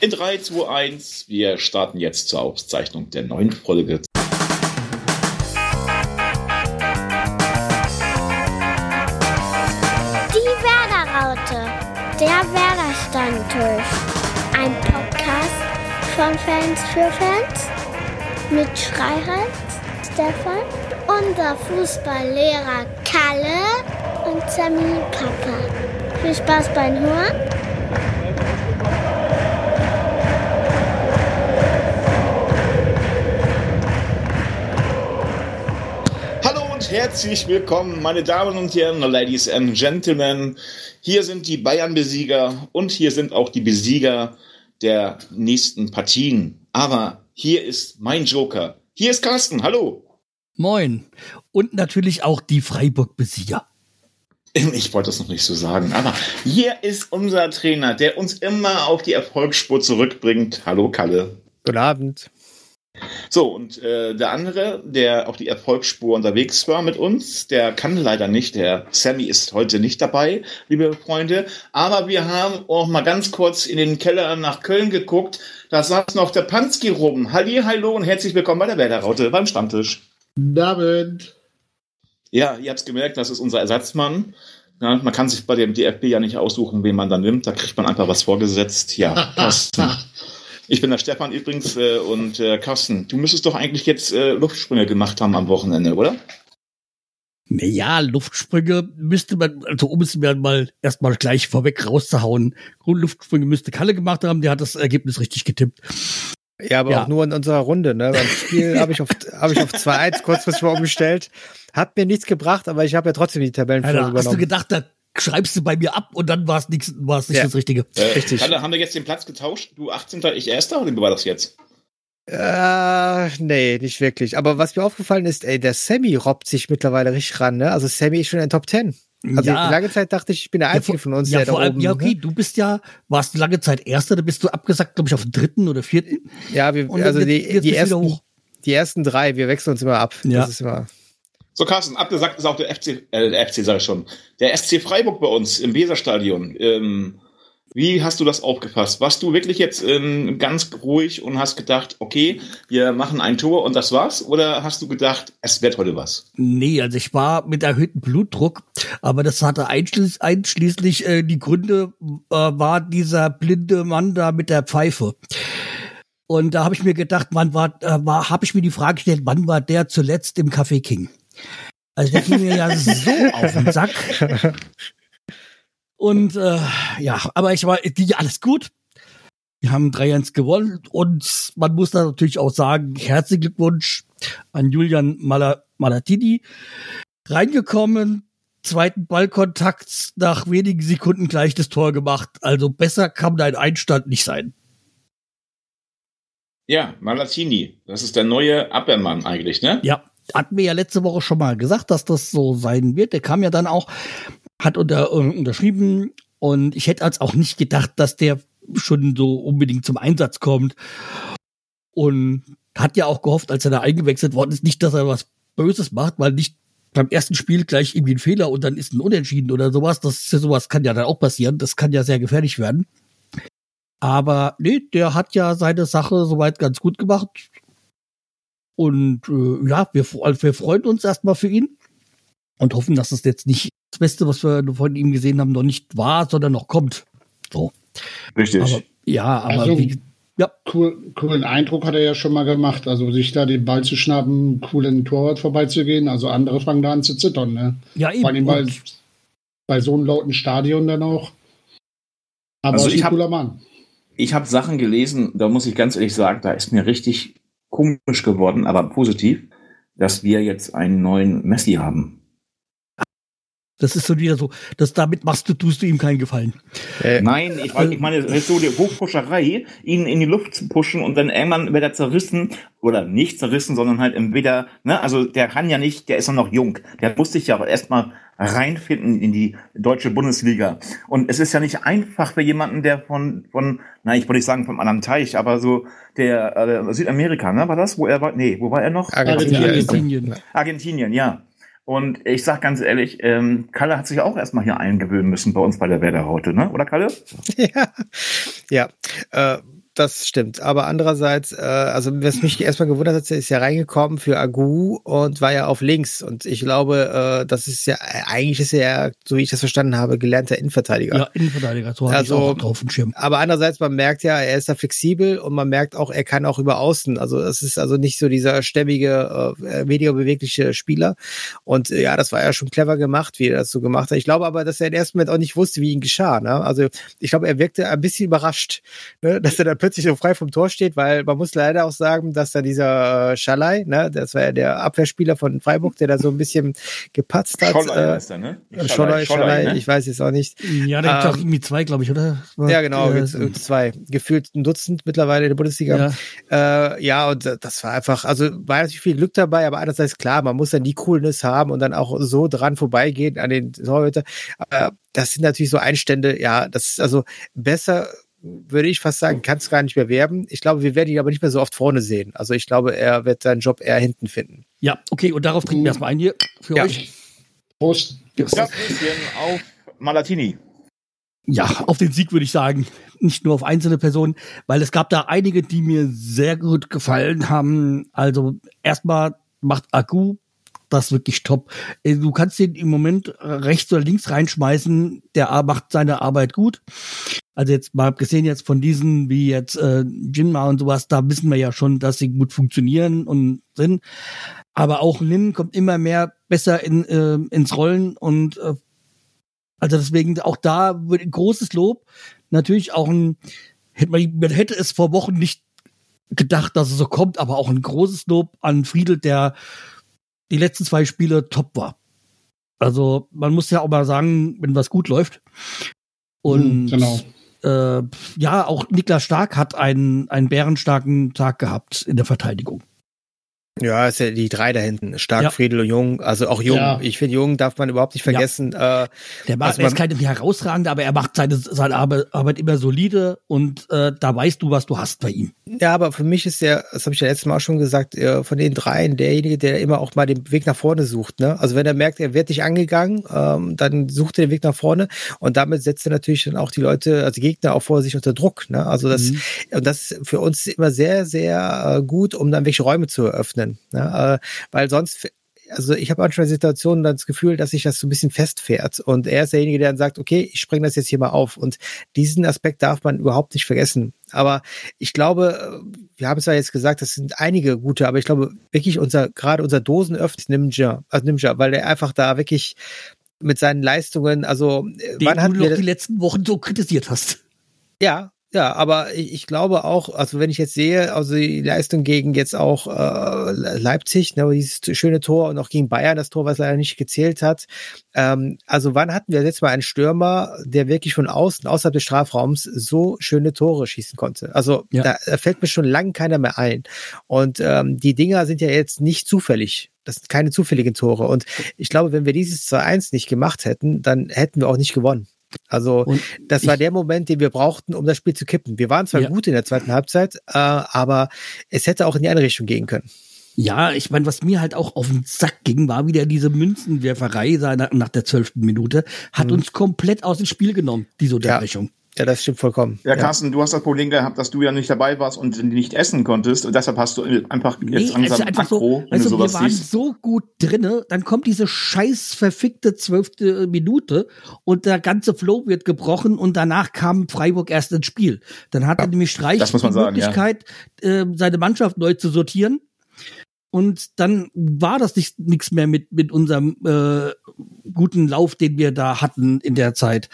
In 3, 2, 1, wir starten jetzt zur Aufzeichnung der neuen Folge. Die Werder-Raute, der Werder-Stammtisch. Ein Podcast von Fans für Fans mit Schreihals, Stefan, unser Fußballlehrer Kalle und Sammy Papa. Viel Spaß beim Hören. Und herzlich willkommen, meine Damen und Herren, Ladies and Gentlemen. Hier sind die Bayern-Besieger und hier sind auch die Besieger der nächsten Partien. Aber hier ist mein Joker. Hier ist Carsten. Hallo. Moin. Und natürlich auch die Freiburg-Besieger. Ich wollte das noch nicht so sagen, aber hier ist unser Trainer, der uns immer auf die Erfolgsspur zurückbringt. Hallo Kalle. Guten Abend. So, und äh, der andere, der auf die Erfolgsspur unterwegs war mit uns, der kann leider nicht. Der Sammy ist heute nicht dabei, liebe Freunde. Aber wir haben auch mal ganz kurz in den Keller nach Köln geguckt. Da saß noch der Panski rum. Halli, hallo und herzlich willkommen bei der Werderraute beim Stammtisch. Guten Abend. Ja, ihr habt es gemerkt, das ist unser Ersatzmann. Ja, man kann sich bei dem DFB ja nicht aussuchen, wen man dann nimmt. Da kriegt man einfach was vorgesetzt. Ja, Carsten. Ich bin der Stefan übrigens äh, und äh, Carsten, du müsstest doch eigentlich jetzt äh, Luftsprünge gemacht haben am Wochenende, oder? Naja, Luftsprünge müsste man, also um es mir mal erstmal gleich vorweg rauszuhauen. Grundluftsprünge müsste Kalle gemacht haben, der hat das Ergebnis richtig getippt. Ja, aber Ja. auch nur in unserer Runde. Ne? Beim Spiel habe ich auf, hab ich auf 2-1 kurzfristig mal umgestellt. Hat mir nichts gebracht, aber ich habe ja trotzdem die Tabellenführung Alter, hast du übernommen. gedacht, da schreibst du bei mir ab und dann war es nichts, war es nicht Ja. das Richtige. Äh, Richtig. Kalle, haben wir jetzt den Platz getauscht? Du 18. ich Erster oder wie war das jetzt? Äh, nee, nicht wirklich. Aber was mir aufgefallen ist, ey, der Sammy robbt sich mittlerweile richtig ran. Ne? Also Sammy ist schon in Top 10. Also Ja. lange Zeit dachte ich, ich bin der Einzige vor- von uns, ja, der da vor allem, oben. ja, okay, ne? du bist ja, warst lange Zeit Erster, da bist du abgesagt, glaube ich, auf den dritten oder vierten. Ja, wir, Und also jetzt- die, jetzt die, ersten, hoch. die ersten drei, wir wechseln uns immer ab. Ja. Das ist immer. So, Carsten, abgesagt ist auch der FC, äh, der FC sag ich schon, der SC Freiburg bei uns im Weserstadion. Ähm, wie hast du das aufgefasst? Warst du wirklich jetzt ähm, ganz ruhig und hast gedacht, okay, wir machen ein Tor und das war's? Oder hast du gedacht, es wird heute was? Nee, also ich war mit erhöhtem Blutdruck, aber das hatte einschließ, einschließlich äh, die Gründe, äh, war dieser blinde Mann da mit der Pfeife. Und da habe ich mir gedacht, wann war, äh, war habe ich mir die Frage gestellt, wann war der zuletzt im Café King? Also der ging mir ja so auf den Sack. Und äh, ja, aber ich war, ging alles gut. Wir haben 3-1 gewonnen und man muss da natürlich auch sagen, herzlichen Glückwunsch an Julian Mala Malatini. Reingekommen, zweiten Ballkontakt, nach wenigen Sekunden gleich das Tor gemacht. Also besser kann dein Einstand nicht sein. Ja, Malatini, das ist der neue Abwehrmann eigentlich, ne? Ja, hatten wir ja letzte Woche schon mal gesagt, dass das so sein wird. Der kam ja dann auch, hat unter, äh, unterschrieben und ich hätte als auch nicht gedacht, dass der schon so unbedingt zum Einsatz kommt. Und hat ja auch gehofft, als er da eingewechselt worden ist, nicht, dass er was Böses macht, weil nicht beim ersten Spiel gleich irgendwie ein Fehler und dann ist ein Unentschieden oder sowas. Das sowas kann ja dann auch passieren. Das kann ja sehr gefährlich werden. Aber nee, der hat ja seine Sache soweit ganz gut gemacht. Und äh, ja, wir, also wir freuen uns erstmal für ihn und hoffen, dass es jetzt nicht das Beste, was wir von ihm gesehen haben, noch nicht war, sondern noch kommt. So. Richtig. Aber, ja, aber Also- wie, ja, Cool, coolen Eindruck hat er ja schon mal gemacht. Also sich da den Ball zu schnappen, cool in den Torwart vorbeizugehen. Also andere fangen da an zu zittern. Ne? ja Vor allem eben. bei, bei so einem lauten Stadion dann auch. Aber Also ist ich ein hab- cooler Mann. ich habe Sachen gelesen, da muss ich ganz ehrlich sagen, da ist mir richtig komisch geworden, aber positiv, dass wir jetzt einen neuen Messi haben. Das ist so wieder so, dass damit machst du, tust du ihm keinen Gefallen. Äh, Nein, ich, ich meine, das ist so die Hochpuscherei, ihn in die Luft zu pushen und dann irgendwann wird er zerrissen oder nicht zerrissen, sondern halt entweder, ne, also der kann ja nicht, der ist ja noch jung, der muss sich ja erstmal reinfinden in die deutsche Bundesliga. Und es ist ja nicht einfach für jemanden, der von, von, na, ich wollte nicht sagen vom anderen Teich, aber so der äh, Südamerika, ne, war das, wo er war, nee, wo war er noch? Argentinien. Argentinien. Argentinien, ja. Und ich sag ganz ehrlich, ähm, Kalle hat sich auch erstmal hier eingewöhnen müssen bei uns bei der Werderraute, ne? Oder Kalle? ja. ja. Äh, das stimmt. Aber andererseits, äh, also was mich erstmal gewundert hat, ist ja reingekommen für Agu und war ja auf links. Und ich glaube, äh, das ist ja, eigentlich ist er ja, so wie ich das verstanden habe, gelernter Innenverteidiger. Ja, Innenverteidiger, so Also, ich auch drauf im Schirm. Aber andererseits, man merkt ja, er ist da flexibel und man merkt auch, er kann auch über außen. Also es ist also nicht so dieser stämmige, äh, weniger bewegliche Spieler. Und äh, ja, das war ja schon clever gemacht, wie er das so gemacht hat. Ich glaube aber, dass er im ersten Moment auch nicht wusste, wie ihm geschah. Ne? Also ich glaube, er wirkte ein bisschen überrascht, ne? dass er dann plötzlich so frei vom Tor steht, weil man muss leider auch sagen, dass da dieser äh, Schalai, ne, das war ja der Abwehrspieler von Freiburg, der da so ein bisschen gepatzt hat. Scholler äh, heißt er, ne? Scholler, Scholler, ne? ich weiß jetzt auch nicht. Ja, da gibt's auch Ähm, irgendwie zwei, glaube ich, oder? Ja, genau, Äh, zwei. Gefühlt ein Dutzend mittlerweile in der Bundesliga. Ja. Äh, ja, und das war einfach, also war natürlich viel Glück dabei, aber andererseits klar, man muss dann die Coolness haben und dann auch so dran vorbeigehen an den Torhüter. Äh, das sind natürlich so Einstände, ja, das ist also besser, würde ich fast sagen, kann es gar nicht mehr werben. Ich glaube, wir werden ihn aber nicht mehr so oft vorne sehen. Also ich glaube, er wird seinen Job eher hinten finden. Ja, okay, und darauf trinken wir erstmal ein hier für Ja. euch. Prost. Ja, bisschen auf Malatini. Ja, auf den Sieg würde ich sagen. Nicht nur auf einzelne Personen, weil es gab da einige, die mir sehr gut gefallen haben. Also erstmal macht Akku das wirklich top. Äh, Du kannst den im Moment rechts oder links reinschmeißen, der macht seine Arbeit gut. Also jetzt mal abgesehen jetzt von diesen wie jetzt äh, Jinma und sowas, da wissen wir ja schon, dass sie gut funktionieren und sind. Aber auch Lin kommt immer mehr besser in, äh, ins Rollen und äh, also deswegen auch da wird großes Lob. Natürlich auch ein, hätte man, man hätte es vor Wochen nicht gedacht, dass es so kommt, aber auch ein großes Lob an Friedel, der die letzten zwei Spiele top war. Also man muss ja auch mal sagen, wenn was gut läuft. Und Mhm, genau. äh, ja, auch Niklas Stark hat einen, einen bärenstarken Tag gehabt in der Verteidigung. Ja, ist ja die drei da hinten. Stark, Ja. Friedel und Jung. Also auch Jung. Ja. Ich finde, Jung darf man überhaupt nicht vergessen. Äh, Der, macht, Also er ist man- keine herausragende, aber er macht seine, seine Arbeit, Arbeit immer solide und äh, da weißt du, was du hast bei ihm. Ja, aber für mich ist der, das habe ich ja letztes Mal auch schon gesagt, äh, von den dreien derjenige, der immer auch mal den Weg nach vorne sucht. Ne? Also wenn er merkt, er wird nicht angegangen, ähm, dann sucht er den Weg nach vorne und damit setzt er natürlich dann auch die Leute, also die Gegner auch vor sich unter Druck. Ne? Also das, Mhm. und das ist für uns immer sehr, sehr äh, gut, um dann welche Räume zu eröffnen. Ne? Äh, weil sonst also ich habe manchmal Situationen dann das Gefühl, dass sich das so ein bisschen festfährt. Und er ist derjenige, der dann sagt, okay, ich spreng das jetzt hier mal auf. Und diesen Aspekt darf man überhaupt nicht vergessen. Aber ich glaube, äh, wir haben es ja jetzt gesagt, das sind einige gute, aber ich glaube wirklich unser, gerade unser Dosenöffner ist Nimja, also Nimja, weil der einfach da wirklich mit seinen Leistungen, also äh, Den wann du hatten wir die letzten Wochen so kritisiert hast. ja, ja, aber ich, glaube auch, also wenn ich jetzt sehe, also die Leistung gegen jetzt auch äh, Leipzig, ne, dieses schöne Tor und auch gegen Bayern, das Tor, was leider nicht gezählt hat. Ähm, also wann hatten wir jetzt mal einen Stürmer, der wirklich von außen, außerhalb des Strafraums, so schöne Tore schießen konnte? Also Ja. da, da fällt mir schon lange keiner mehr ein. Und ähm, die Dinger sind ja jetzt nicht zufällig. Das sind keine zufälligen Tore. Und ich glaube, wenn wir dieses 2-1 nicht gemacht hätten, dann hätten wir auch nicht gewonnen. Also Und das war der Moment, den wir brauchten, um das Spiel zu kippen. Wir waren zwar Ja. gut in der zweiten Halbzeit, äh, aber es hätte auch in die andere Richtung gehen können. Ja, ich meine, was mir halt auch auf den Sack ging, war wieder diese Münzenwerferei nach der zwölften Minute. Hat Mhm. uns komplett aus dem Spiel genommen, diese Unterbrechung. Ja, das stimmt vollkommen. Ja, Carsten, du hast das Problem gehabt, dass du ja nicht dabei warst und nicht essen konntest. Und deshalb hast du einfach jetzt Nee, langsam einfach Akro, so, wenn du also wir waren siehst. so gut drinne, dann kommt diese scheiß verfickte zwölfte Minute und der ganze Flow wird gebrochen und danach kam Freiburg erst ins Spiel. Dann hatte nämlich Streich die sagen, ja. Möglichkeit, äh, seine Mannschaft neu zu sortieren. Und dann war das nicht nichts mehr mit mit unserem äh, guten Lauf, den wir da hatten in der Zeit.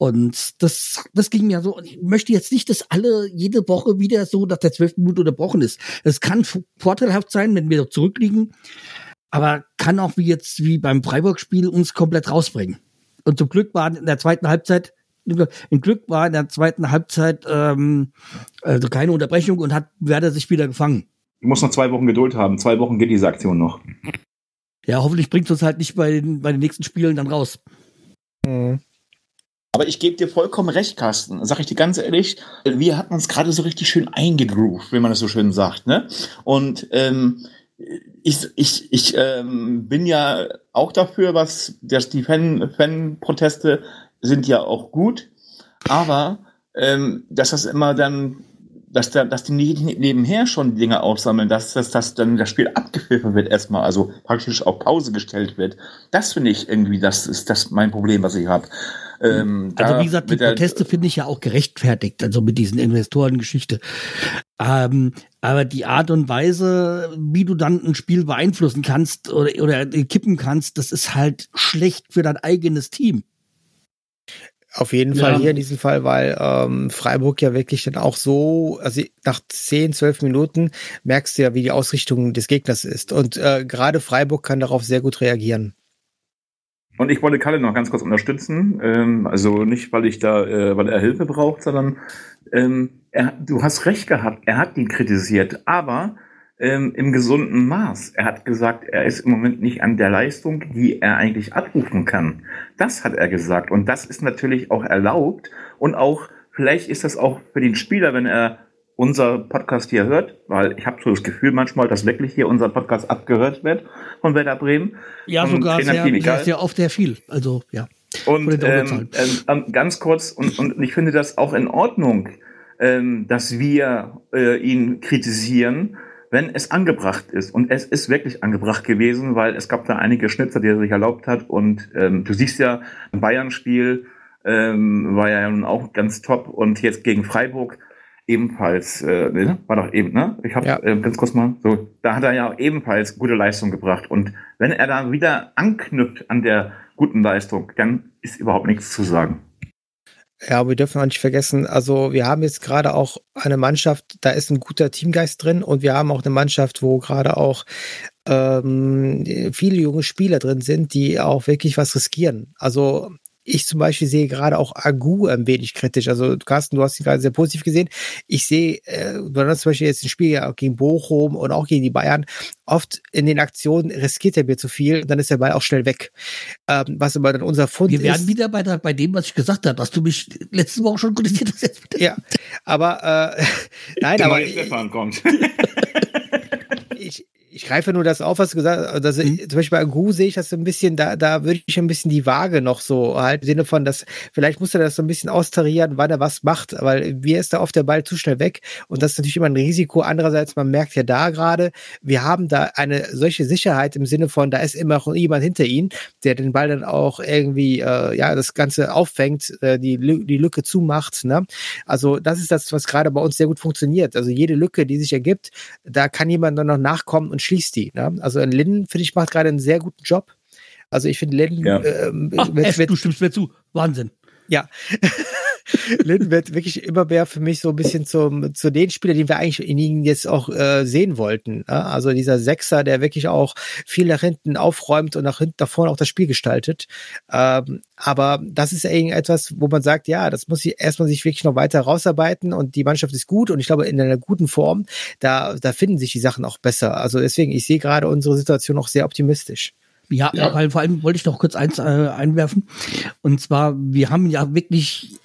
Und das, das ging mir so. Und ich möchte jetzt nicht, dass alle jede Woche wieder so nach der zwölften Minute unterbrochen ist. Es kann vorteilhaft sein, wenn wir zurückliegen, aber kann auch wie jetzt wie beim Freiburg-Spiel uns komplett rausbringen. Und zum Glück war in der zweiten Halbzeit, im Glück war in der zweiten Halbzeit ähm, also keine Unterbrechung und hat Werder sich wieder gefangen. Du musst noch zwei Wochen Geduld haben. Zwei Wochen geht diese Aktion noch. Ja, hoffentlich bringt uns halt nicht bei den, bei den nächsten Spielen dann raus. Mhm. Aber ich gebe dir vollkommen recht, Carsten. Sag ich dir ganz ehrlich, wir hatten uns gerade so richtig schön eingegroovt, wenn man das so schön sagt, ne? Und ähm, ich, ich, ich ähm, bin ja auch dafür, was dass die Fan, Fan-Proteste sind ja auch gut, aber ähm, dass das immer dann dass, da, dass die nicht nebenher schon Dinge aufsammeln, dass, dass, dass dann das Spiel abgepfiffen wird erstmal, also praktisch auf Pause gestellt wird. Das finde ich irgendwie, das ist das mein Problem, was ich habe. Ähm, also wie gesagt, die Proteste finde ich ja auch gerechtfertigt, also mit diesen Investorengeschichte. Ähm, aber die Art und Weise, wie du dann ein Spiel beeinflussen kannst oder, oder kippen kannst, das ist halt schlecht für dein eigenes Team. Auf jeden ja. Fall hier in diesem Fall, weil ähm, Freiburg ja wirklich dann auch so, also nach 10, 12 Minuten merkst du ja, wie die Ausrichtung des Gegners ist. Und äh, gerade Freiburg kann darauf sehr gut reagieren. Und ich wollte Kalle noch ganz kurz unterstützen. Ähm, also nicht, weil ich da, äh, weil er Hilfe braucht, sondern ähm, er, du hast recht gehabt. Er hat ihn kritisiert, aber ähm, im gesunden Maß. Er hat gesagt, er ist im Moment nicht an der Leistung, die er eigentlich abrufen kann. Das hat er gesagt. Und das ist natürlich auch erlaubt. Und auch, vielleicht ist das auch für den Spieler, wenn er unser Podcast hier hört, weil ich habe so das Gefühl manchmal, dass wirklich hier unser Podcast abgehört wird von Werder Bremen. Ja, sogar sehr, sehr, sehr oft sehr viel. Also ja. Und ähm, ähm, ganz kurz, und, und ich finde das auch in Ordnung, ähm, dass wir äh, ihn kritisieren, wenn es angebracht ist. Und es ist wirklich angebracht gewesen, weil es gab da einige Schnitzer, die er sich erlaubt hat. Und ähm, du siehst ja, im Bayern-Spiel ähm, war ja nun auch ganz top. Und jetzt gegen Freiburg ebenfalls, äh, ne? war doch eben, ne? Ich habe ja. äh, ganz kurz mal so, da hat er ja ebenfalls gute Leistung gebracht. Und wenn er da wieder anknüpft an der guten Leistung, dann ist überhaupt nichts zu sagen. Ja, wir dürfen auch nicht vergessen, also wir haben jetzt gerade auch eine Mannschaft, da ist ein guter Teamgeist drin und wir haben auch eine Mannschaft, wo gerade auch ähm, viele junge Spieler drin sind, die auch wirklich was riskieren. Also ich zum Beispiel sehe gerade auch Agu ein wenig kritisch. Also Carsten, du hast ihn gerade sehr positiv gesehen. Ich sehe, äh, du hast zum Beispiel jetzt ein Spiel gegen Bochum und auch gegen die Bayern. Oft in den Aktionen riskiert er mir zu viel, dann ist der Ball auch schnell weg. Ähm, was aber dann unser Fund ist. Wir werden wieder bei, der, bei dem, was ich gesagt habe, dass du mich letzte Woche schon kritisiert hast. Ja, aber äh, nein, aber Stefan kommt. ich, ich greife nur das auf, was du gesagt hast. Also, mhm. Zum Beispiel bei Gu sehe ich das so ein bisschen, da, da würde ich ein bisschen die Waage noch so halt im Sinne von, dass vielleicht muss er das so ein bisschen austarieren, wann er was macht, weil mir ist da oft der Ball zu schnell weg und das ist natürlich immer ein Risiko. Andererseits, man merkt ja da gerade, wir haben da eine solche Sicherheit im Sinne von, da ist immer noch jemand hinter ihm, der den Ball dann auch irgendwie, äh, ja, das Ganze auffängt, äh, die, die Lücke zumacht. Ne? Also das ist das, was gerade bei uns sehr gut funktioniert. Also jede Lücke, die sich ergibt, da kann jemand dann noch nachkommen und und schließt die. Ne? Also Linden, finde ich, macht gerade einen sehr guten Job. Also ich finde Linden. Ja. Ähm, Ach, wird, F, wird, du stimmst mir zu. Wahnsinn. Ja. Linden wird wirklich immer mehr für mich so ein bisschen zum, zu den Spielern, die wir eigentlich in ihnen jetzt auch äh, sehen wollten. Ja? Also dieser Sechser, der wirklich auch viel nach hinten aufräumt und nach hinten, nach vorne auch das Spiel gestaltet. Ähm, aber das ist irgendetwas, wo man sagt, ja, das muss ich erstmal sich wirklich noch weiter rausarbeiten und die Mannschaft ist gut und ich glaube in einer guten Form, da, da finden sich die Sachen auch besser. Also deswegen, ich sehe gerade unsere Situation auch sehr optimistisch. Ja, ja, weil vor allem wollte ich noch kurz eins äh, einwerfen. Und zwar, wir haben ja wirklich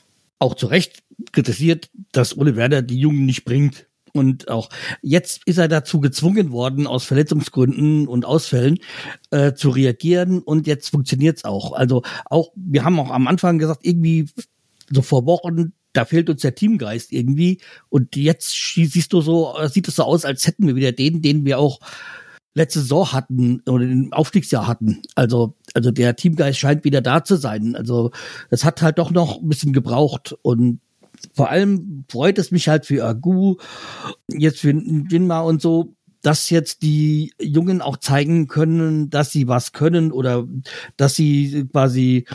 auch zu Recht kritisiert, dass Ole Werder die Jungen nicht bringt. Und auch jetzt ist er dazu gezwungen worden, aus Verletzungsgründen und Ausfällen äh, zu reagieren. Und jetzt funktioniert's auch. Also auch, wir haben auch am Anfang gesagt, irgendwie so vor Wochen, da fehlt uns der Teamgeist irgendwie. Und jetzt siehst du so, sieht es so aus, als hätten wir wieder den, den wir auch letzte Saison hatten oder im Aufstiegsjahr hatten. Also, also der Teamgeist scheint wieder da zu sein. Also es hat halt doch noch ein bisschen gebraucht und vor allem freut es mich halt für Agu, jetzt für Jinma und so, dass jetzt die Jungen auch zeigen können, dass sie was können oder dass sie quasi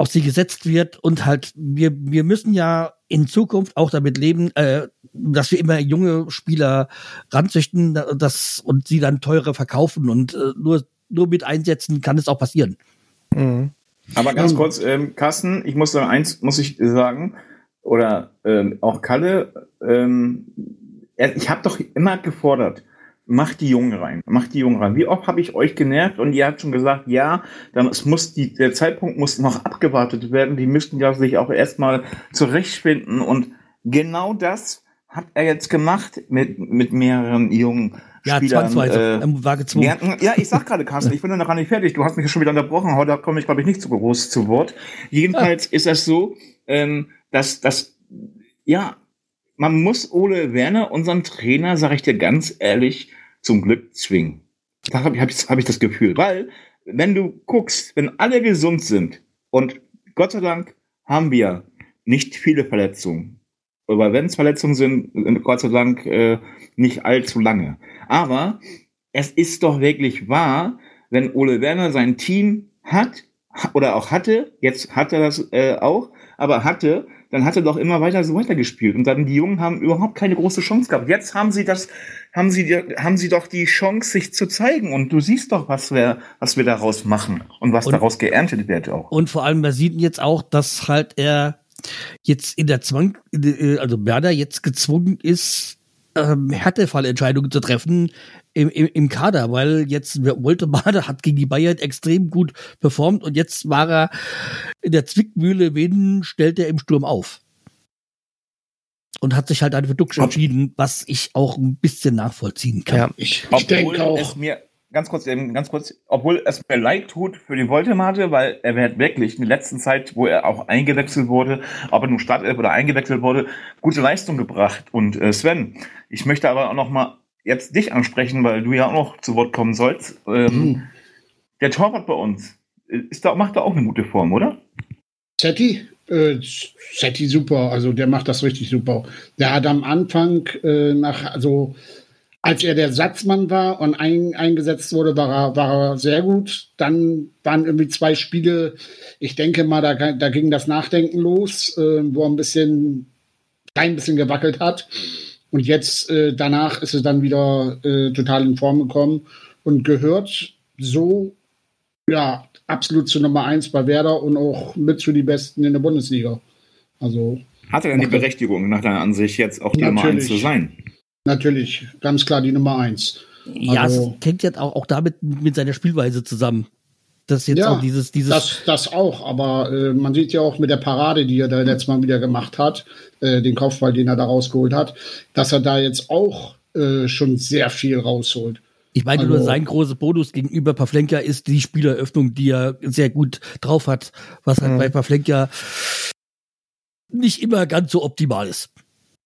auf sie gesetzt wird und halt wir wir müssen ja in Zukunft auch damit leben, äh, dass wir immer junge Spieler ranzüchten das, und sie dann teurer verkaufen und äh, nur, nur mit einsetzen kann es auch passieren. Mhm. Aber ganz kurz, ähm, Carsten, ich muss sagen, eins muss ich sagen, oder ähm, auch Kalle, ähm, ich habe doch immer gefordert, macht die Jungen rein, macht die Jungen rein. Wie oft habe ich euch genervt und ihr habt schon gesagt, ja, dann es muss die, der Zeitpunkt muss noch abgewartet werden, die müssten ja sich auch erstmal zurechtfinden und genau das hat er jetzt gemacht mit, mit mehreren jungen ja, Spielern. Zwangsweise. Äh, war gezwungen. Ja, ich sag gerade, Carsten, ich bin noch gar nicht fertig. Du hast mich schon wieder unterbrochen. Heute komme ich, glaube ich, nicht zu groß zu Wort. Jedenfalls ja. ist es so, ähm, dass, dass, ja, man muss Ole Werner, unseren Trainer, sage ich dir ganz ehrlich, zum Glück zwingen. Da habe ich, hab ich, hab ich das Gefühl. Weil, wenn du guckst, wenn alle gesund sind und Gott sei Dank haben wir nicht viele Verletzungen. Aber wenn es Verletzungen sind, Gott sei Dank äh, nicht allzu lange. Aber es ist doch wirklich wahr, wenn Ole Werner sein Team hat oder auch hatte, jetzt hat er das äh, auch, aber hatte, dann hat er doch immer weiter so weitergespielt. Und dann die Jungen haben überhaupt keine große Chance gehabt. Jetzt haben sie das, haben sie, haben sie doch die Chance, sich zu zeigen. Und du siehst doch, was wir, was wir daraus machen und was und, daraus geerntet wird auch. Und vor allem, man sieht jetzt auch, dass halt er jetzt in der Zwang, äh, also Werder jetzt gezwungen ist, ähm, Härtefallentscheidungen zu treffen im, im, im Kader, weil jetzt Wolter Bader hat gegen die Bayern extrem gut performt und jetzt war er in der Zwickmühle, wen stellt er im Sturm auf? Und hat sich halt für Duxch entschieden, was ich auch ein bisschen nachvollziehen kann. Ja, ich, ich denke auch. Es mir ganz kurz, ganz kurz, obwohl es mir leid tut für die Voltemate, weil er wird wirklich in der letzten Zeit, wo er auch eingewechselt wurde, ob er nun Startelf oder eingewechselt wurde, gute Leistung gebracht. Und äh, Sven, ich möchte aber auch noch mal jetzt dich ansprechen, weil du ja auch noch zu Wort kommen sollst. Ähm, mhm. Der Torwart bei uns, ist da, macht da auch eine gute Form, oder? Zetti? Äh, Zetti super, also der macht das richtig super. Der hat am Anfang äh, nach, also als er der Satzmann war und ein, eingesetzt wurde, war er, war er sehr gut. Dann waren irgendwie zwei Spiele, ich denke mal, da, da ging das Nachdenken los, äh, wo er ein bisschen, ein bisschen gewackelt hat. Und jetzt, äh, danach ist er dann wieder äh, total in Form gekommen und gehört so, ja, absolut zu Nummer eins bei Werder und auch mit zu die Besten in der Bundesliga. Also. Hat er denn die Berechtigung, nach deiner Ansicht, jetzt auch die Nummer eins zu sein? Natürlich, ganz klar die Nummer eins. Ja, also, es hängt jetzt auch, auch damit mit seiner Spielweise zusammen. Das jetzt ja, auch dieses, dieses. Das, das auch, aber äh, man sieht ja auch mit der Parade, die er da letztes Mal wieder gemacht hat, äh, den Kopfball, den er da rausgeholt hat, dass er da jetzt auch äh, schon sehr viel rausholt. Ich meine also, nur, sein großer Bonus gegenüber Pavlenka ist die Spieleröffnung, die er sehr gut drauf hat, was halt mhm. bei Pavlenka nicht immer ganz so optimal ist.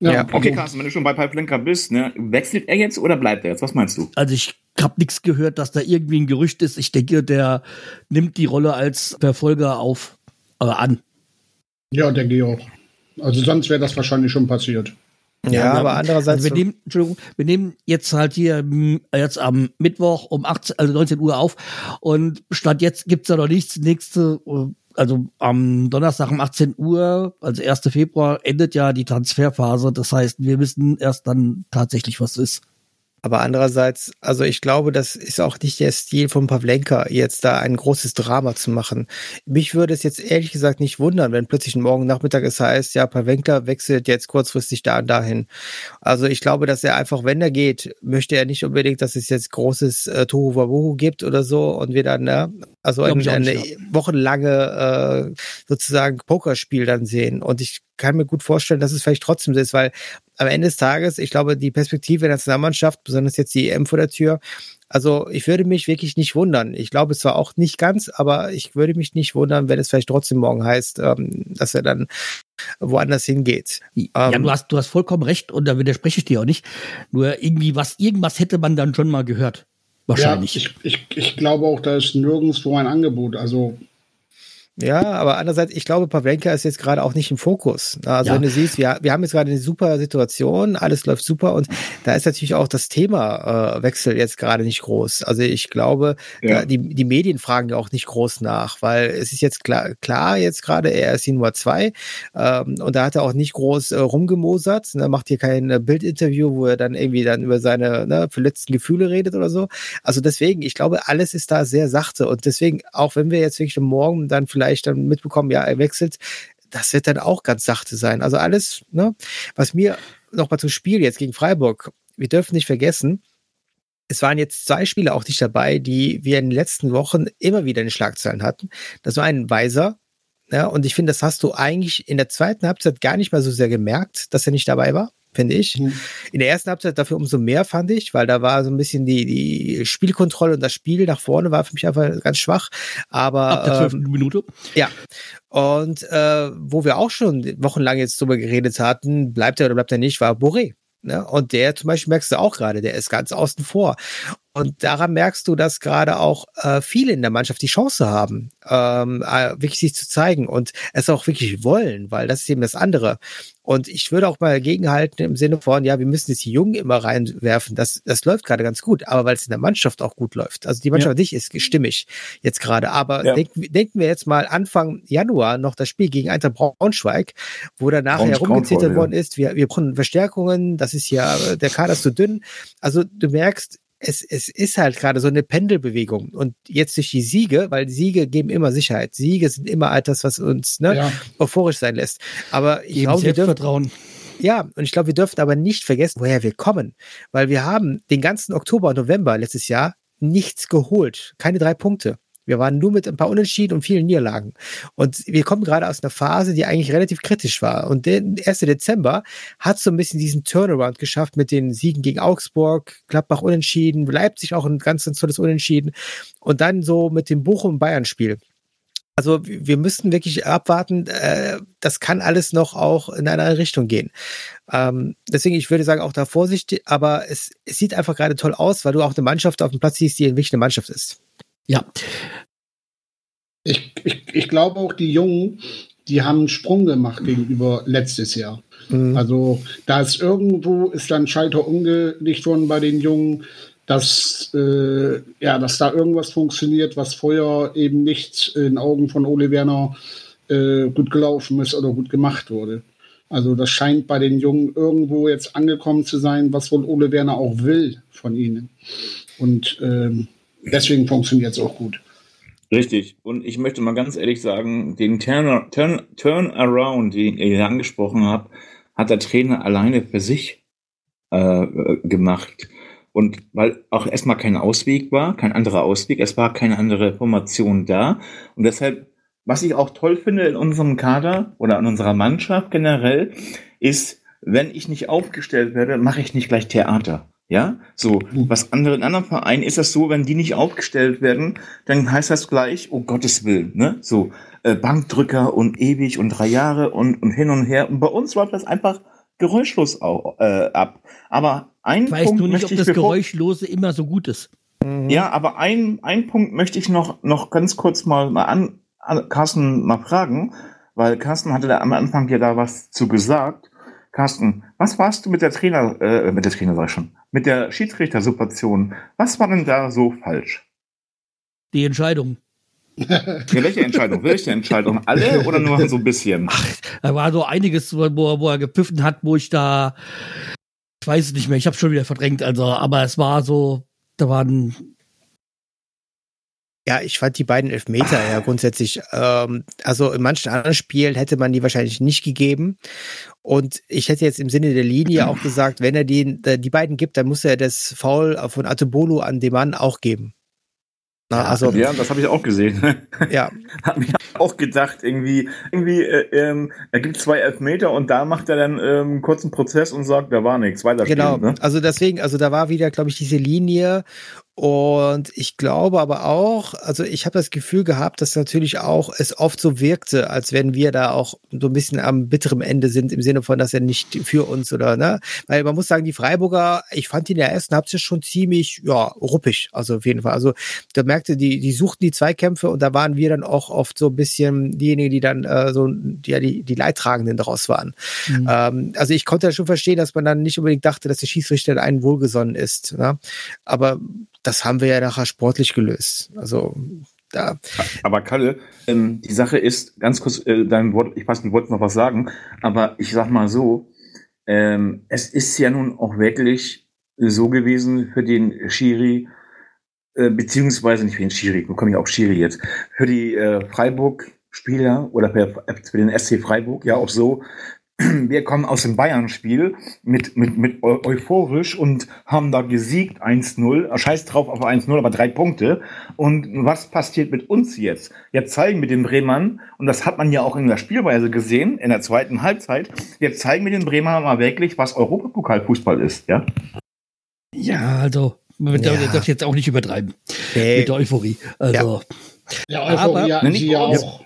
Ja, ja. okay, Carsten, wenn du schon bei Pavlenka bist, ne, wechselt er jetzt oder bleibt er jetzt? Was meinst du? Also ich habe nichts gehört, dass da irgendwie ein Gerücht ist. Ich denke, der nimmt die Rolle als Verfolger auf, äh, an. Ja, denke ich auch. Also sonst wäre das wahrscheinlich schon passiert. Ja, ja aber haben, andererseits. Also wir, nehmen, Entschuldigung, wir nehmen jetzt halt hier jetzt am Mittwoch um 18, also 19 Uhr auf und statt jetzt gibt's da noch nichts. Nächste also am Donnerstag um 18 Uhr, also 1. Februar, endet ja die Transferphase. Das heißt, wir wissen erst dann tatsächlich, was ist. Aber andererseits, also ich glaube, das ist auch nicht der Stil von Pavlenka, jetzt da ein großes Drama zu machen. Mich würde es jetzt ehrlich gesagt nicht wundern, wenn plötzlich morgen Nachmittag es heißt, ja, Pavlenka wechselt jetzt kurzfristig da und dahin. Also ich glaube, dass er einfach, wenn er geht, möchte er nicht unbedingt, dass es jetzt großes äh, Tohu Wabohu gibt oder so und wir dann, ne, also ein, eine ja. wochenlange äh, sozusagen Pokerspiel dann sehen. Und ich kann mir gut vorstellen, dass es vielleicht trotzdem so ist, weil am Ende des Tages, ich glaube, die Perspektive der Nationalmannschaft, besonders jetzt die EM vor der Tür, also ich würde mich wirklich nicht wundern. Ich glaube zwar auch nicht ganz, aber ich würde mich nicht wundern, wenn es vielleicht trotzdem morgen heißt, ähm, dass er dann woanders hingeht. Ja, ähm, du hast, du hast vollkommen recht und da widerspreche ich dir auch nicht. Nur irgendwie was, irgendwas hätte man dann schon mal gehört. Wahrscheinlich. Ja, ich, ich, ich glaube auch, da ist nirgendwo ein Angebot. Also ja, aber andererseits, ich glaube, Pavlenka ist jetzt gerade auch nicht im Fokus. Also ja. wenn du siehst, wir, wir haben jetzt gerade eine super Situation, alles läuft super und da ist natürlich auch das Thema äh, Wechsel jetzt gerade nicht groß. Also ich glaube, ja. da, die, die Medien fragen ja auch nicht groß nach, weil es ist jetzt klar, klar jetzt gerade, er ist die Nummer zwei ähm, und da hat er auch nicht groß äh, rumgemosert, ne, macht hier kein äh, Bildinterview, wo er dann irgendwie dann über seine ne, verletzten Gefühle redet oder so. Also deswegen, ich glaube, alles ist da sehr sachte und deswegen, auch wenn wir jetzt wirklich morgen dann vielleicht vielleicht dann mitbekommen, ja, er wechselt, das wird dann auch ganz sachte sein. Also alles, ne, was mir noch mal zum Spiel jetzt gegen Freiburg, wir dürfen nicht vergessen, es waren jetzt zwei Spieler auch nicht dabei, die wir in den letzten Wochen immer wieder in den Schlagzeilen hatten. Das war ein Weiser, ja, und ich finde, das hast du eigentlich in der zweiten Halbzeit gar nicht mal so sehr gemerkt, dass er nicht dabei war. Finde ich. Mhm. In der ersten Halbzeit dafür umso mehr, fand ich, weil da war so ein bisschen die, die Spielkontrolle und das Spiel nach vorne war für mich einfach ganz schwach. Aber Ab der 12. ähm, Minute. ja. Und äh, wo wir auch schon wochenlang jetzt drüber geredet hatten, bleibt er oder bleibt er nicht, war Boré. Ne? Und der zum Beispiel merkst du auch gerade, der ist ganz außen vor. Und daran merkst du, dass gerade auch äh, viele in der Mannschaft die Chance haben, ähm, äh, wirklich sich zu zeigen und es auch wirklich wollen, weil das ist eben das andere. Und ich würde auch mal dagegenhalten im Sinne von, ja, wir müssen jetzt die Jungen immer reinwerfen. Das, das läuft gerade ganz gut, aber weil es in der Mannschaft auch gut läuft. Also die Mannschaft an sich ist stimmig jetzt gerade. Aber Ja. denken, denken wir jetzt mal Anfang Januar noch das Spiel gegen Eintracht Braunschweig, wo danach Braunsch- herumgezittert Braunschweig, ja. worden ist. Wir, wir brauchen Verstärkungen. Das ist ja, der Kader ist zu dünn. Also du merkst, es, es ist halt gerade so eine Pendelbewegung. Und jetzt durch die Siege, weil Siege geben immer Sicherheit. Siege sind immer etwas, was uns ne, Ja. euphorisch sein lässt. Aber ich glaube, wir dürfen, Selbstvertrauen. ja, und ich glaube, wir dürfen aber nicht vergessen, woher wir kommen. Weil wir haben den ganzen Oktober und November letztes Jahr nichts geholt. Keine drei Punkte. Wir waren nur mit ein paar Unentschieden und vielen Niederlagen. Und wir kommen gerade aus einer Phase, die eigentlich relativ kritisch war. Und der 1. Dezember hat so ein bisschen diesen Turnaround geschafft mit den Siegen gegen Augsburg, Gladbach unentschieden, Leipzig auch ein ganz, ganz tolles Unentschieden. Und dann so mit dem Bochum-Bayern-Spiel. Also wir müssten wirklich abwarten, äh, das kann alles noch auch in eine andere Richtung gehen. Ähm, deswegen, ich würde sagen, auch da Vorsicht, aber es, es sieht einfach gerade toll aus, weil du auch eine Mannschaft auf dem Platz siehst, die eine Mannschaft ist. Ja, Ich, ich, ich glaube auch, die Jungen, die haben einen Sprung gemacht gegenüber letztes Jahr. Mhm. Also da ist irgendwo, ist dann Schalter umgelegt worden bei den Jungen, dass, äh, ja, dass da irgendwas funktioniert, was vorher eben nicht in Augen von Ole Werner äh, gut gelaufen ist oder gut gemacht wurde. Also das scheint bei den Jungen irgendwo jetzt angekommen zu sein, was wohl Ole Werner auch will von ihnen. Und ähm, deswegen funktioniert es auch gut. Richtig. Und ich möchte mal ganz ehrlich sagen, den Turn, Turn, Turnaround, den ihr angesprochen habt, hat der Trainer alleine für sich äh, gemacht. Und weil auch erstmal kein Ausweg war, kein anderer Ausweg, es war keine andere Formation da. Und deshalb, was ich auch toll finde in unserem Kader oder in unserer Mannschaft generell, ist, wenn ich nicht aufgestellt werde, mache ich nicht gleich Theater. Ja, so, was andere, in anderen Vereinen ist das so, wenn die nicht aufgestellt werden, dann heißt das gleich, oh Gottes Willen, ne, so, äh, Bankdrücker und ewig und drei Jahre und, und hin und her. Und bei uns läuft das einfach geräuschlos au, äh, ab. Aber ein ich weiß Punkt nur nicht, möchte ob ich das Geräuschlose immer so gut ist. ja, aber ein, ein Punkt möchte ich noch, noch ganz kurz mal, mal an, an Carsten mal fragen, weil Carsten hatte da am Anfang ja da was zu gesagt. Carsten, was warst du mit der Trainer, äh, mit der Trainer sag ich schon, mit der Schiedsrichter-Situation? Was war denn da so falsch? Die Entscheidung. Ja, welche Entscheidung? welche Entscheidung? Alle oder nur so ein bisschen? Da war so einiges, wo, er- wo er gepfiffen hat, wo ich da, ich weiß es nicht mehr, ich habe schon wieder verdrängt, also, aber es war so, da waren, Ja, ich fand die beiden Elfmeter ja grundsätzlich, ähm, also in manchen anderen Spielen hätte man die wahrscheinlich nicht gegeben. Und ich hätte jetzt im Sinne der Linie auch gesagt, wenn er die, die beiden gibt, dann muss er das Foul von Atebolo an dem Mann auch geben. Na, also, ja, das habe ich auch gesehen. ja, Hab mir auch gedacht, irgendwie, irgendwie, äh, ähm, er gibt zwei Elfmeter und da macht er dann ähm, einen kurzen Prozess und sagt, da war nichts, weiter genau. ne? Also deswegen, also da war wieder, glaube ich, diese Linie. Und ich glaube aber auch, also ich habe das Gefühl gehabt, dass natürlich auch es oft so wirkte, als wenn wir da auch so ein bisschen am bitteren Ende sind, im Sinne von, dass er nicht für uns oder, ne? Weil man muss sagen, die Freiburger, ich fand die in der ersten Halbzeit schon ziemlich, ja, ruppig, also auf jeden Fall. Also da merkte, die, die suchten die Zweikämpfe und da waren wir dann auch oft so ein bisschen diejenigen, die dann äh, so, die, ja, die, die Leidtragenden daraus waren. Mhm. Ähm, also ich konnte ja schon verstehen, dass man dann nicht unbedingt dachte, dass der Schiedsrichter einen wohlgesonnen ist. Ne? Aber das haben wir ja nachher sportlich gelöst. Also da, Aber Kalle, ähm, die Sache ist, ganz kurz, äh, dein Wort, ich weiß, du wolltest noch was sagen, aber ich sag mal so, ähm, es ist ja nun auch wirklich so gewesen für den Schiri, äh, beziehungsweise nicht für den Schiri, wo komme ich auf Schiri jetzt, für die äh, Freiburg-Spieler oder für, für den SC Freiburg ja auch so, wir kommen aus dem Bayern-Spiel mit, mit, mit eu euphorisch und haben da gesiegt 1-0. Scheiß drauf auf 1-0, aber drei Punkte. Und was passiert mit uns jetzt? Jetzt zeigen wir den Bremern, und das hat man ja auch in der Spielweise gesehen, in der zweiten Halbzeit, jetzt zeigen wir den Bremern mal wirklich, was Europapokalfußball ist, ja? Ja, also, man Ja. darf das jetzt auch nicht übertreiben. Nee. Mit der Euphorie. Also, Ja, Euphorie Aber- hatten sie ja auch.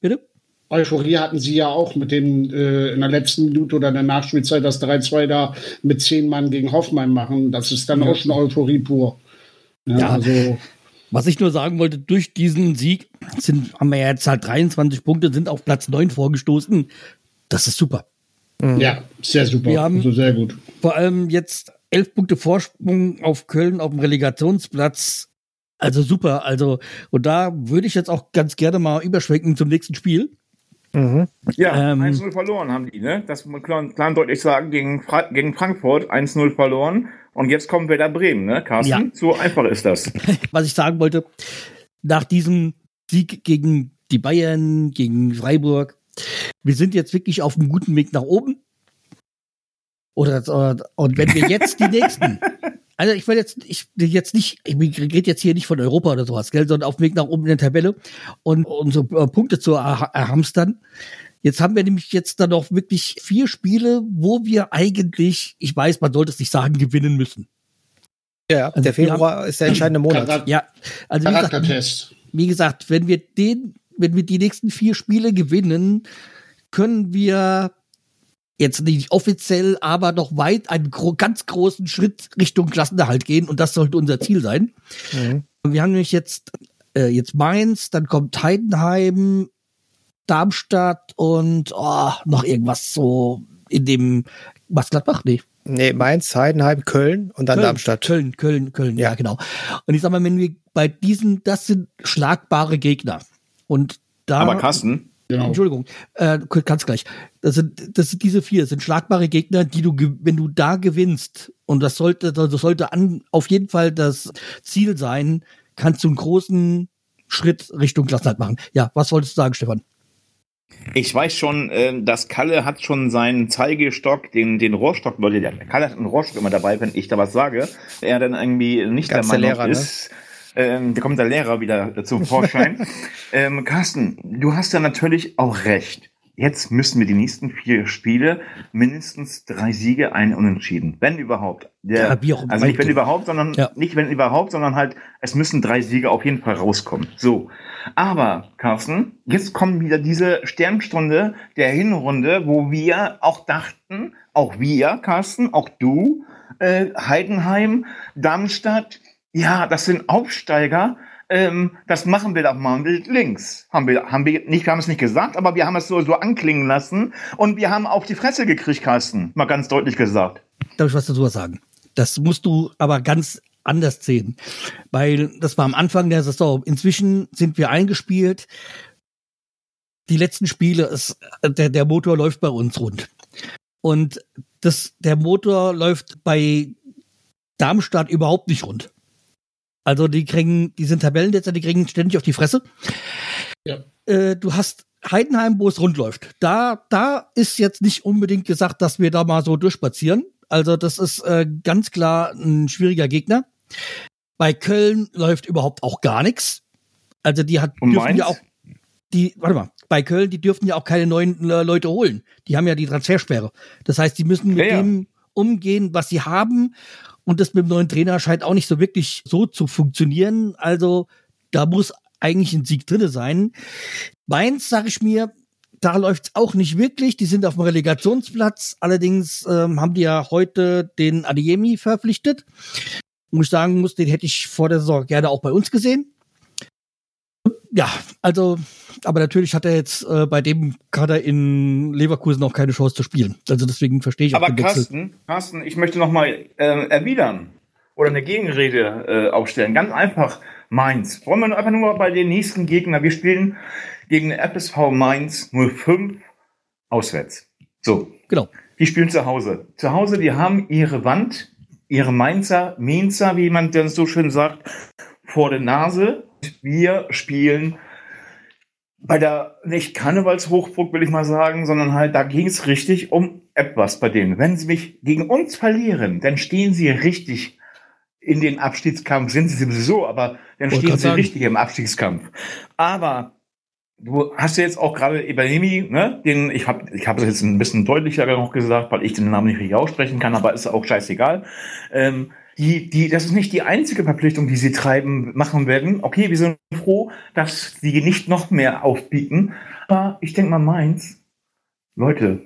bitte? Euphorie hatten sie ja auch mit dem äh, in der letzten Minute oder in der Nachspielzeit das 3-2 da mit zehn Mann gegen Hoffenheim machen. Das ist dann auch schon Euphorie pur. Ja, Ja. also Was ich nur sagen wollte, durch diesen Sieg sind, haben wir ja jetzt halt 23 Punkte, sind auf Platz 9 vorgestoßen. Das ist super. ja, sehr super. Wir haben- also sehr gut. Vor allem jetzt 11 Punkte Vorsprung auf Köln auf dem Relegationsplatz. Also super. Also, und da würde ich jetzt auch ganz gerne mal überschwenken zum nächsten Spiel. Mhm. Ja, Ähm, 1-0 verloren haben die, ne? Das muss man klar, klar und deutlich sagen, gegen, Fra gegen Frankfurt 1-0 verloren. Und jetzt kommt Werder Bremen, ne, Carsten? Ja. So einfach ist das. Was ich sagen wollte, nach diesem Sieg gegen die Bayern, gegen Freiburg, wir sind jetzt wirklich auf einem guten Weg nach oben. Oder, oder und wenn wir jetzt die nächsten, also ich will jetzt, ich jetzt nicht, ich rede jetzt hier nicht von Europa oder sowas, gell, sondern auf dem Weg nach oben in der Tabelle und unsere äh, Punkte zu erha- erhamstern. Jetzt haben wir nämlich jetzt dann noch wirklich vier Spiele, wo wir eigentlich, ich weiß, man sollte es nicht sagen, gewinnen müssen. Ja, Also der Februar ist der entscheidende Monat. Ja, also wie gesagt, wie gesagt, wenn wir den, wenn wir die nächsten vier Spiele gewinnen, können wir jetzt nicht offiziell, aber noch weit einen gro ganz großen Schritt Richtung Klassenerhalt gehen und das sollte unser Ziel sein. Mhm. Und wir haben nämlich jetzt äh, jetzt Mainz, dann kommt Heidenheim, Darmstadt und oh, noch irgendwas so in dem was Gladbach? Nee. Nee, Mainz, Heidenheim, Köln und dann Köln, Darmstadt. Köln, Köln, Köln, ja. Ja. genau. Und ich sag mal, wenn wir bei diesen, das sind schlagbare Gegner. Und da. Aber Carsten, Genau. Entschuldigung, äh, ganz gleich. Das sind, das sind diese vier, sind schlagbare Gegner, die du, wenn du da gewinnst, und das sollte, das sollte an, auf jeden Fall das Ziel sein, kannst du einen großen Schritt Richtung Klassenheit machen. Ja, was wolltest du sagen, Stefan? ich weiß schon, äh, dass Kalle hat schon seinen Zeigestock, den, den Rohrstock, Leute, der Kalle hat einen Rohrstock immer dabei, wenn ich da was sage. Er dann irgendwie nicht Ganz der der Meinung Lehrer, ne? Ähm, da kommt der Lehrer wieder zum Vorschein. ähm, Carsten, du hast ja natürlich auch recht. Jetzt müssen wir die nächsten vier Spiele mindestens drei Siege, ein Unentschieden. Wenn überhaupt. Der, Ja, also nicht wenn überhaupt, sondern Ja. nicht wenn überhaupt, sondern halt, es müssen drei Siege auf jeden Fall rauskommen. So. Aber, Carsten, jetzt kommt wieder diese Sternstunde der Hinrunde, wo wir auch dachten, auch wir, Carsten, auch du, äh, Heidenheim, Darmstadt, ja, das sind Aufsteiger, ähm, das machen wir doch mal mit links. Haben wir, haben wir nicht, wir haben es nicht gesagt, aber wir haben es so, so anklingen lassen und wir haben auf die Fresse gekriegt, Carsten. Mal ganz deutlich gesagt. Darf ich was dazu sagen? Das musst du aber ganz anders sehen. Weil das war am Anfang der Saison. Inzwischen sind wir eingespielt. Die letzten Spiele, ist, der, der Motor läuft bei uns rund. Und das, der Motor läuft bei Darmstadt überhaupt nicht rund. Also die kriegen, die sind Tabellenletzter, die kriegen ständig auf die Fresse. Ja. Äh, du hast Heidenheim, wo es rund läuft. Da, da ist jetzt nicht unbedingt gesagt, dass wir da mal so durchspazieren. Also das ist äh, ganz klar ein schwieriger Gegner. Bei Köln läuft überhaupt auch gar nichts. Also die hat Und dürfen Mainz? ja auch die, warte mal, bei Köln, die dürfen ja auch keine neuen äh, Leute holen. Die haben ja die Transfersperre. Das heißt, die müssen mit Ja, ja. dem umgehen, was sie haben. Und das mit dem neuen Trainer scheint auch nicht so wirklich so zu funktionieren. Also da muss eigentlich ein Sieg drinne sein. Mainz, sag ich mir, da läuft's auch nicht wirklich. Die sind auf dem Relegationsplatz. Allerdings ähm, haben die ja heute den Adeyemi verpflichtet. Wo ich sagen muss, den hätte ich vor der Saison gerne auch bei uns gesehen. Ja, also, aber natürlich hat er jetzt äh, bei dem Kader in Leverkusen auch keine Chance zu spielen. Also deswegen verstehe ich auch Aber. Carsten, Carsten, ich möchte noch mal äh, erwidern oder eine Gegenrede äh, aufstellen. Ganz einfach, Mainz. Wollen wir einfach nur bei den nächsten Gegner. Wir spielen gegen den FSV Mainz 05 auswärts. So, Genau. die spielen zu Hause. Zu Hause, die haben ihre Wand, ihre Mainzer, Mainzer, wie man das so schön sagt, vor der Nase. Wir spielen bei der, nicht Karnevalshochburg will ich mal sagen, sondern halt, da ging es richtig um etwas bei denen. Wenn sie mich gegen uns verlieren, dann stehen sie richtig in den Abstiegskampf, sind sie sowieso, aber dann stehen sie sagen. richtig im Abstiegskampf. Aber du hast ja jetzt auch gerade Ibrahimi, ne, den, ich habe ich hab das jetzt ein bisschen deutlicher noch gesagt, weil ich den Namen nicht richtig aussprechen kann, aber ist auch scheißegal. Ähm, die, die, das ist nicht die einzige Verpflichtung, die sie treiben, machen werden. Okay, wir sind froh, dass sie nicht noch mehr aufbieten. Aber ich denke mal, Mainz, Leute,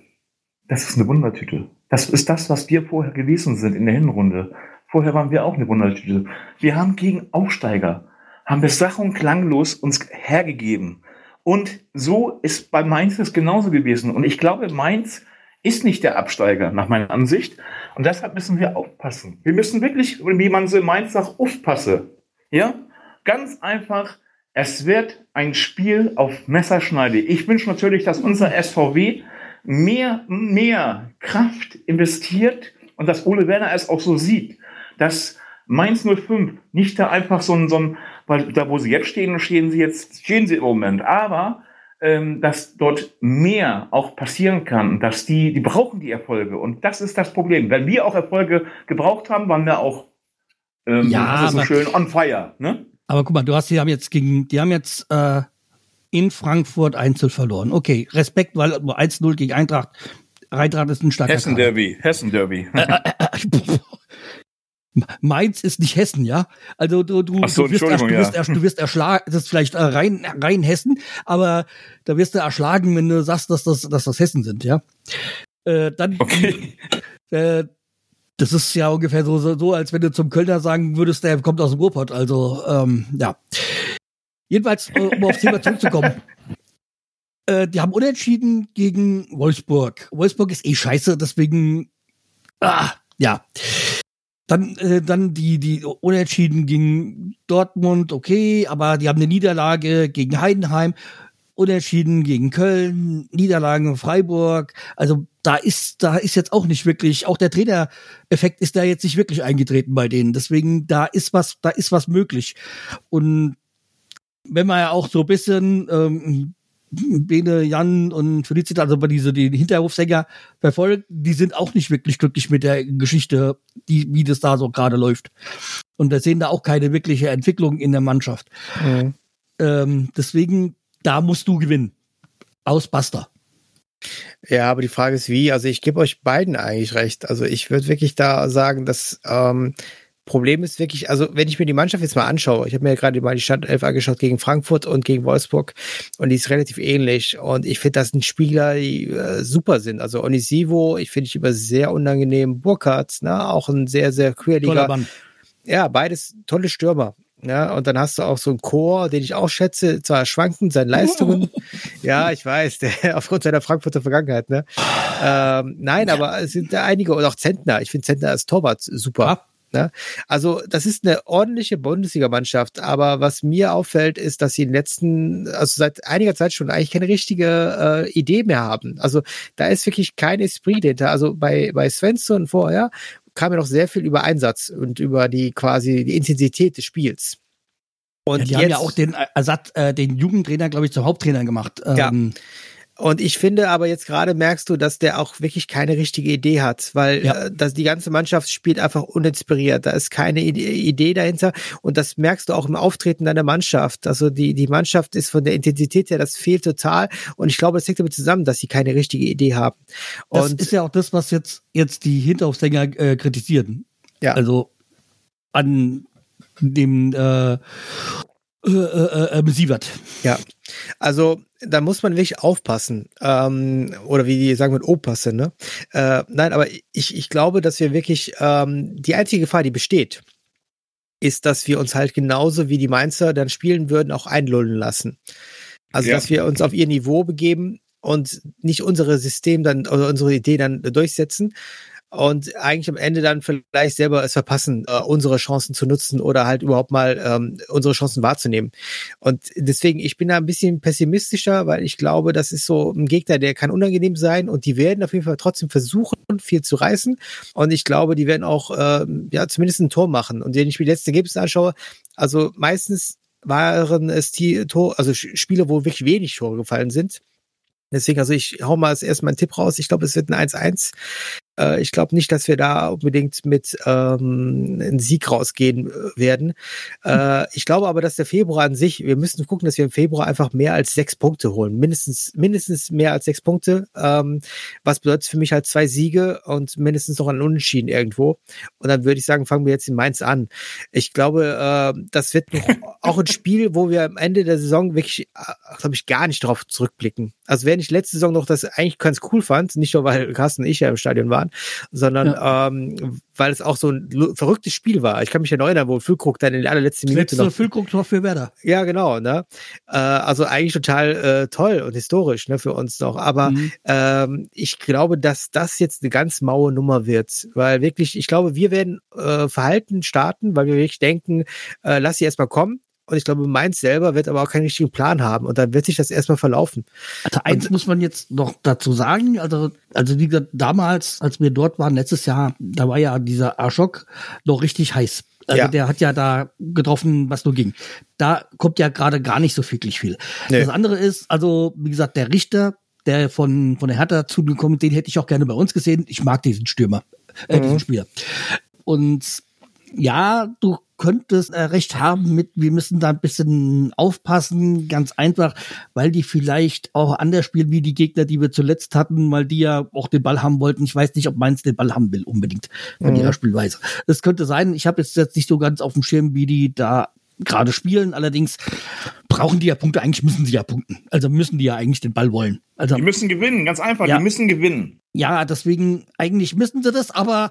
das ist eine Wundertüte. Das ist das, was wir vorher gewesen sind in der Hinrunde. Vorher waren wir auch eine Wundertüte. Wir haben gegen Aufsteiger, haben wir sach- und klanglos uns hergegeben. Und so ist bei Mainz es genauso gewesen. Und ich glaube, Mainz ist nicht der Absteiger, nach meiner Ansicht. Und deshalb müssen wir aufpassen. Wir müssen wirklich, wie man so in Mainz sagt, aufpassen. Ja? Ganz einfach, es wird ein Spiel auf Messerschneide. Ich wünsche natürlich, dass unser SVW mehr, mehr Kraft investiert und dass Ole Werner es auch so sieht, dass Mainz 05 nicht da einfach so ein, so ein weil da, wo sie jetzt stehen, stehen sie jetzt, stehen sie im Moment, aber ähm, dass dort mehr auch passieren kann, dass die, die brauchen die Erfolge und das ist das Problem. Wenn wir auch Erfolge gebraucht haben, waren wir auch ähm, Ja, so schön on fire, ne? Aber guck mal, du hast, die haben jetzt gegen, die haben jetzt äh, in Frankfurt Einzel verloren. Okay, Respekt, weil nur 1-0 gegen Eintracht. Eintracht ist ein starker Hessen. Derby, Hessen Derby. Mainz ist nicht Hessen, ja. Also du, du, so, du wirst, ersch- du wirst, ja. ersch- du wirst erschlagen, das ist vielleicht äh, rein, rein Hessen, aber da wirst du erschlagen, wenn du sagst, dass das, dass das Hessen sind, ja. Äh, dann, Okay. äh, das ist ja ungefähr so, so, so, als wenn du zum Kölner sagen würdest, der kommt aus dem Ruhrpott. Also, ähm, ja. Jedenfalls, äh, um aufs Thema zurückzukommen. Äh, die haben unentschieden gegen Wolfsburg. Wolfsburg ist eh scheiße, deswegen, ah, ja. Dann, äh, dann die, die Unentschieden gegen Dortmund, okay, aber die haben eine Niederlage gegen Heidenheim, Unentschieden gegen Köln, Niederlagen in Freiburg. Also da ist, da ist jetzt auch nicht wirklich, auch der Trainereffekt ist da jetzt nicht wirklich eingetreten bei denen. Deswegen, da ist was, da ist was möglich. Und wenn man ja auch so ein bisschen ähm, Bene, Jan und Felicitas, also bei diese die Hinterhofsänger verfolgt, die sind auch nicht wirklich glücklich mit der Geschichte, die, wie das da so gerade läuft. Und da sehen da auch keine wirkliche Entwicklung in der Mannschaft. Mhm. Ähm, deswegen, da musst du gewinnen. Aus Basta. Ja, aber die Frage ist wie. Also ich gebe euch beiden eigentlich recht. Also ich würde wirklich da sagen, dass ähm, Problem ist wirklich, also wenn ich mir die Mannschaft jetzt mal anschaue, ich habe mir gerade mal die Startelf angeschaut gegen Frankfurt und gegen Wolfsburg und die ist relativ ähnlich und ich finde, das sind Spieler, die äh, super sind. Also Onisivo, ich finde ich immer sehr unangenehm. Burkhardt, ne, auch ein sehr, sehr. Mann. Ja, beides tolle Stürmer. Ja, und dann hast du auch so einen Chor, den ich auch schätze, zwar schwankend seine Leistungen. ja, ich weiß, der, aufgrund seiner Frankfurter Vergangenheit, ne? Ähm, nein, aber es sind da einige, und auch Zentner. Ich finde Zentner als Torwart super. Ne? Also, das ist eine ordentliche Bundesligamannschaft, aber was mir auffällt, ist, dass sie in den letzten, also seit einiger Zeit schon eigentlich keine richtige äh, Idee mehr haben. Also, da ist wirklich kein Esprit dahinter. Also, bei, bei Svensson vorher kam ja noch sehr viel über Einsatz und über die quasi die Intensität des Spiels. Und Ja, die haben ja auch den Ersatz, äh, den Jugendtrainer, glaube ich, zum Haupttrainer gemacht. Ja. Und ich finde aber jetzt gerade merkst du, dass der auch wirklich keine richtige Idee hat, weil Ja. äh, dass die ganze Mannschaft spielt einfach uninspiriert. Da ist keine Ide- Idee dahinter und das merkst du auch im Auftreten deiner Mannschaft. Also die, die Mannschaft ist von der Intensität her, das fehlt total und ich glaube, es hängt damit zusammen, dass sie keine richtige Idee haben. Das Und ist ja auch das, was jetzt, jetzt die Hinterhofsänger äh, kritisieren. Ja. Also an dem äh, äh, äh, äh, Sievert. Ja, also da muss man wirklich aufpassen. Ähm, oder wie die sagen mit aufpassen, ne? Äh, nein, aber ich, ich glaube, dass wir wirklich ähm, die einzige Gefahr, die besteht, ist, dass wir uns halt genauso wie die Mainzer dann spielen würden, auch einlullen lassen. Also, Ja. dass wir uns auf ihr Niveau begeben und nicht unsere System dann oder unsere Idee dann durchsetzen und eigentlich am Ende dann vielleicht selber es verpassen, äh, unsere Chancen zu nutzen oder halt überhaupt mal ähm, unsere Chancen wahrzunehmen. Und deswegen, ich bin da ein bisschen pessimistischer, weil ich glaube, das ist so ein Gegner, der kann unangenehm sein und die werden auf jeden Fall trotzdem versuchen, viel zu reißen. Und ich glaube, die werden auch ähm, ja zumindest ein Tor machen. Und wenn ich mir die letzten Ergebnisse anschaue, also meistens waren es die Tor, also Spiele, wo wirklich wenig Tore gefallen sind. Deswegen, also ich hau mal erstmal einen Tipp raus. Ich glaube, es wird ein 1-1. Äh, ich glaube nicht, dass wir da unbedingt mit ähm, einem Sieg rausgehen äh, werden. Äh, ich glaube aber, dass der Februar an sich, wir müssen gucken, dass wir im Februar einfach mehr als sechs Punkte holen. Mindestens, mindestens mehr als sechs Punkte. Ähm, was bedeutet für mich halt zwei Siege und mindestens noch ein Unentschieden irgendwo. Und dann würde ich sagen, fangen wir jetzt in Mainz an. Ich glaube, äh, das wird auch ein Spiel, wo wir am Ende der Saison wirklich, äh, glaube ich, gar nicht drauf zurückblicken. Also wenn ich letzte Saison noch das eigentlich ganz cool fand, nicht nur weil Carsten und ich ja im Stadion waren, sondern ja. ähm, weil es auch so ein verrücktes Spiel war. Ich kann mich erinnern, wo Füllkrug dann in der allerletzten Minute noch... Füllkrug-Tor für Werder. Ja, genau. Ne? Äh, also eigentlich total äh, toll und historisch ne, für uns noch. Aber mhm. ähm, ich glaube, dass das jetzt eine ganz maue Nummer wird. Weil wirklich, ich glaube, wir werden äh, Verhalten starten, weil wir wirklich denken, äh, lass sie erstmal kommen und ich glaube, Mainz selber wird aber auch keinen richtigen Plan haben. Und dann wird sich das erstmal verlaufen. Also eins und, muss man jetzt noch dazu sagen. Also, also wie gesagt, damals, als wir dort waren, letztes Jahr, da war ja dieser Aschok noch richtig heiß. Also ja. der hat ja da getroffen, was nur ging. Da kommt ja gerade gar nicht so wirklich viel. Nee. Das andere ist, also, wie gesagt, der Richter, der von, von der Hertha zugekommen, den hätte ich auch gerne bei uns gesehen. Ich mag diesen Stürmer, äh, mhm. diesen Spieler. Und ja, du könntest äh, recht haben mit, wir müssen da ein bisschen aufpassen, ganz einfach, weil die vielleicht auch anders spielen wie die Gegner, die wir zuletzt hatten, weil die ja auch den Ball haben wollten. Ich weiß nicht, ob Mainz den Ball haben will unbedingt von mhm. ihrer Spielweise. Das könnte sein. Ich habe jetzt, jetzt nicht so ganz auf dem Schirm, wie die da gerade spielen. Allerdings brauchen die ja Punkte. Eigentlich müssen sie ja punkten. Also müssen die ja eigentlich den Ball wollen. Also die müssen gewinnen, ganz einfach. Ja. Die müssen gewinnen. Ja, deswegen eigentlich müssen sie das, aber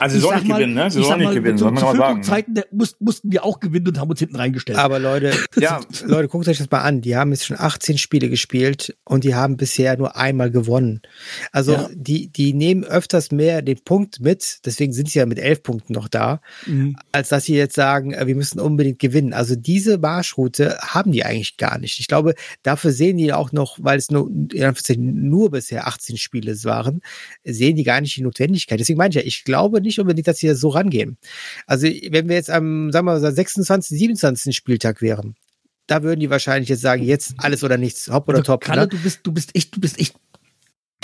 also sie sollen nicht mal, gewinnen, ne? Sie sollen nicht gewinnen, soll man mal sagen. Zeiten mussten, mussten wir auch gewinnen und haben uns hinten reingestellt. Aber Leute, ja. Leute, guckt euch das mal an. Die haben jetzt schon 18 Spiele gespielt und die haben bisher nur einmal gewonnen. Also ja. die, die nehmen öfters mehr den Punkt mit, deswegen sind sie ja mit elf Punkten noch da, mhm. als dass sie jetzt sagen, äh, wir müssen unbedingt gewinnen. Also diese Marschroute haben die eigentlich gar nicht. Ich glaube, dafür sehen die auch noch, weil es nur, nur bisher 18 Spiele waren, sehen die gar nicht die Notwendigkeit. Deswegen meine ich ja, ich glaube nicht unbedingt, dass sie so rangehen. Also wenn wir jetzt am, sagen wir mal, 26., 27. Spieltag wären, da würden die wahrscheinlich jetzt sagen, jetzt alles oder nichts, hopp oder also, top. Kalle, ne? du bist, du bist echt, du bist echt.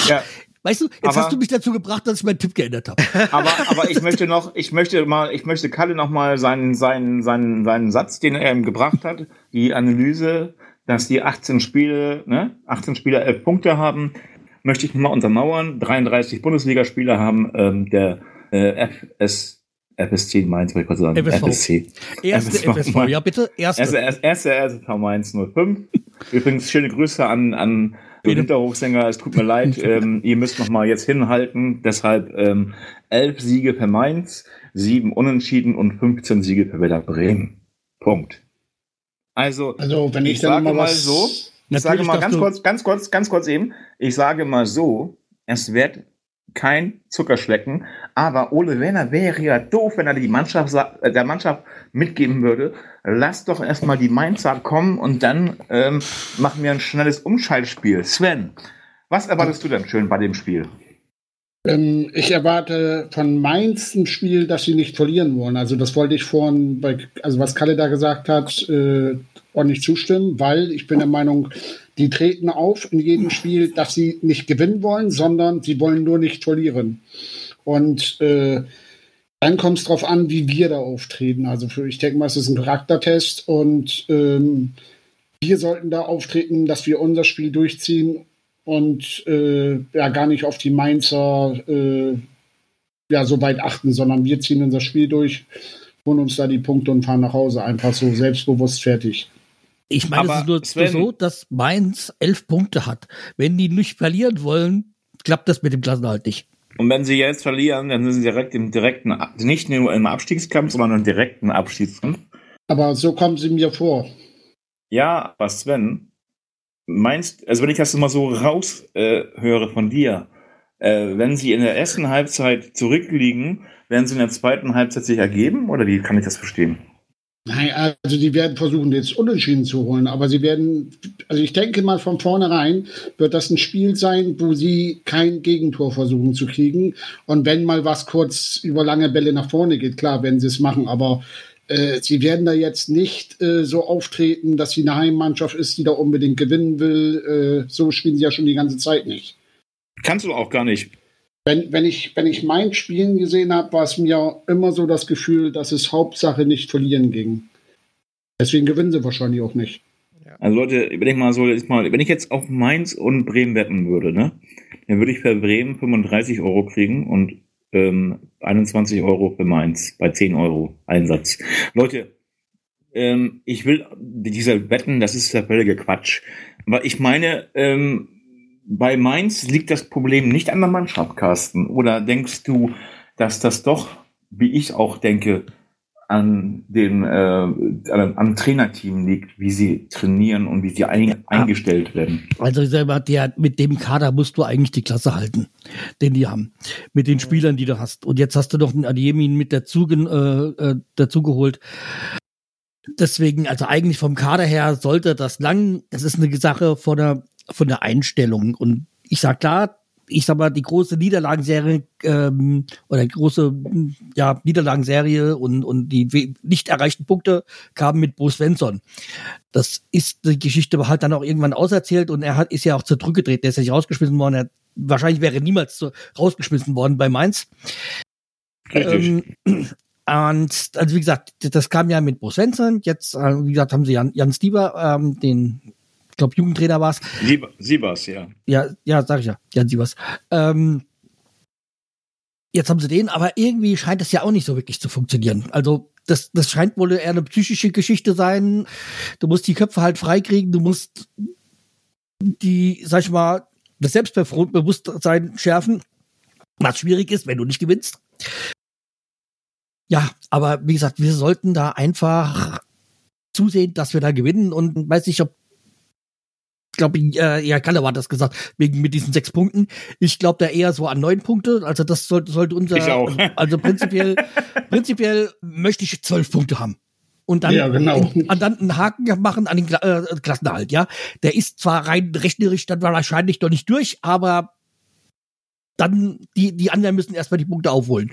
Ja. Weißt du, jetzt aber, hast du mich dazu gebracht, dass ich meinen Tipp geändert habe. Aber, aber ich möchte noch, ich möchte mal, ich möchte Kalle noch mal seinen, seinen, seinen, seinen Satz, den er ihm gebracht hat, die Analyse, dass die 18 Spiele, ne, 18 Spieler 11 Punkte haben, möchte ich nochmal untermauern. 33 Bundesligaspieler haben ähm, der äh, FS, FSC Mainz, wollte ich kurz sagen. FSV. FSC. Erste FSV, FSV ja bitte. Erste. Erste, erste FSV Mainz 05. Übrigens schöne Grüße an, an den Hinterhochsänger. Es tut mir leid, ähm, ihr müsst noch mal jetzt hinhalten. Deshalb ähm, elf Siege für Mainz, sieben Unentschieden und 15 Siege für Werder Bremen. Punkt. Also, also wenn ich, ich sage mal so, ich sage mal ganz kurz, ganz kurz, ganz kurz eben, ich sage mal so, es wird kein Zuckerschlecken. Aber Ole Werner wäre ja doof, wenn er die Mannschaft, äh, der Mannschaft mitgeben würde. Lass doch erstmal die Mainzer kommen und dann ähm, machen wir ein schnelles Umschaltspiel. Sven, was erwartest du denn schön bei dem Spiel? Ähm, ich erwarte von Mainz ein Spiel, dass sie nicht verlieren wollen. Also das wollte ich vorhin, bei, also was Kalle da gesagt hat, äh, ordentlich zustimmen, weil ich bin der Meinung, die treten auf in jedem Spiel, dass sie nicht gewinnen wollen, sondern sie wollen nur nicht verlieren. Und äh, dann kommt es darauf an, wie wir da auftreten. Also für, ich denke mal, es ist ein Charaktertest und ähm, wir sollten da auftreten, dass wir unser Spiel durchziehen und äh, ja gar nicht auf die Mainzer äh, ja so weit achten, sondern wir ziehen unser Spiel durch, holen uns da die Punkte und fahren nach Hause einfach so selbstbewusst fertig. Ich meine, Aber es ist nur Sven, so, dass Mainz elf Punkte hat. Wenn die nicht verlieren wollen, klappt das mit dem Klassenhalt nicht. Und wenn sie jetzt verlieren, dann sind sie direkt im direkten, nicht nur im Abstiegskampf, sondern im direkten Abstiegskampf. Aber so kommen sie mir vor. Ja, aber Sven, meinst, also wenn ich das mal so raushöre äh, von dir, äh, wenn sie in der ersten Halbzeit zurückliegen, werden sie in der zweiten Halbzeit sich ergeben oder wie kann ich das verstehen? Nein, also die werden versuchen, jetzt Unentschieden zu holen, aber sie werden, also ich denke mal von vornherein wird das ein Spiel sein, wo sie kein Gegentor versuchen zu kriegen. Und wenn mal was kurz über lange Bälle nach vorne geht, klar werden sie es machen, aber äh, sie werden da jetzt nicht äh, so auftreten, dass sie eine Heimmannschaft ist, die da unbedingt gewinnen will. Äh, so spielen sie ja schon die ganze Zeit nicht. Kannst du auch gar nicht. Wenn, wenn, ich, wenn ich mein Spielen gesehen habe, war es mir immer so das Gefühl, dass es Hauptsache nicht verlieren ging. Deswegen gewinnen sie wahrscheinlich auch nicht. Also Leute, überleg mal so, jetzt mal, wenn ich jetzt auf Mainz und Bremen wetten würde, ne, dann würde ich für Bremen 35 Euro kriegen und ähm, 21 Euro für Mainz bei 10 Euro Einsatz. Leute, ähm, ich will diese Wetten, das ist der völlige Quatsch. Aber ich meine, ähm, bei Mainz liegt das Problem nicht an der Mannschaft, Carsten. Oder denkst du, dass das doch, wie ich auch denke, an dem, äh, an, am Trainerteam liegt, wie sie trainieren und wie sie ein, eingestellt werden. Also ich sag mal, der, mit dem Kader musst du eigentlich die Klasse halten, den die haben. Mit den Spielern, die du hast. Und jetzt hast du noch einen Adiemin mit dazu, äh, äh, dazu geholt. Deswegen, also eigentlich vom Kader her sollte das lang, es ist eine Sache von der, von der Einstellung. Und ich sag klar, ich sag mal, die große Niederlagenserie ähm, oder die große ja, Niederlagenserie und, und die nicht erreichten Punkte kamen mit Bo Svensson. Das ist die Geschichte halt dann auch irgendwann auserzählt und er hat ist ja auch zurückgedreht, der ist ja nicht rausgeschmissen worden. Er, wahrscheinlich wäre niemals zu, rausgeschmissen worden bei Mainz. Ähm, und also wie gesagt, das kam ja mit Bo Svensson. Jetzt, äh, wie gesagt, haben sie Jan, Jan Stieber, ähm, den glaube, Jugendtrainer war es. Siebers, ja. Ja, ja, sag ich ja. Ja, Siebers. Ähm, jetzt haben sie den, aber irgendwie scheint es ja auch nicht so wirklich zu funktionieren. Also das, das scheint wohl eher eine psychische Geschichte sein. Du musst die Köpfe halt freikriegen, du musst die, sag ich mal, das Selbstbewusstsein schärfen, was schwierig ist, wenn du nicht gewinnst. Ja, aber wie gesagt, wir sollten da einfach zusehen, dass wir da gewinnen und weiß nicht, ob glaube, äh, ja, Kalle war das gesagt, wegen mit diesen sechs Punkten. Ich glaube da eher so an neun Punkte. Also das sollte, sollte unser, ich auch. also prinzipiell, prinzipiell möchte ich zwölf Punkte haben. Und dann, ja, genau. in, dann einen Haken machen an den äh, Klassenerhalt, ja. Der ist zwar rein rechnerisch dann wahrscheinlich noch nicht durch, aber dann, die, die anderen müssen erstmal die Punkte aufholen.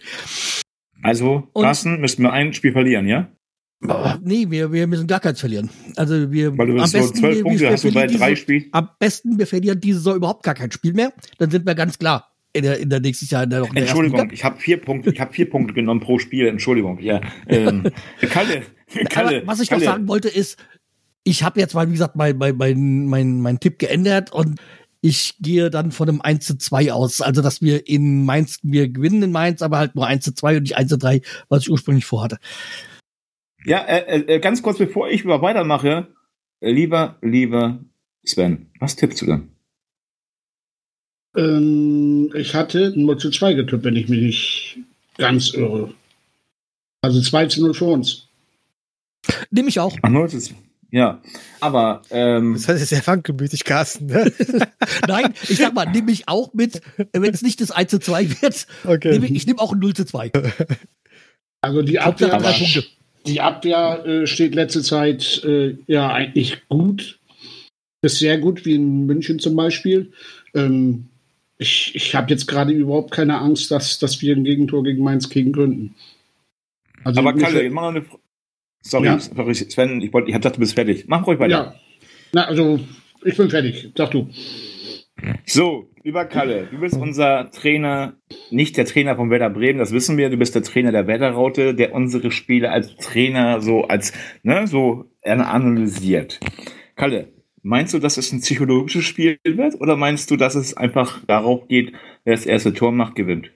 Also, Carsten, müssten wir ein Spiel verlieren, ja? Nee, wir, wir müssen gar keins verlieren. Also wir Weil du am besten, zwölf Punkte hast du bei drei Spielen. Am besten, wir verlieren diese Saison überhaupt gar kein Spiel mehr. Dann sind wir ganz klar in der, in der nächsten Jahr in der, in Entschuldigung, ich habe vier Punkte, ich habe vier Punkte genommen pro Spiel. Entschuldigung, ja. Ähm, Kalle, Kalle, was ich Kalle. noch sagen wollte ist, ich habe jetzt mal, wie gesagt, mein, mein, mein, mein, mein Tipp geändert und ich gehe dann von einem 1 zu 2 aus. Also, dass wir in Mainz, wir gewinnen in Mainz, aber halt nur 1 zu 2 und nicht 1 zu 3, was ich ursprünglich vorhatte. Ja, äh, äh, ganz kurz bevor ich über weitermache, äh, lieber, lieber Sven, was tippst du denn? Ähm, ich hatte 0 zu 2 getippt, wenn ich mich nicht ganz irre. Also 2 zu 0 für uns. Nehme ich auch. Ach, 0 zu 2. Ja, aber ähm, das heißt, ist sehr fanggemütig, Carsten. Ne? Nein, ich sag mal, nehme ich auch mit, wenn es nicht das 1 zu 2 wird. Okay. Nehm ich ich nehme auch ein 0 zu 2. Also die Abwehr, Hauptsache drei Punkte. Die Abwehr äh, steht letzte Zeit äh, ja eigentlich gut. Ist sehr gut, wie in München zum Beispiel. Ähm, ich ich habe jetzt gerade überhaupt keine Angst, dass, dass wir ein Gegentor gegen Mainz kriegen könnten. Also aber Kalle, ich mach noch eine Frage. Sorry, Ja. sorry, Sven, ich, wollte, ich gedacht, du bist fertig. Mach ruhig weiter. Ja. Na, also, ich bin fertig. Sag du. So, lieber Kalle, du bist unser Trainer, nicht der Trainer von Werder Bremen, das wissen wir. Du bist der Trainer der Werder-Raute, der unsere Spiele als Trainer so als, ne, so analysiert. Kalle, meinst du, dass es ein psychologisches Spiel wird oder meinst du, dass es einfach darauf geht, wer das erste Tor macht, gewinnt?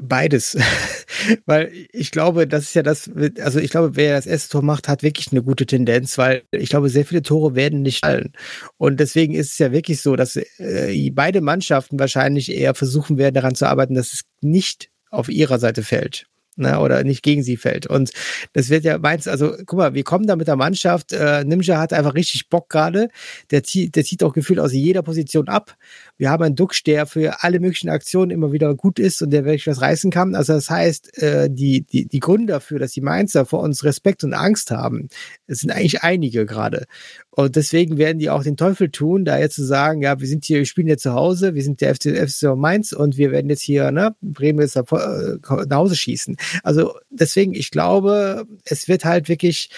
Beides. weil ich glaube, das ist ja das, also ich glaube, wer das erste Tor macht, hat wirklich eine gute Tendenz, weil ich glaube, sehr viele Tore werden nicht fallen. Und deswegen ist es ja wirklich so, dass äh, beide Mannschaften wahrscheinlich eher versuchen werden, daran zu arbeiten, dass es nicht auf ihrer Seite fällt. Ne, oder nicht gegen sie fällt. Und das wird ja meins, also guck mal, wir kommen da mit der Mannschaft. Äh, Nimja hat einfach richtig Bock gerade. Der, zieht, der zieht auch gefühlt aus jeder Position ab. Wir haben einen Duxch, der für alle möglichen Aktionen immer wieder gut ist und der wirklich was reißen kann. Also das heißt, äh, die, die, die Gründe dafür, dass die Mainzer vor uns Respekt und Angst haben, es sind eigentlich einige gerade. Und deswegen werden die auch den Teufel tun, da jetzt zu sagen, ja, wir sind hier, wir spielen jetzt zu Hause, wir sind der FC, FC Mainz und wir werden jetzt hier, ne, Bremen jetzt nach nach Hause schießen. Also deswegen, ich glaube, es wird halt wirklich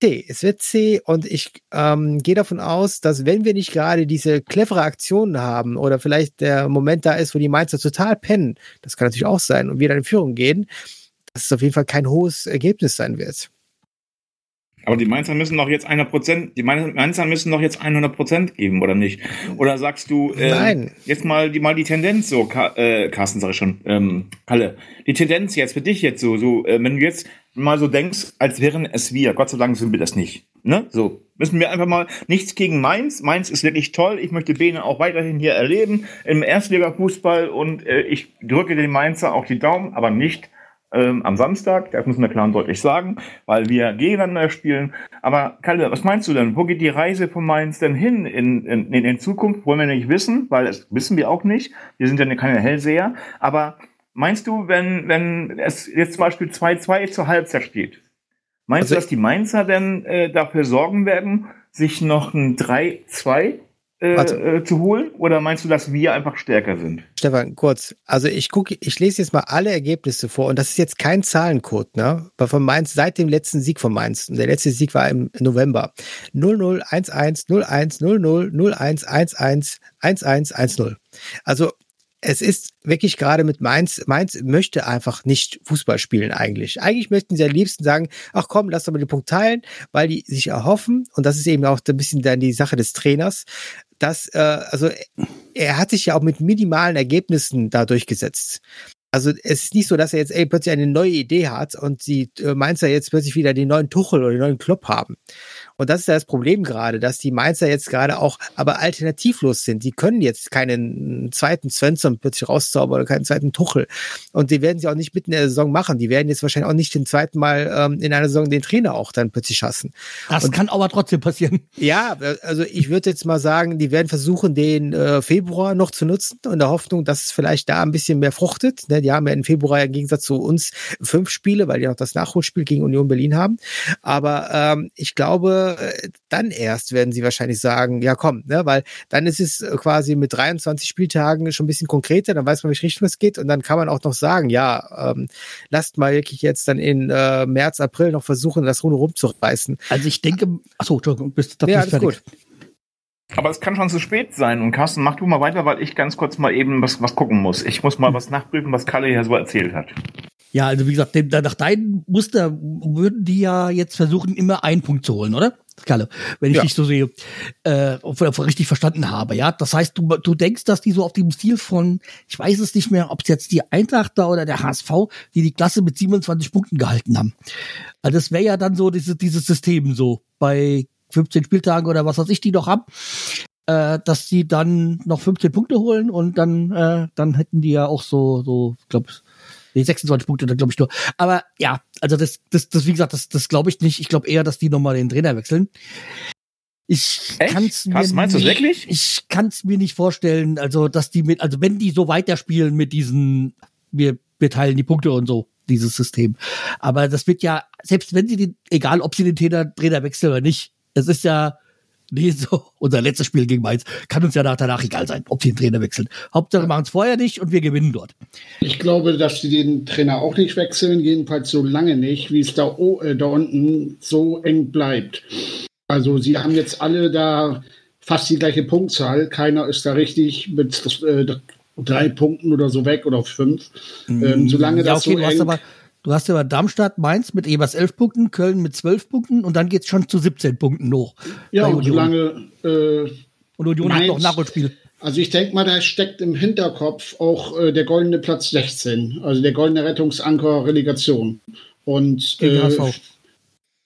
C. Es wird C und ich ähm, gehe davon aus, dass wenn wir nicht gerade diese clevere Aktionen haben oder vielleicht der Moment da ist, wo die Mainzer total pennen, das kann natürlich auch sein, und wir dann in Führung gehen, dass es auf jeden Fall kein hohes Ergebnis sein wird. Aber die Mainzer müssen doch jetzt 100%, die Mainzer müssen doch jetzt 100% geben, oder nicht? Oder sagst du, äh, Nein. jetzt mal die, mal die Tendenz so, Ka äh, Carsten sag ich schon, ähm, Kalle, die Tendenz jetzt für dich jetzt so, so, äh, wenn du jetzt mal so denkst, als wären es wir, Gott sei Dank sind wir das nicht, ne? So, müssen wir einfach mal, nichts gegen Mainz, Mainz ist wirklich toll, ich möchte Bene auch weiterhin hier erleben im Erstliga-Fußball und äh, ich drücke den Mainzer auch die Daumen, aber nicht ähm, am Samstag, das müssen wir klar und deutlich sagen, weil wir gegeneinander spielen. Aber Kalle, was meinst du denn? Wo geht die Reise von Mainz denn hin in, in, in, Zukunft? Wollen wir nicht wissen, weil das wissen wir auch nicht. Wir sind ja keine Hellseher. Aber meinst du, wenn, wenn es jetzt zum Beispiel 2-2 zur Halbzeit steht, meinst Also- du, dass die Mainzer denn äh, dafür sorgen werden, sich noch ein 3-2 äh, äh, zu holen? Oder meinst du, dass wir einfach stärker sind? Stefan, kurz. Also ich gucke, ich lese jetzt mal alle Ergebnisse vor und das ist jetzt kein Zahlencode, ne? Aber von Mainz seit dem letzten Sieg von Mainz. Und der letzte Sieg war im November. 00 11 01 00 01 11 11 10. Also es ist wirklich gerade mit Mainz, Mainz möchte einfach nicht Fußball spielen eigentlich. Eigentlich möchten sie am liebsten sagen, ach komm, lass doch mal den Punkt teilen, weil die sich erhoffen, und das ist eben auch ein bisschen dann die Sache des Trainers, dass, äh, also er hat sich ja auch mit minimalen Ergebnissen da durchgesetzt. Also es ist nicht so, dass er jetzt ey, plötzlich eine neue Idee hat und die äh, Mainzer jetzt plötzlich wieder den neuen Tuchel oder den neuen Klopp haben. Und das ist ja das Problem gerade, dass die Mainzer jetzt gerade auch aber alternativlos sind. Die können jetzt keinen zweiten Svensson plötzlich rauszaubern oder keinen zweiten Tuchel. Und die werden sie auch nicht mitten in der Saison machen. Die werden jetzt wahrscheinlich auch nicht den zweiten Mal ähm, in einer Saison den Trainer auch dann plötzlich hassen. Das kann aber trotzdem passieren. Ja, also ich würde jetzt mal sagen, die werden versuchen, den äh, Februar noch zu nutzen, in der Hoffnung, dass es vielleicht da ein bisschen mehr fruchtet. Ne, die haben ja im Februar im Gegensatz zu uns fünf Spiele, weil die noch das Nachholspiel gegen Union Berlin haben. Aber ähm, ich glaube, äh, dann erst werden sie wahrscheinlich sagen, ja komm, ne, weil dann ist es äh, quasi mit 23 Spieltagen schon ein bisschen konkreter, dann weiß man, welche Richtung es geht und dann kann man auch noch sagen, ja, ähm, lasst mal wirklich jetzt dann in äh, März, April noch versuchen, das Runde rumzureißen. Also ich denke, achso, Entschuldigung, bist du Ja, gut. Aber es kann schon zu spät sein. Und Carsten, mach du mal weiter, weil ich ganz kurz mal eben was, was gucken muss. Ich muss mal was nachprüfen, was Kalle hier so erzählt hat. Ja, also wie gesagt, nach deinem Muster würden die ja jetzt versuchen, immer einen Punkt zu holen, oder? Kalle, wenn ich Ja. dich so sehe, äh, ob ich richtig verstanden habe, ja. Das heißt, du, du denkst, dass die so auf dem Stil von, ich weiß es nicht mehr, ob es jetzt die Eintracht da oder der HSV, die die Klasse mit 27 Punkten gehalten haben. Also das wäre ja dann so dieses, dieses System so bei 15 Spieltagen oder was weiß ich, die noch haben, äh, dass die dann noch 15 Punkte holen und dann, äh, dann hätten die ja auch so, so, ich glaube, Nee, 26 Punkte, dann glaube ich nur. Aber ja, also das, das, das, wie gesagt, das, das glaube ich nicht. Ich glaube eher, dass die nochmal den Trainer wechseln. Ich kann's mir meinst nicht, wirklich? Ich kann's mir nicht vorstellen, also dass die mit, also wenn die so weiterspielen mit diesen, wir, wir teilen die Punkte und so, dieses System. Aber das wird ja, selbst wenn sie den, egal ob sie den Trainer, Trainer wechseln oder nicht, es ist ja, nee, so, unser letztes Spiel gegen Mainz, kann uns ja nach, danach egal sein, ob sie den Trainer wechseln. Hauptsache machen es vorher nicht und wir gewinnen dort. Ich glaube, dass sie den Trainer auch nicht wechseln, jedenfalls so lange nicht, wie es da, äh, da unten so eng bleibt. Also sie haben jetzt alle da fast die gleiche Punktzahl. Keiner ist da richtig mit äh, drei Punkten oder so weg oder fünf. Ähm, solange ja, das okay, so eng aber, du hast aber Darmstadt, Mainz mit jeweils 11 Punkten, Köln mit 12 Punkten und dann geht's schon zu 17 Punkten hoch. ja, und solange äh, Und Union hat Mainz- noch ein Nachholspiel. Also ich denke mal, da steckt im Hinterkopf auch äh, der goldene Platz 16, also der goldene Rettungsanker Relegation. Und Gegen äh, HSV.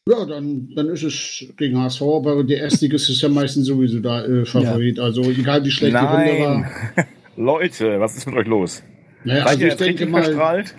ja, dann, dann ist es gegen HSV, aber der Erstligist ist ja meistens sowieso da äh, Favorit. Also egal wie schlecht die Runde war. Leute, was ist mit euch los? Naja, Seid also ihr ich denke mal, verstrahlt?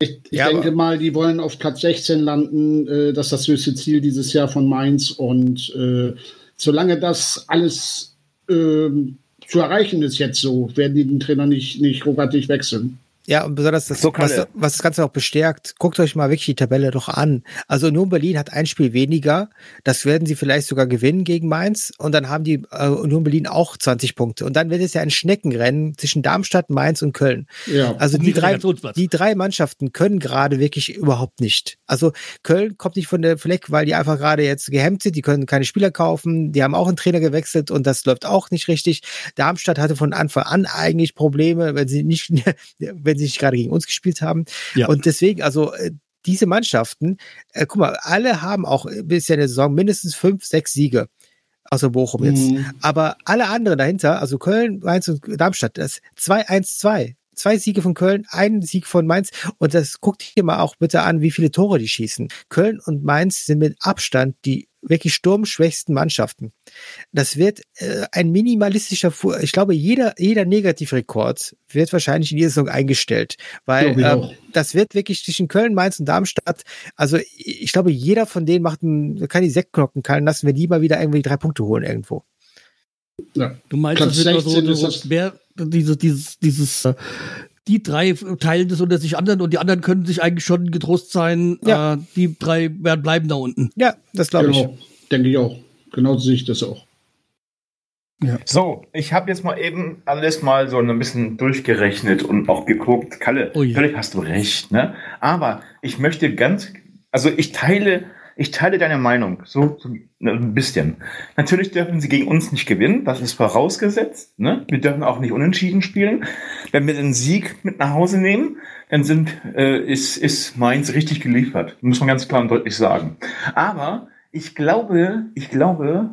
Ich, ich Ja, denke mal, die wollen auf Platz 16 landen. Äh, das ist das höchste Ziel dieses Jahr von Mainz. Und äh, solange das alles ähm, zu erreichen ist jetzt so, werden die den Trainer nicht, nicht ruckartig wechseln. Ja, und besonders das, So, was, was das Ganze auch bestärkt, guckt euch mal wirklich die Tabelle doch an. Also Union Berlin hat ein Spiel weniger, das werden sie vielleicht sogar gewinnen gegen Mainz und dann haben die äh, Union Berlin auch 20 Punkte. Und dann wird es ja ein Schneckenrennen zwischen Darmstadt, Mainz und Köln. Ja. Also die den drei, die drei Mannschaften können gerade wirklich überhaupt nicht. Also Köln kommt nicht von der Fleck, weil die einfach gerade jetzt gehemmt sind. Die können keine Spieler kaufen. Die haben auch einen Trainer gewechselt und das läuft auch nicht richtig. Darmstadt hatte von Anfang an eigentlich Probleme, wenn sie nicht, wenn sie nicht gerade gegen uns gespielt haben. Ja. Und deswegen, also äh, diese Mannschaften, äh, guck mal, alle haben auch bisher in der Saison mindestens fünf, sechs Siege. Außer Bochum jetzt. Mhm. Aber alle anderen dahinter, also Köln, Mainz und Darmstadt, das 2-1-2. Zwei Siege von Köln, ein Sieg von Mainz. Und das guckt hier mal auch bitte an, wie viele Tore die schießen. Köln und Mainz sind mit Abstand die wirklich sturmschwächsten Mannschaften. Das wird äh, ein minimalistischer, Fu ich glaube, jeder, jeder Negativrekord wird wahrscheinlich in dieser Saison eingestellt, weil ähm, das wird wirklich zwischen Köln, Mainz und Darmstadt. Also ich ich glaube, jeder von denen macht einen, kann die Sektglocken kallen lassen, wenn die mal wieder irgendwie drei Punkte holen irgendwo. Ja. Du meinst, Platz das wird nur 16 so, so mehr, dieses, dieses, dieses, äh, die drei teilen das unter sich anderen und die anderen können sich eigentlich schon getrost sein, Ja. äh, die drei werden bleiben da unten. Ja, das glaube ich. Genau. Denke ich auch. Genau so sehe ich das auch. So, ich habe jetzt mal eben alles mal so ein bisschen durchgerechnet und auch geguckt. Kalle, Oh je. völlig hast du recht, ne? Aber ich möchte ganz, also ich teile, ich teile deine Meinung, so, so ein bisschen. Natürlich dürfen sie gegen uns nicht gewinnen, das ist vorausgesetzt, ne? Wir dürfen auch nicht unentschieden spielen. Wenn wir den Sieg mit nach Hause nehmen, dann sind, äh, ist, ist Mainz richtig geliefert. Muss man ganz klar und deutlich sagen. Aber ich glaube, ich glaube,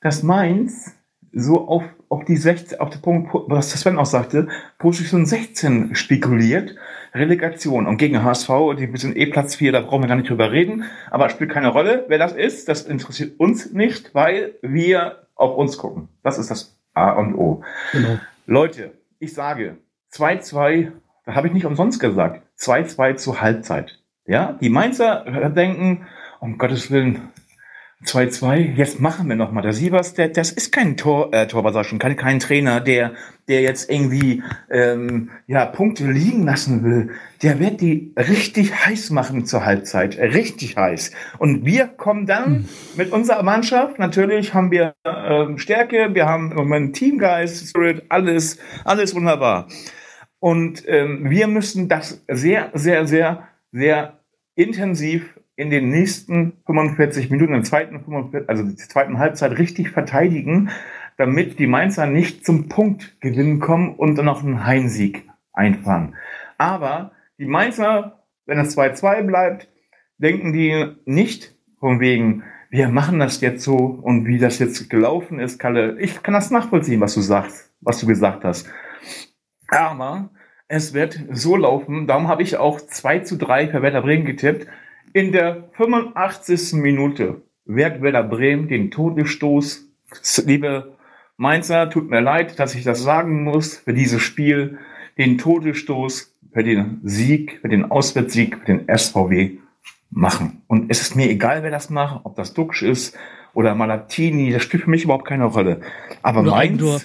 dass Mainz so auf, auf die 16, auf den Punkt, was Sven auch sagte, Position 16 spekuliert, Relegation. Und gegen HSV, die sind eh Platz 4, da brauchen wir gar nicht drüber reden, aber spielt keine Rolle, wer das ist, das interessiert uns nicht, weil wir auf uns gucken. Das ist das A und O. Genau. Leute, ich sage 2-2, da habe ich nicht umsonst gesagt, 2-2 zur Halbzeit. Ja, die Mainzer denken, um Gottes Willen, 2-2, jetzt machen wir nochmal. Der Sievers, der, das ist kein Tor, äh, Torwart, schon, kein, kein Trainer, der, der jetzt irgendwie ähm, ja, Punkte liegen lassen will. Der wird die richtig heiß machen zur Halbzeit. Richtig heiß. Und wir kommen dann mit unserer Mannschaft, natürlich haben wir ähm, Stärke, wir haben im Moment Teamgeist, Spirit, alles, alles wunderbar. Und ähm, wir müssen das sehr, sehr, sehr, sehr intensiv in den nächsten 45 Minuten, in der zweiten, 45, also der zweiten Halbzeit richtig verteidigen, damit die Mainzer nicht zum Punktgewinn kommen und dann noch einen Heimsieg einfahren. Aber die Mainzer, wenn es 2-2 bleibt, denken die nicht von wegen, wir machen das jetzt so und wie das jetzt gelaufen ist, Kalle. Ich kann das nachvollziehen, was du sagst, was du gesagt hast. Aber es wird so laufen, darum habe ich auch 2 zu 3 für Werder Bremen getippt. In der 85. Minute wird Werder Bremen den Todesstoß, liebe Mainzer, tut mir leid, dass ich das sagen muss, für dieses Spiel, den Todesstoß für den Sieg, für den Auswärtssieg, für den SVW machen. Und es ist mir egal, wer das macht, ob das Duxch ist oder Malatini, das spielt für mich überhaupt keine Rolle. Aber Oder Mainz, Eigentor.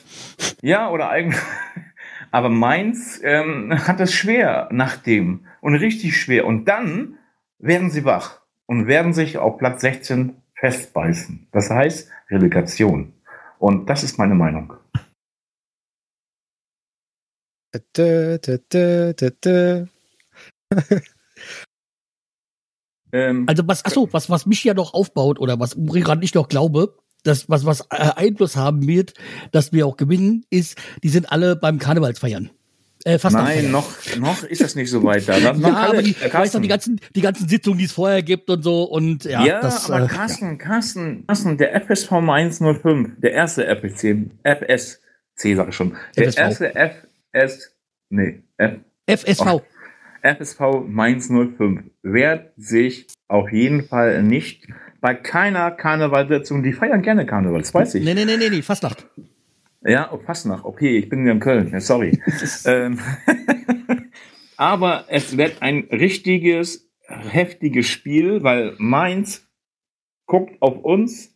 ja, oder eigen. Aber Mainz ähm, hat es schwer nach dem und richtig schwer. Und dann werden sie wach und werden sich auf Platz 16 festbeißen. Das heißt Relegation. Und das ist meine Meinung. Ähm, Also was, ach so, was, was mich ja noch aufbaut oder was gerade nicht noch glaube, das, was, was äh, Einfluss haben wird, dass wir auch gewinnen, ist, die sind alle beim Karnevalsfeiern. Äh, fast nein, noch, noch ist das nicht so weit da. Noch Ja, aber die, weißt du, die ganzen, die ganzen Sitzungen, die es vorher gibt und so und ja, Ja, das, aber äh, Carsten, Carsten, Carsten, der FSV Mainz 05, der erste FSC, FSC sag ich schon, der FSV. erste FS, nee, F, FSV. FSV Mainz 05 wird sich auf jeden Fall nicht bei keiner Karnevalssitzung, die feiern gerne Karneval, das weiß ich. Nee, nee, nee, nee, nee, Fastnacht. Ja, oh, Fastnacht. Okay, ich bin ja in Köln. Sorry. ähm, aber es wird ein richtiges, heftiges Spiel, weil Mainz guckt auf uns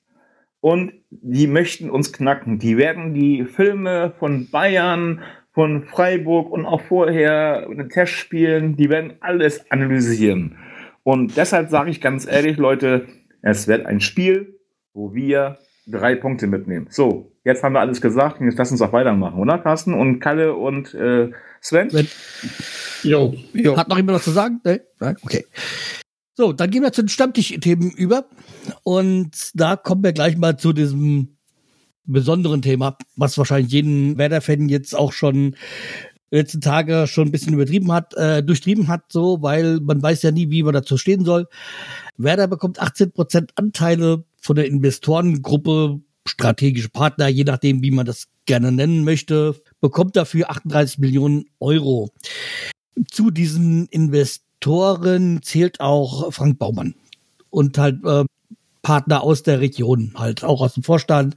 und die möchten uns knacken. Die werden die Filme von Bayern, von Freiburg und auch vorher in den Testspielen, die werden alles analysieren. Und deshalb sage ich ganz ehrlich, Leute, es wird ein Spiel, wo wir drei Punkte mitnehmen. So, jetzt haben wir alles gesagt und jetzt lass uns auch weitermachen, oder Carsten? Und Kalle und äh, Sven? Sven. Jo. Jo. Hat noch jemand was zu sagen? Nee? Nein? Okay. So, dann gehen wir zu den Stammtisch-Themen über. Und da kommen wir gleich mal zu diesem besonderen Thema, was wahrscheinlich jeden Werder-Fan jetzt auch schon letzten Tage schon ein bisschen übertrieben hat, äh, durchtrieben hat, so, weil man weiß ja nie, wie man dazu stehen soll. Werder bekommt 18% Anteile von der Investorengruppe, strategische Partner, je nachdem, wie man das gerne nennen möchte, bekommt dafür 38 Millionen Euro. Zu diesen Investoren zählt auch Frank Baumann und halt äh, Partner aus der Region, halt auch aus dem Vorstand,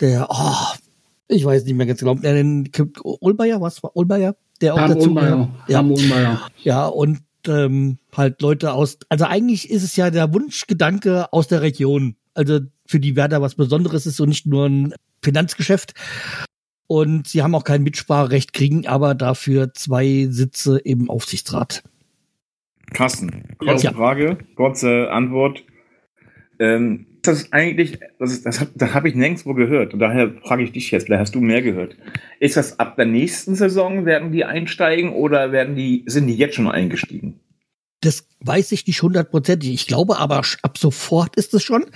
der, oh, ich weiß nicht mehr ganz genau, der den Ulbayer, was war Ulbayer? Der auch Ham dazu Ulmeier. ja, Ulmeier. ja, und ähm, halt Leute aus, also eigentlich ist es ja der Wunschgedanke aus der Region. Also für die Werder was Besonderes ist und nicht nur ein Finanzgeschäft. Und sie haben auch kein Mitspracherecht, kriegen aber dafür zwei Sitze im Aufsichtsrat. Carsten, kurze Ja. Frage, kurze Antwort. Ähm, das ist eigentlich, das, ist, das, hab- das habe ich nirgendwo gehört und daher frage ich dich jetzt, vielleicht hast du mehr gehört. Ist das ab der nächsten Saison, werden die einsteigen oder werden die, sind die jetzt schon eingestiegen? Das weiß ich nicht hundertprozentig. Ich glaube aber ab sofort ist es schon.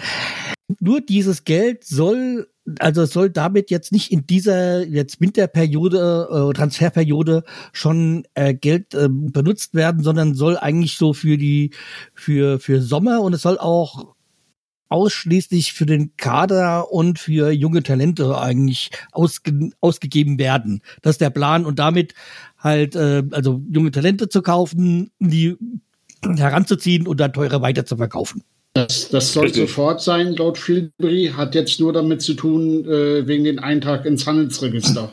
Nur dieses Geld soll, also soll damit jetzt nicht in dieser jetzt Winterperiode, äh, Transferperiode schon äh, Geld äh, benutzt werden, sondern soll eigentlich so für die, für, für Sommer und es soll auch ausschließlich für den Kader und für junge Talente eigentlich ausge, ausgegeben werden. Das ist der Plan und damit halt, äh, also junge Talente zu kaufen, die heranzuziehen und dann teurer weiter zu verkaufen. Das, das soll Richtig. sofort sein, laut Filbri, hat jetzt nur damit zu tun, äh, wegen den Eintrag ins Handelsregister.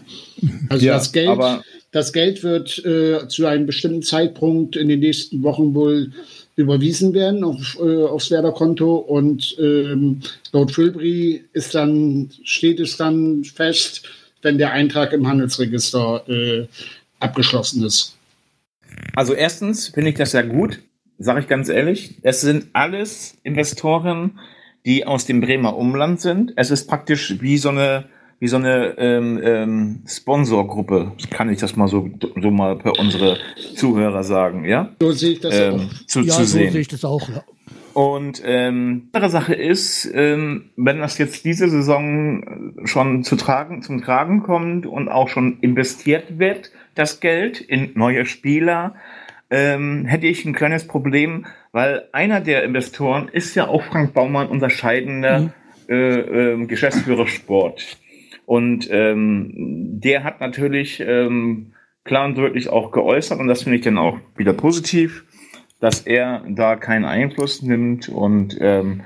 Also Ja, das Geld, das Geld wird äh, zu einem bestimmten Zeitpunkt in den nächsten Wochen wohl überwiesen werden auf, äh, aufs Werder-Konto und ähm, laut Filbri ist dann, steht es dann fest, wenn der Eintrag im Handelsregister äh, abgeschlossen ist. Also erstens finde ich das ja gut, sage ich ganz ehrlich. Es sind alles Investoren, die aus dem Bremer Umland sind. Es ist praktisch wie so eine wie so eine ähm, ähm, Sponsorgruppe, kann ich das mal so, so mal für unsere Zuhörer sagen, ja? So sehe ich das Ähm, auch. zu, ja, zu so sehen. sehe ich das auch. Ja. Und ähm, andere Sache ist, ähm, wenn das jetzt diese Saison schon zu tragen, zum Tragen kommt und auch schon investiert wird, das Geld in neue Spieler, ähm, hätte ich ein kleines Problem, weil einer der Investoren ist ja auch Frank Baumann, unser scheidender äh, ähm, Geschäftsführer Sport. Und ähm, der hat natürlich ähm, klar und deutlich auch geäußert, und das finde ich dann auch wieder positiv, dass er da keinen Einfluss nimmt und ähm,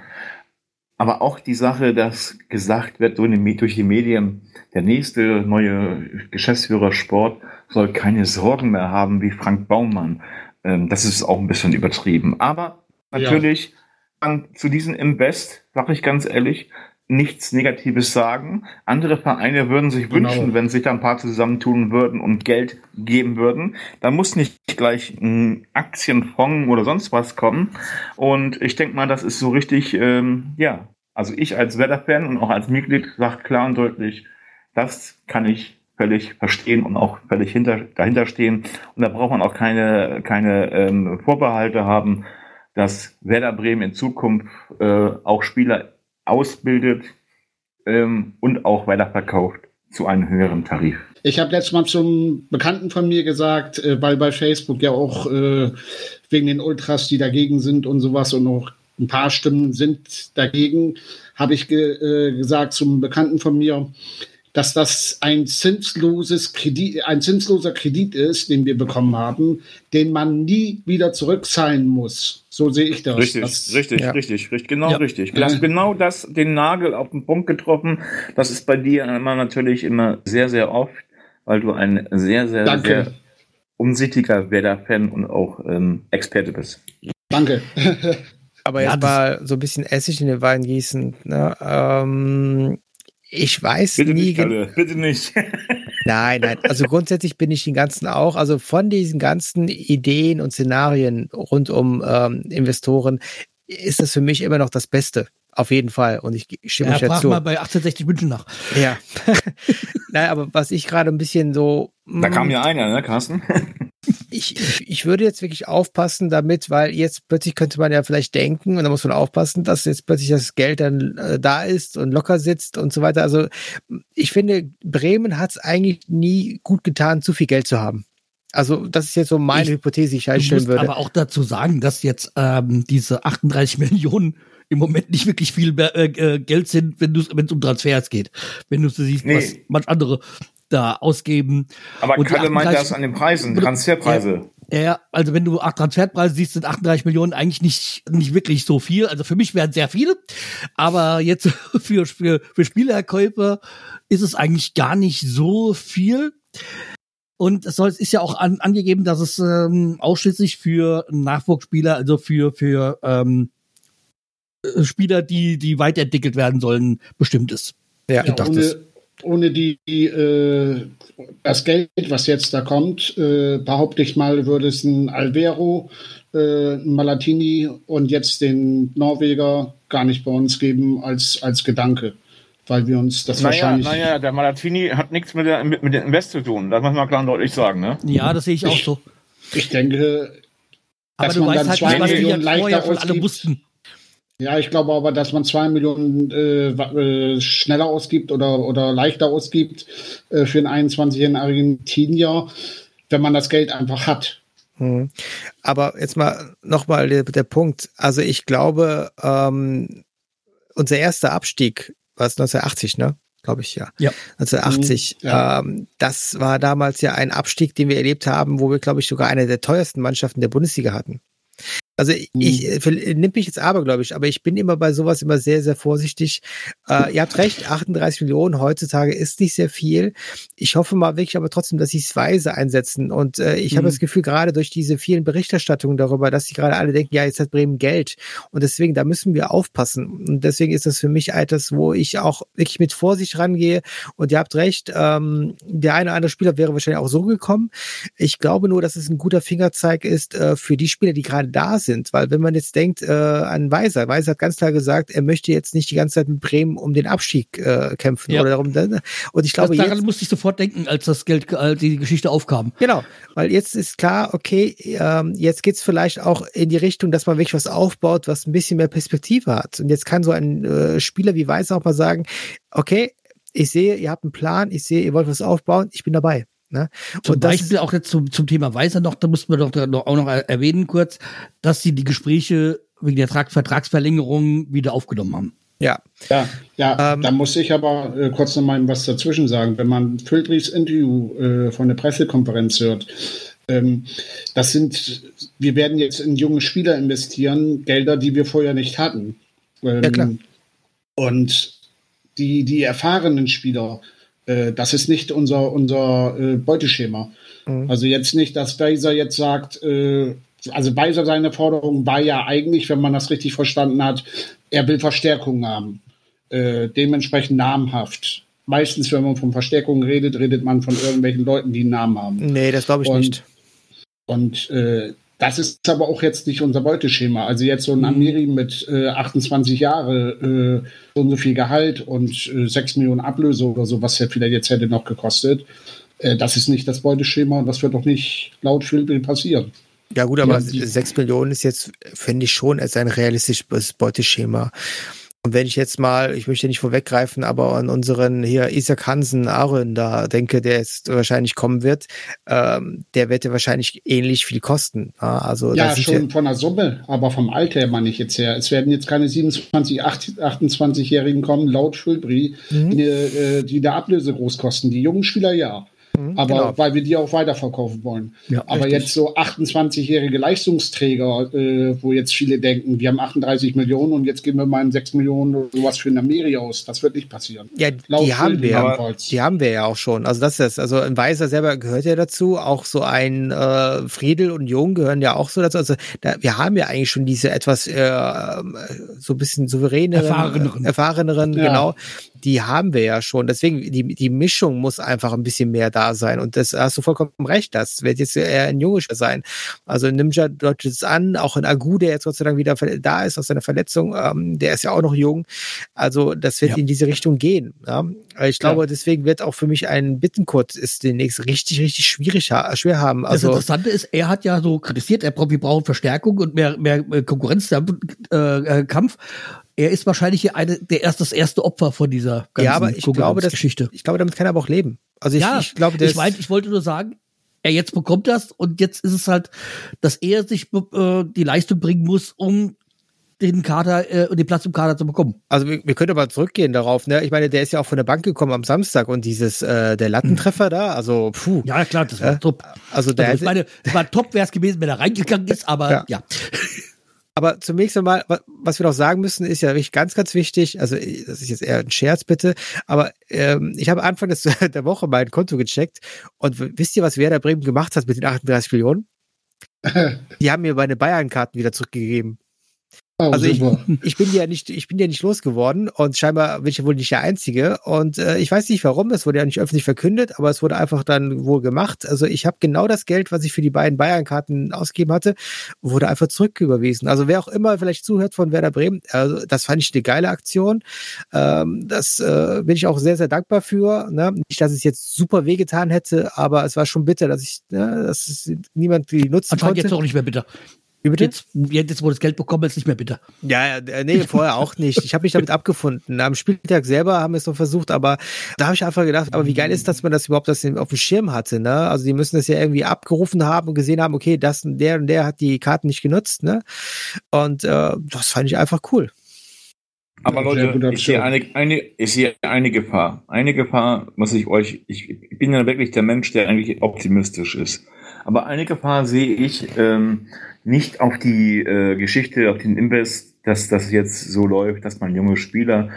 aber auch die Sache, dass gesagt wird durch die Medien, der nächste neue Geschäftsführer Sport soll keine Sorgen mehr haben wie Frank Baumann. Ähm, das ist auch ein bisschen übertrieben. Aber natürlich an, zu diesem Invest, sage ich ganz ehrlich, nichts Negatives sagen. Andere Vereine würden sich Genau. wünschen, wenn sich da ein paar zusammentun würden und Geld geben würden. Da muss nicht gleich ein Aktienfonds oder sonst was kommen. Und ich denke mal, das ist so richtig, ähm, ja, also ich als Werder-Fan und auch als Mitglied sage klar und deutlich, das kann ich völlig verstehen und auch völlig hinter, dahinter stehen. Und da braucht man auch keine, keine ähm, Vorbehalte haben, dass Werder Bremen in Zukunft äh, auch Spieler ausbildet ähm, und auch weiterverkauft zu einem höheren Tarif. Ich habe letztes Mal zum Bekannten von mir gesagt, äh, weil bei Facebook ja auch äh, wegen den Ultras, die dagegen sind und sowas und noch ein paar Stimmen sind dagegen, habe ich ge äh, gesagt zum Bekannten von mir, dass das ein zinsloses Kredit, ein zinsloser Kredit ist, den wir bekommen haben, den man nie wieder zurückzahlen muss. So sehe ich das. Richtig, das richtig, ja. richtig, richtig, genau Ja. richtig. Du hast genau das, den Nagel auf den Punkt getroffen. Das ist bei dir immer natürlich immer sehr, sehr oft, weil du ein sehr, sehr, Danke. sehr umsichtiger Werder-Fan und auch ähm, Experte bist. Danke. Aber Ja, jetzt das- mal so ein bisschen Essig in den Wein gießen. Ne? Ähm, ich weiß Bitte nie nicht. Kalle, bitte nicht. Nein, nein. Also grundsätzlich bin ich den ganzen auch. Also von diesen ganzen Ideen und Szenarien rund um ähm, Investoren ist das für mich immer noch das Beste. Auf jeden Fall. Und ich stimme Ja, euch dazu. mal bei 1860 München nach. Ja. Nein, aber was ich gerade ein bisschen so. Da kam mm, ja einer, ne, Carsten? ich, ich, ich würde jetzt wirklich aufpassen damit, weil jetzt plötzlich könnte man ja vielleicht denken, und da muss man aufpassen, dass jetzt plötzlich das Geld dann äh, da ist und locker sitzt und so weiter. Also ich finde, Bremen hat es eigentlich nie gut getan, zu viel Geld zu haben. Also das ist jetzt so meine Ich- Hypothese, die ich einstellen würde. aber auch dazu sagen, dass jetzt ähm, diese 38 Millionen im Moment nicht wirklich viel mehr, äh, äh, Geld sind, wenn du wenn es um Transfers geht. Wenn du siehst, Nee. was manch andere da ausgeben. Aber Und Kalle meint 38 das an den Preisen, Transferpreise. Ja, also wenn du acht Transferpreise siehst, sind 38 Millionen eigentlich nicht, nicht wirklich so viel. Also für mich wären sehr viele. Aber jetzt für, für, für Spielerkäufer ist es eigentlich gar nicht so viel. Und es soll, es ist ja auch an, angegeben, dass es ähm, ausschließlich für Nachwuchsspieler, also für, für ähm, äh, Spieler, die, die weiterentwickelt werden sollen, bestimmt ist. ja. Ja, gedacht ist. ohne, ohne die, die äh, das Geld, was jetzt da kommt, äh, behaupte ich mal, würde es ein Alvero, äh, ein Malatini und jetzt den Norweger gar nicht bei uns geben als, als Gedanke. Weil wir uns das Naja, wahrscheinlich. naja, der Malatini hat nichts mit, der, mit, mit dem Invest zu tun. Das muss man klar und deutlich sagen, ne? Ja, das sehe ich auch Ich- so. Ich denke, Aber dass du man weißt dann halt zwei nicht, was Millionen jetzt vorher leichter schon alle ausgibt. wussten. Ja, ich glaube aber, dass man zwei Millionen äh, äh, schneller ausgibt oder, oder leichter ausgibt äh, für einen 21-jährigen Argentinier, wenn man das Geld einfach hat. Mhm. Aber jetzt mal nochmal der, der Punkt. Also ich glaube, ähm, unser erster Abstieg war es 1980, ne? Glaube ich, ja. Ja. 1980. Mhm, ja. Ähm, das war damals ja ein Abstieg, den wir erlebt haben, wo wir, glaube ich, sogar eine der teuersten Mannschaften der Bundesliga hatten. Also ich, ich äh, nimmt mich jetzt aber, glaube ich, aber ich bin immer bei sowas immer sehr, sehr vorsichtig. Äh, ihr habt recht, 38 Millionen heutzutage ist nicht sehr viel. Ich hoffe mal wirklich aber trotzdem, dass sie es weise einsetzen. Und äh, ich habe Mhm. das Gefühl, gerade durch diese vielen Berichterstattungen darüber, dass sie gerade alle denken, ja, jetzt hat Bremen Geld. Und deswegen, da müssen wir aufpassen. Und deswegen ist das für mich etwas, wo ich auch wirklich mit Vorsicht rangehe. Und ihr habt recht, ähm, der eine oder andere Spieler wäre wahrscheinlich auch so gekommen. Ich glaube nur, dass es ein guter Fingerzeig ist äh, für die Spieler, die gerade da sind. Weil wenn man jetzt denkt äh, an Weiser, Weiser hat ganz klar gesagt, er möchte jetzt nicht die ganze Zeit mit Bremen um den Abstieg äh, kämpfen Ja. oder darum. Und ich glaube, das, daran jetzt, musste ich sofort denken, als das Geld, als die Geschichte aufkam. Genau, weil jetzt ist klar, okay, ähm, jetzt geht's vielleicht auch in die Richtung, dass man wirklich was aufbaut, was ein bisschen mehr Perspektive hat. Und jetzt kann so ein äh, Spieler wie Weiß auch mal sagen, okay, ich sehe, ihr habt einen Plan, ich sehe, ihr wollt was aufbauen, ich bin dabei. Ne? Zum Und das Beispiel auch jetzt zum, zum Thema Weiser noch, da mussten wir doch da noch, auch noch erwähnen kurz, dass sie die Gespräche wegen der Trag Vertragsverlängerung wieder aufgenommen haben. ja, Ja, ja Ähm, da muss ich aber äh, kurz noch mal was dazwischen sagen. Wenn man Füldrichs Interview äh, von der Pressekonferenz hört, ähm, das sind, wir werden jetzt in junge Spieler investieren, Gelder, die wir vorher nicht hatten. Ähm, Ja, klar. Und die, die erfahrenen Spieler, äh, das ist nicht unser, unser äh, Beuteschema. Mhm. Also jetzt nicht, dass Weiser jetzt sagt, äh, also Weiser seine Forderung war ja eigentlich, wenn man das richtig verstanden hat, er will Verstärkung haben. Äh, dementsprechend namhaft. Meistens, wenn man von Verstärkung redet, redet man von irgendwelchen Leuten, die einen Namen haben. nee, das glaube ich Und- nicht. Und äh, das ist aber auch jetzt nicht unser Beuteschema. Also jetzt so ein Mhm. Amiri mit äh, 28 Jahre, äh, so und so viel Gehalt und äh, 6 Millionen Ablöse oder so, was er vielleicht jetzt hätte noch gekostet. Äh, das ist nicht das Beuteschema und das wird doch nicht laut Philipp passieren. Ja gut, aber Ja, die- 6 Millionen ist jetzt, finde ich schon, als ein realistisches Beuteschema. Und wenn ich jetzt mal, ich möchte nicht vorweggreifen, aber an unseren hier Isaac Hansen Aaron da denke, der jetzt wahrscheinlich kommen wird, ähm, der wird ja wahrscheinlich ähnlich viel kosten. Ja, also Ja, schon von der Summe, aber vom Alter her meine ich jetzt her. Es werden jetzt keine 27, 28-Jährigen kommen, laut Schulbri, Mhm. die, äh, die der Ablöse groß kosten. Die jungen Spieler ja. Aber genau. weil wir die auch weiterverkaufen wollen. Ja, Aber richtig. jetzt so 28-jährige Leistungsträger, äh, wo jetzt viele denken, wir haben 38 Millionen und jetzt geben wir mal 6 Millionen oder sowas für eine Meri aus. Das wird nicht passieren. Ja, Laut die haben wir. jedenfalls. Die haben wir ja auch schon. Also das ist, also ein Weiser selber gehört ja dazu. Auch so ein äh, Friedel und Jung gehören ja auch so dazu. Also da, wir haben ja eigentlich schon diese etwas äh, so ein bisschen souveräneren, Erfahreneren. erfahreneren, Ja. genau. Die haben wir ja schon. Deswegen, die, die Mischung muss einfach ein bisschen mehr da sein. Und das hast du vollkommen recht, das wird jetzt eher ein junges sein. Also Ninja deutet es an, auch in Agu, der jetzt Gott sei Dank wieder da ist aus seiner Verletzung, ähm, der ist ja auch noch jung. Also das wird ja. in diese Richtung gehen. Ja? Ich glaube, ja. deswegen wird auch für mich ein Bittenkurt ist demnächst richtig, richtig schwierig, schwer haben. Also das Interessante ist, er hat ja so kritisiert, er braucht, wir brauchen Verstärkung und mehr, mehr Konkurrenzkampf. Äh, Kampf er ist wahrscheinlich hier eine, der erst das erste Opfer von dieser ganzen ja, aber ich glaube, das, Geschichte. Ich glaube, damit kann er aber auch leben. Also ich, ja, ich glaube, ich, mein, ich wollte nur sagen, er jetzt bekommt das und jetzt ist es halt, dass er sich äh, die Leistung bringen muss, um den Kader äh, den Platz im Kader zu bekommen. Also wir, wir können aber zurückgehen darauf, ne? Ich meine, der ist ja auch von der Bank gekommen am Samstag und dieses äh, der Lattentreffer hm. da, also puh. Ja, klar, das war äh, top. Also der also ich meine, das war top wäre es gewesen, wenn er reingegangen ist, aber ja. ja. Aber zunächst einmal, was wir noch sagen müssen, ist ja wirklich ganz, ganz wichtig. Also, das ist jetzt eher ein Scherz, bitte. Aber ähm, ich habe Anfang des, der Woche mein Konto gecheckt. Und wisst ihr, was Werder Bremen gemacht hat mit den 38 Millionen? Die haben mir meine Bayern-Karten wieder zurückgegeben. Oh, also ich, ich, bin ja nicht, ich bin ja nicht losgeworden und scheinbar bin ich ja wohl nicht der Einzige. Und äh, ich weiß nicht warum, es wurde ja nicht öffentlich verkündet, aber es wurde einfach dann wohl gemacht. Also ich habe genau das Geld, was ich für die beiden Bayern-Karten ausgegeben hatte, wurde einfach zurücküberwiesen. Also wer auch immer vielleicht zuhört von Werder Bremen, also das fand ich eine geile Aktion. Ähm, das äh, bin ich auch sehr, sehr dankbar für. Ne? Nicht, dass es jetzt super wehgetan hätte, aber es war schon bitter, dass ich, ne, dass niemand die nutzen Anscheinend konnte. jetzt auch nicht mehr bitter. Wie bitte? Jetzt, jetzt, wo das Geld bekommen, ist nicht mehr bitter. Ja, nee, vorher auch nicht. Ich habe mich damit abgefunden. Am Spieltag selber haben wir es noch versucht, aber da habe ich einfach gedacht, aber wie geil ist, dass man das überhaupt das auf dem Schirm hatte, ne? Also die müssen das ja irgendwie abgerufen haben und gesehen haben, okay, das und der und der hat die Karten nicht genutzt, ne? Und äh, das fand ich einfach cool. Aber Leute, ich sehe eine, eine, ich sehe eine Gefahr. Eine Gefahr, muss ich euch, ich, ich bin ja wirklich der Mensch, der eigentlich optimistisch ist. Aber eine Gefahr sehe ich, ähm, nicht auf die äh, Geschichte, auf den Invest, dass das jetzt so läuft, dass man junge Spieler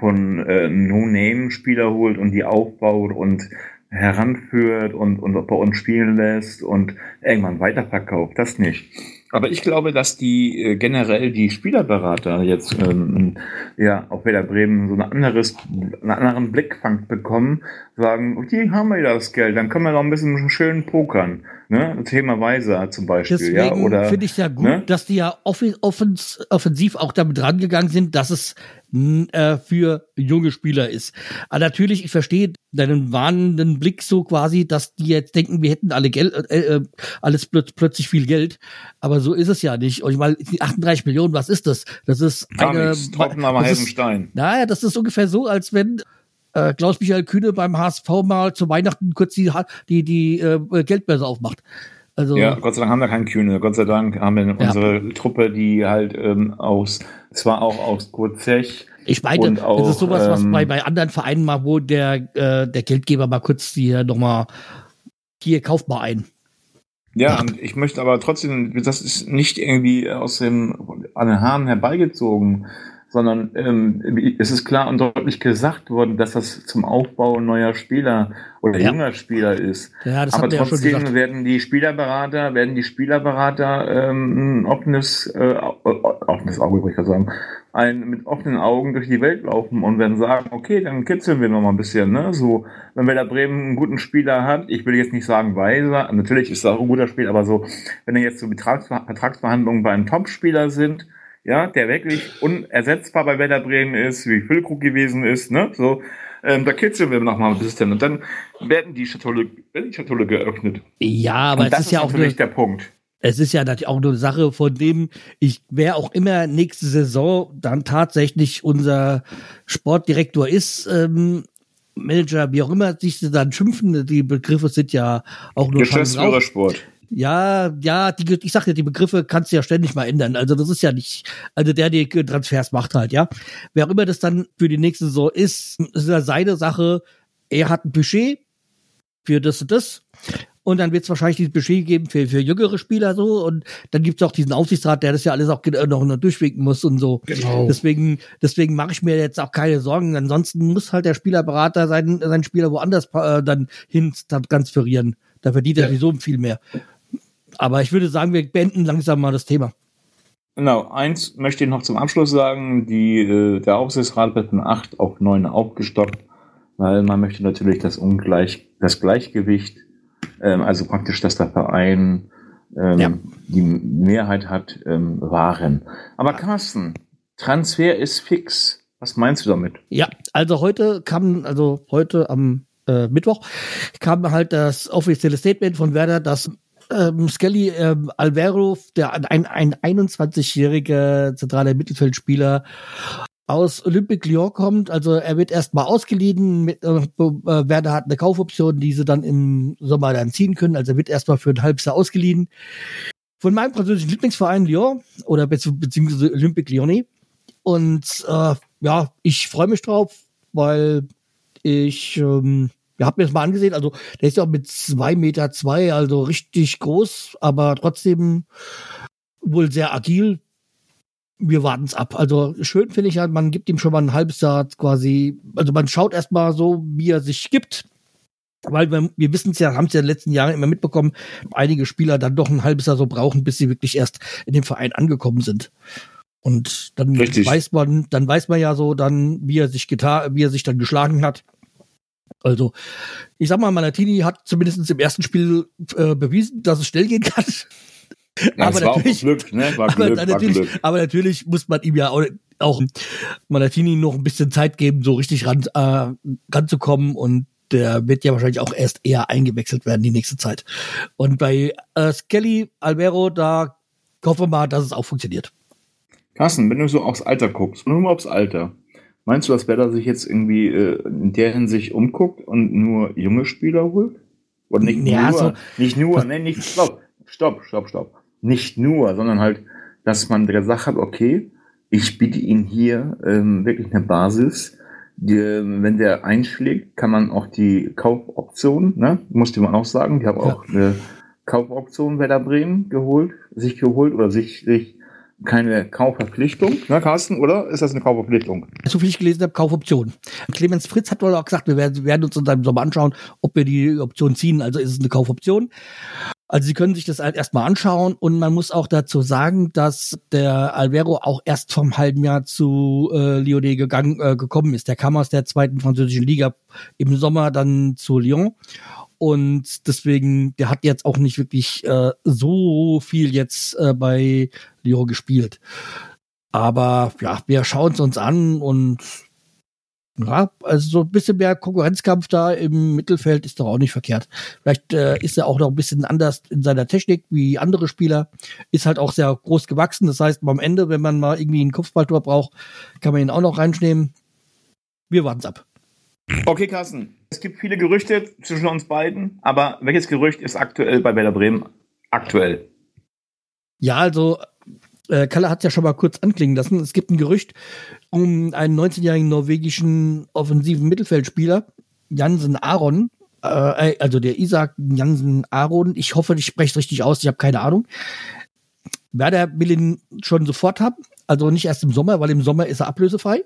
von äh, No-Name-Spieler holt und die aufbaut und heranführt und, und bei uns spielen lässt und irgendwann weiterverkauft. Das nicht. Aber ich glaube, dass die äh, generell die Spielerberater jetzt ähm, ja auf Werder Bremen so ein anderes, einen anderen Blickfang bekommen, sagen, okay, haben wir das Geld, dann können wir noch ein bisschen schön pokern. Ne? Thema Weiser zum Beispiel. Deswegen ja, oder finde ich ja gut, ne? dass die ja offens offensiv auch damit rangegangen sind, dass es äh, für junge Spieler ist. Aber natürlich, ich verstehe deinen warnenden Blick so quasi, dass die jetzt denken, wir hätten alle Geld, äh, äh, alles plöt plötzlich viel Geld. Aber so ist es ja nicht. Und ich meine, 38 Millionen, was ist das? Das ist Gar eine, nichts. Tropfen am heißen Stein. Naja, das ist ungefähr so, als wenn äh, Klaus-Michael Kühne beim HSV mal zu Weihnachten kurz die, die, die äh, Geldbörse aufmacht. Also, ja, Gott sei Dank haben wir keinen Kühne. Gott sei Dank haben wir ja. unsere Truppe, die halt ähm, aus, zwar auch aus Kurt Zech, ich meine, auch, das ist sowas, was ähm, bei, bei anderen Vereinen mal, wo der, äh, der Geldgeber mal kurz hier nochmal, hier kauft mal ein. Ja, und ich möchte aber trotzdem, das ist nicht irgendwie aus dem, an den Haaren herbeigezogen sondern ähm, es ist klar und deutlich gesagt worden, dass das zum Aufbau neuer Spieler oder ja. junger Spieler ist. Ja, das Aber trotzdem ja werden die Spielerberater, werden die Spielerberater ähm, ein offenes, äh, offenes Auge, würde ich sagen, ein, mit offenen Augen durch die Welt laufen und werden sagen, okay, dann kitzeln wir noch mal ein bisschen, ne? So, wenn Werder Bremen einen guten Spieler hat, ich will jetzt nicht sagen Weiser, natürlich ist er auch ein guter Spieler, aber so, wenn er jetzt so Vertragsverhandlungen bei einem Topspieler sind, ja, der wirklich unersetzbar bei Werder Bremen ist, wie Füllkrug gewesen ist, ne, so, ähm, da kitzeln wir noch mal ein bisschen und dann werden die Schatulle, werden die Schatulle geöffnet. Ja, aber und das ist, ist ja auch natürlich der Punkt. Es ist ja natürlich auch eine Sache von dem, ich wer auch immer nächste Saison dann tatsächlich unser Sportdirektor ist, ähm, Manager, wie auch immer sich dann schimpfen, die Begriffe sind ja auch nur Geschäftsführersport. Ja, ja, die, ich sag ja, die Begriffe kannst du ja ständig mal ändern. Also das ist ja nicht, also der die Transfers macht halt, ja. Wer auch immer das dann für die nächste Saison ist, ist ja seine Sache. Er hat ein Budget für das und das. Und dann wird es wahrscheinlich dieses Budget geben für, für jüngere Spieler so. Und dann gibt es auch diesen Aufsichtsrat, der das ja alles auch noch, noch durchwinken muss und so. Genau. Deswegen, deswegen mache ich mir jetzt auch keine Sorgen. Ansonsten muss halt der Spielerberater seinen, seinen Spieler woanders äh, dann hin transferieren. Da verdient er ja. sowieso viel mehr. Aber ich würde sagen, wir beenden langsam mal das Thema. Genau, eins möchte ich noch zum Abschluss sagen, die, äh, der Aufsichtsrat wird von 8 auf 9 aufgestockt, weil man möchte natürlich das Ungleich, das Gleichgewicht, ähm, also praktisch, dass der Verein ähm, Ja. die Mehrheit hat, ähm, wahren. Aber Carsten, Transfer ist fix. Was meinst du damit? Ja, also heute kam, also heute am äh, Mittwoch kam halt das offizielle Statement von Werder, dass ähm, Skelly ähm, Alvaro, der ein, ein 21-jähriger zentraler Mittelfeldspieler aus Olympique Lyon kommt. Also er wird erstmal ausgeliehen. Mit, äh, äh, Werder hat eine Kaufoption, die sie dann im Sommer dann ziehen können. Also er wird erstmal für ein halbes Jahr ausgeliehen. Von meinem französischen Lieblingsverein Lyon oder bezieh beziehungsweise Olympique Lyonnais. Und äh, ja, ich freue mich drauf, weil ich ähm, ja, habe mir das mal angesehen. Also der ist ja auch mit zwei Meter, zwei, also richtig groß, aber trotzdem wohl sehr agil. Wir warten es ab. Also schön finde ich halt, man gibt ihm schon mal ein halbes Jahr quasi, also man schaut erstmal so, wie er sich gibt. Weil wir, wir wissen es ja, haben es ja in den letzten Jahren immer mitbekommen, einige Spieler dann doch ein halbes Jahr so brauchen, bis sie wirklich erst in dem Verein angekommen sind. Und dann Richtig. weiß man, dann weiß man ja so dann, wie er sich getan, wie er sich dann geschlagen hat. Also, ich sag mal, Manatini hat zumindest im ersten Spiel äh, bewiesen, dass es schnell gehen kann. Ja, aber es war auch natürlich, Glück, ne? Aber, Glück, natürlich, aber natürlich muss man ihm ja auch, auch Manatini noch ein bisschen Zeit geben, so richtig ran, äh, ranzukommen und der wird ja wahrscheinlich auch erst eher eingewechselt werden die nächste Zeit. Und bei äh, Skelly Alvaro, da hoffen wir mal, dass es auch funktioniert. Carsten, wenn du so aufs Alter guckst, nur mal aufs Alter, meinst du, dass Werder sich jetzt irgendwie äh, in der Hinsicht umguckt und nur junge Spieler holt? Oder nicht Ja, nur, so- nicht nur, ne, nicht, stopp, stopp, stopp, stopp. Nicht nur, sondern halt, dass man gesagt hat, okay, ich biete ihm hier ähm, wirklich eine Basis. Die, wenn der einschlägt, kann man auch die Kaufoption, ne, musste man auch sagen, die haben Ja. auch eine Kaufoption Werder Bremen geholt, sich geholt oder sich, sich keine Kaufverpflichtung, ne, Carsten, oder? Ist das eine Kaufverpflichtung? so viel ich gelesen habe, Kaufoption. Clemens Fritz hat wohl auch gesagt, wir werden, werden uns in seinem Sommer anschauen, ob wir die Option ziehen. Also ist es eine Kaufoption. Also Sie können sich das halt erstmal anschauen und man muss auch dazu sagen, dass der Alvaro auch erst vom halben Jahr zu äh, Lyonnais gegangen, äh, gekommen ist. Der kam aus der zweiten französischen Liga im Sommer dann zu Lyon und deswegen, der hat jetzt auch nicht wirklich äh, so viel jetzt äh, bei Lyon gespielt. Aber ja, wir schauen es uns an und ja, also so ein bisschen mehr Konkurrenzkampf da im Mittelfeld ist doch auch nicht verkehrt. Vielleicht äh, ist er auch noch ein bisschen anders in seiner Technik wie andere Spieler. Ist halt auch sehr groß gewachsen. Das heißt, am Ende, wenn man mal irgendwie ein Kopfballtor braucht, kann man ihn auch noch reinschnehmen. Wir warten's ab. Okay, Carsten. Es gibt viele Gerüchte zwischen uns beiden, aber welches Gerücht ist aktuell bei Werder Bremen aktuell? Ja, also äh, Kalle hat ja schon mal kurz anklingen lassen. Es gibt ein Gerücht um einen 19-jährigen norwegischen offensiven Mittelfeldspieler, Jansen Aron, äh, also der Isaac Jansen Aron. Ich hoffe, ich spreche es richtig aus, ich habe keine Ahnung. Werder will ihn schon sofort haben, also nicht erst im Sommer, weil im Sommer ist er ablösefrei.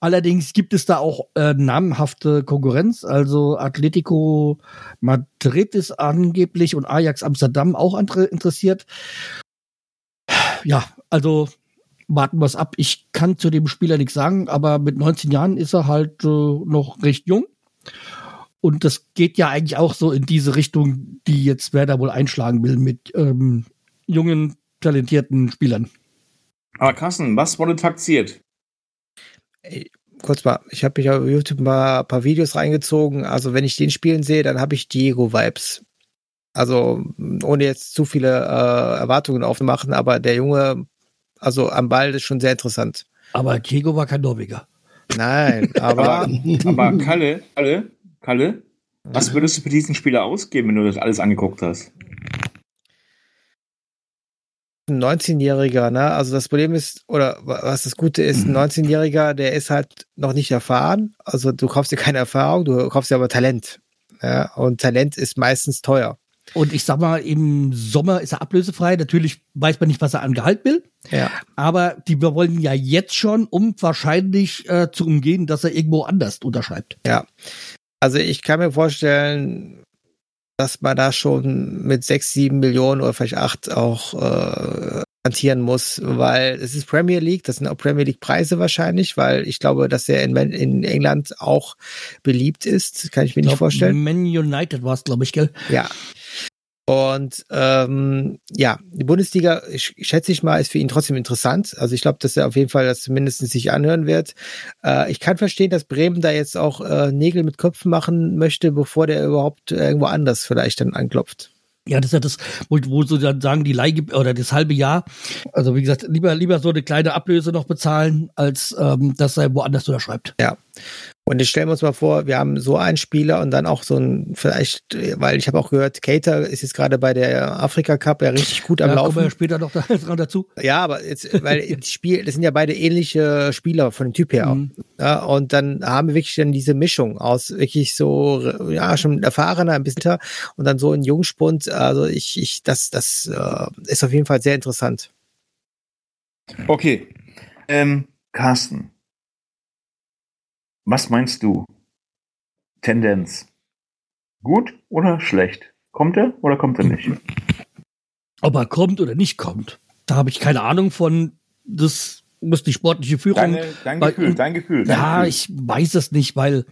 Allerdings gibt es da auch äh, namenhafte Konkurrenz, also Atletico Madrid ist angeblich und Ajax Amsterdam auch interessiert ja, also warten wir es ab. Ich kann zu dem Spieler nichts sagen, aber mit 19 Jahren ist er halt äh, noch recht jung. Und das geht ja eigentlich auch so in diese Richtung, die jetzt Werder wohl einschlagen will mit ähm, jungen, talentierten Spielern. Aber Carsten, was wurde taktiert? Ey, kurz mal, ich habe mich auf YouTube mal ein paar Videos reingezogen. Also wenn ich den spielen sehe, dann habe ich Diego-Vibes. Also ohne jetzt zu viele äh, Erwartungen aufzumachen, aber der Junge, also am Ball ist schon sehr interessant. Aber Diego war kein Norweger. Nein, Aber, aber aber Kalle, Kalle, Kalle, was würdest du für diesen Spieler ausgeben, wenn du das alles angeguckt hast? Ein 19-Jähriger, ne? Also das Problem ist, oder was das Gute ist, ein 19-Jähriger, der ist halt noch nicht erfahren. Also du kaufst dir keine Erfahrung, du kaufst dir aber Talent. Ja? Und Talent ist meistens teuer. Und ich sag mal, im Sommer ist er ablösefrei. Natürlich weiß man nicht, was er an Gehalt will. Ja. Aber die wir wollen ja jetzt schon, um wahrscheinlich äh, zu umgehen, dass er irgendwo anders unterschreibt. Ja. Also ich kann mir vorstellen, dass man da schon mit sechs, sieben Millionen oder vielleicht acht auch äh, hantieren muss, weil es ist Premier League, das sind auch Premier League Preise wahrscheinlich, weil ich glaube, dass er in, in England auch beliebt ist, kann ich mir ich nicht glaub, vorstellen. Man United war es, glaube ich, gell? Ja. Und ähm, ja, die Bundesliga, ich, schätze ich mal, ist für ihn trotzdem interessant. Also ich glaube, dass er auf jeden Fall das zumindest sich anhören wird. Äh, ich kann verstehen, dass Bremen da jetzt auch äh, Nägel mit Köpfen machen möchte, bevor der überhaupt irgendwo anders vielleicht dann anklopft. Ja, das ist ja das, wo, wo so dann sagen, die Leih oder das halbe Jahr. Also wie gesagt, lieber lieber so eine kleine Ablöse noch bezahlen, als ähm, dass er woanders unterschreibt. Ja. Und jetzt stellen wir uns mal vor, wir haben so einen Spieler und dann auch so ein, vielleicht, weil ich habe auch gehört, Cater ist jetzt gerade bei der Afrika Cup ja richtig gut am ja, Laufen. Kommen wir später noch dran dazu. Ja, aber jetzt, weil das Spiel, das sind ja beide ähnliche Spieler von dem Typ her. Mhm. Ja, und dann haben wir wirklich dann diese Mischung aus wirklich so, ja, schon erfahrener, ein bisschen und dann so ein Jungspund. Also ich, ich, das, das äh, ist auf jeden Fall sehr interessant. Okay. Ähm, Carsten, was meinst du? Tendenz. Gut oder schlecht? Kommt er oder kommt er nicht? Ob er kommt oder nicht kommt, da habe ich keine Ahnung von. Das muss die sportliche Führung. Deine, dein weil, Gefühl, dein Gefühl. Dein ja, Gefühl. ich weiß es nicht, weil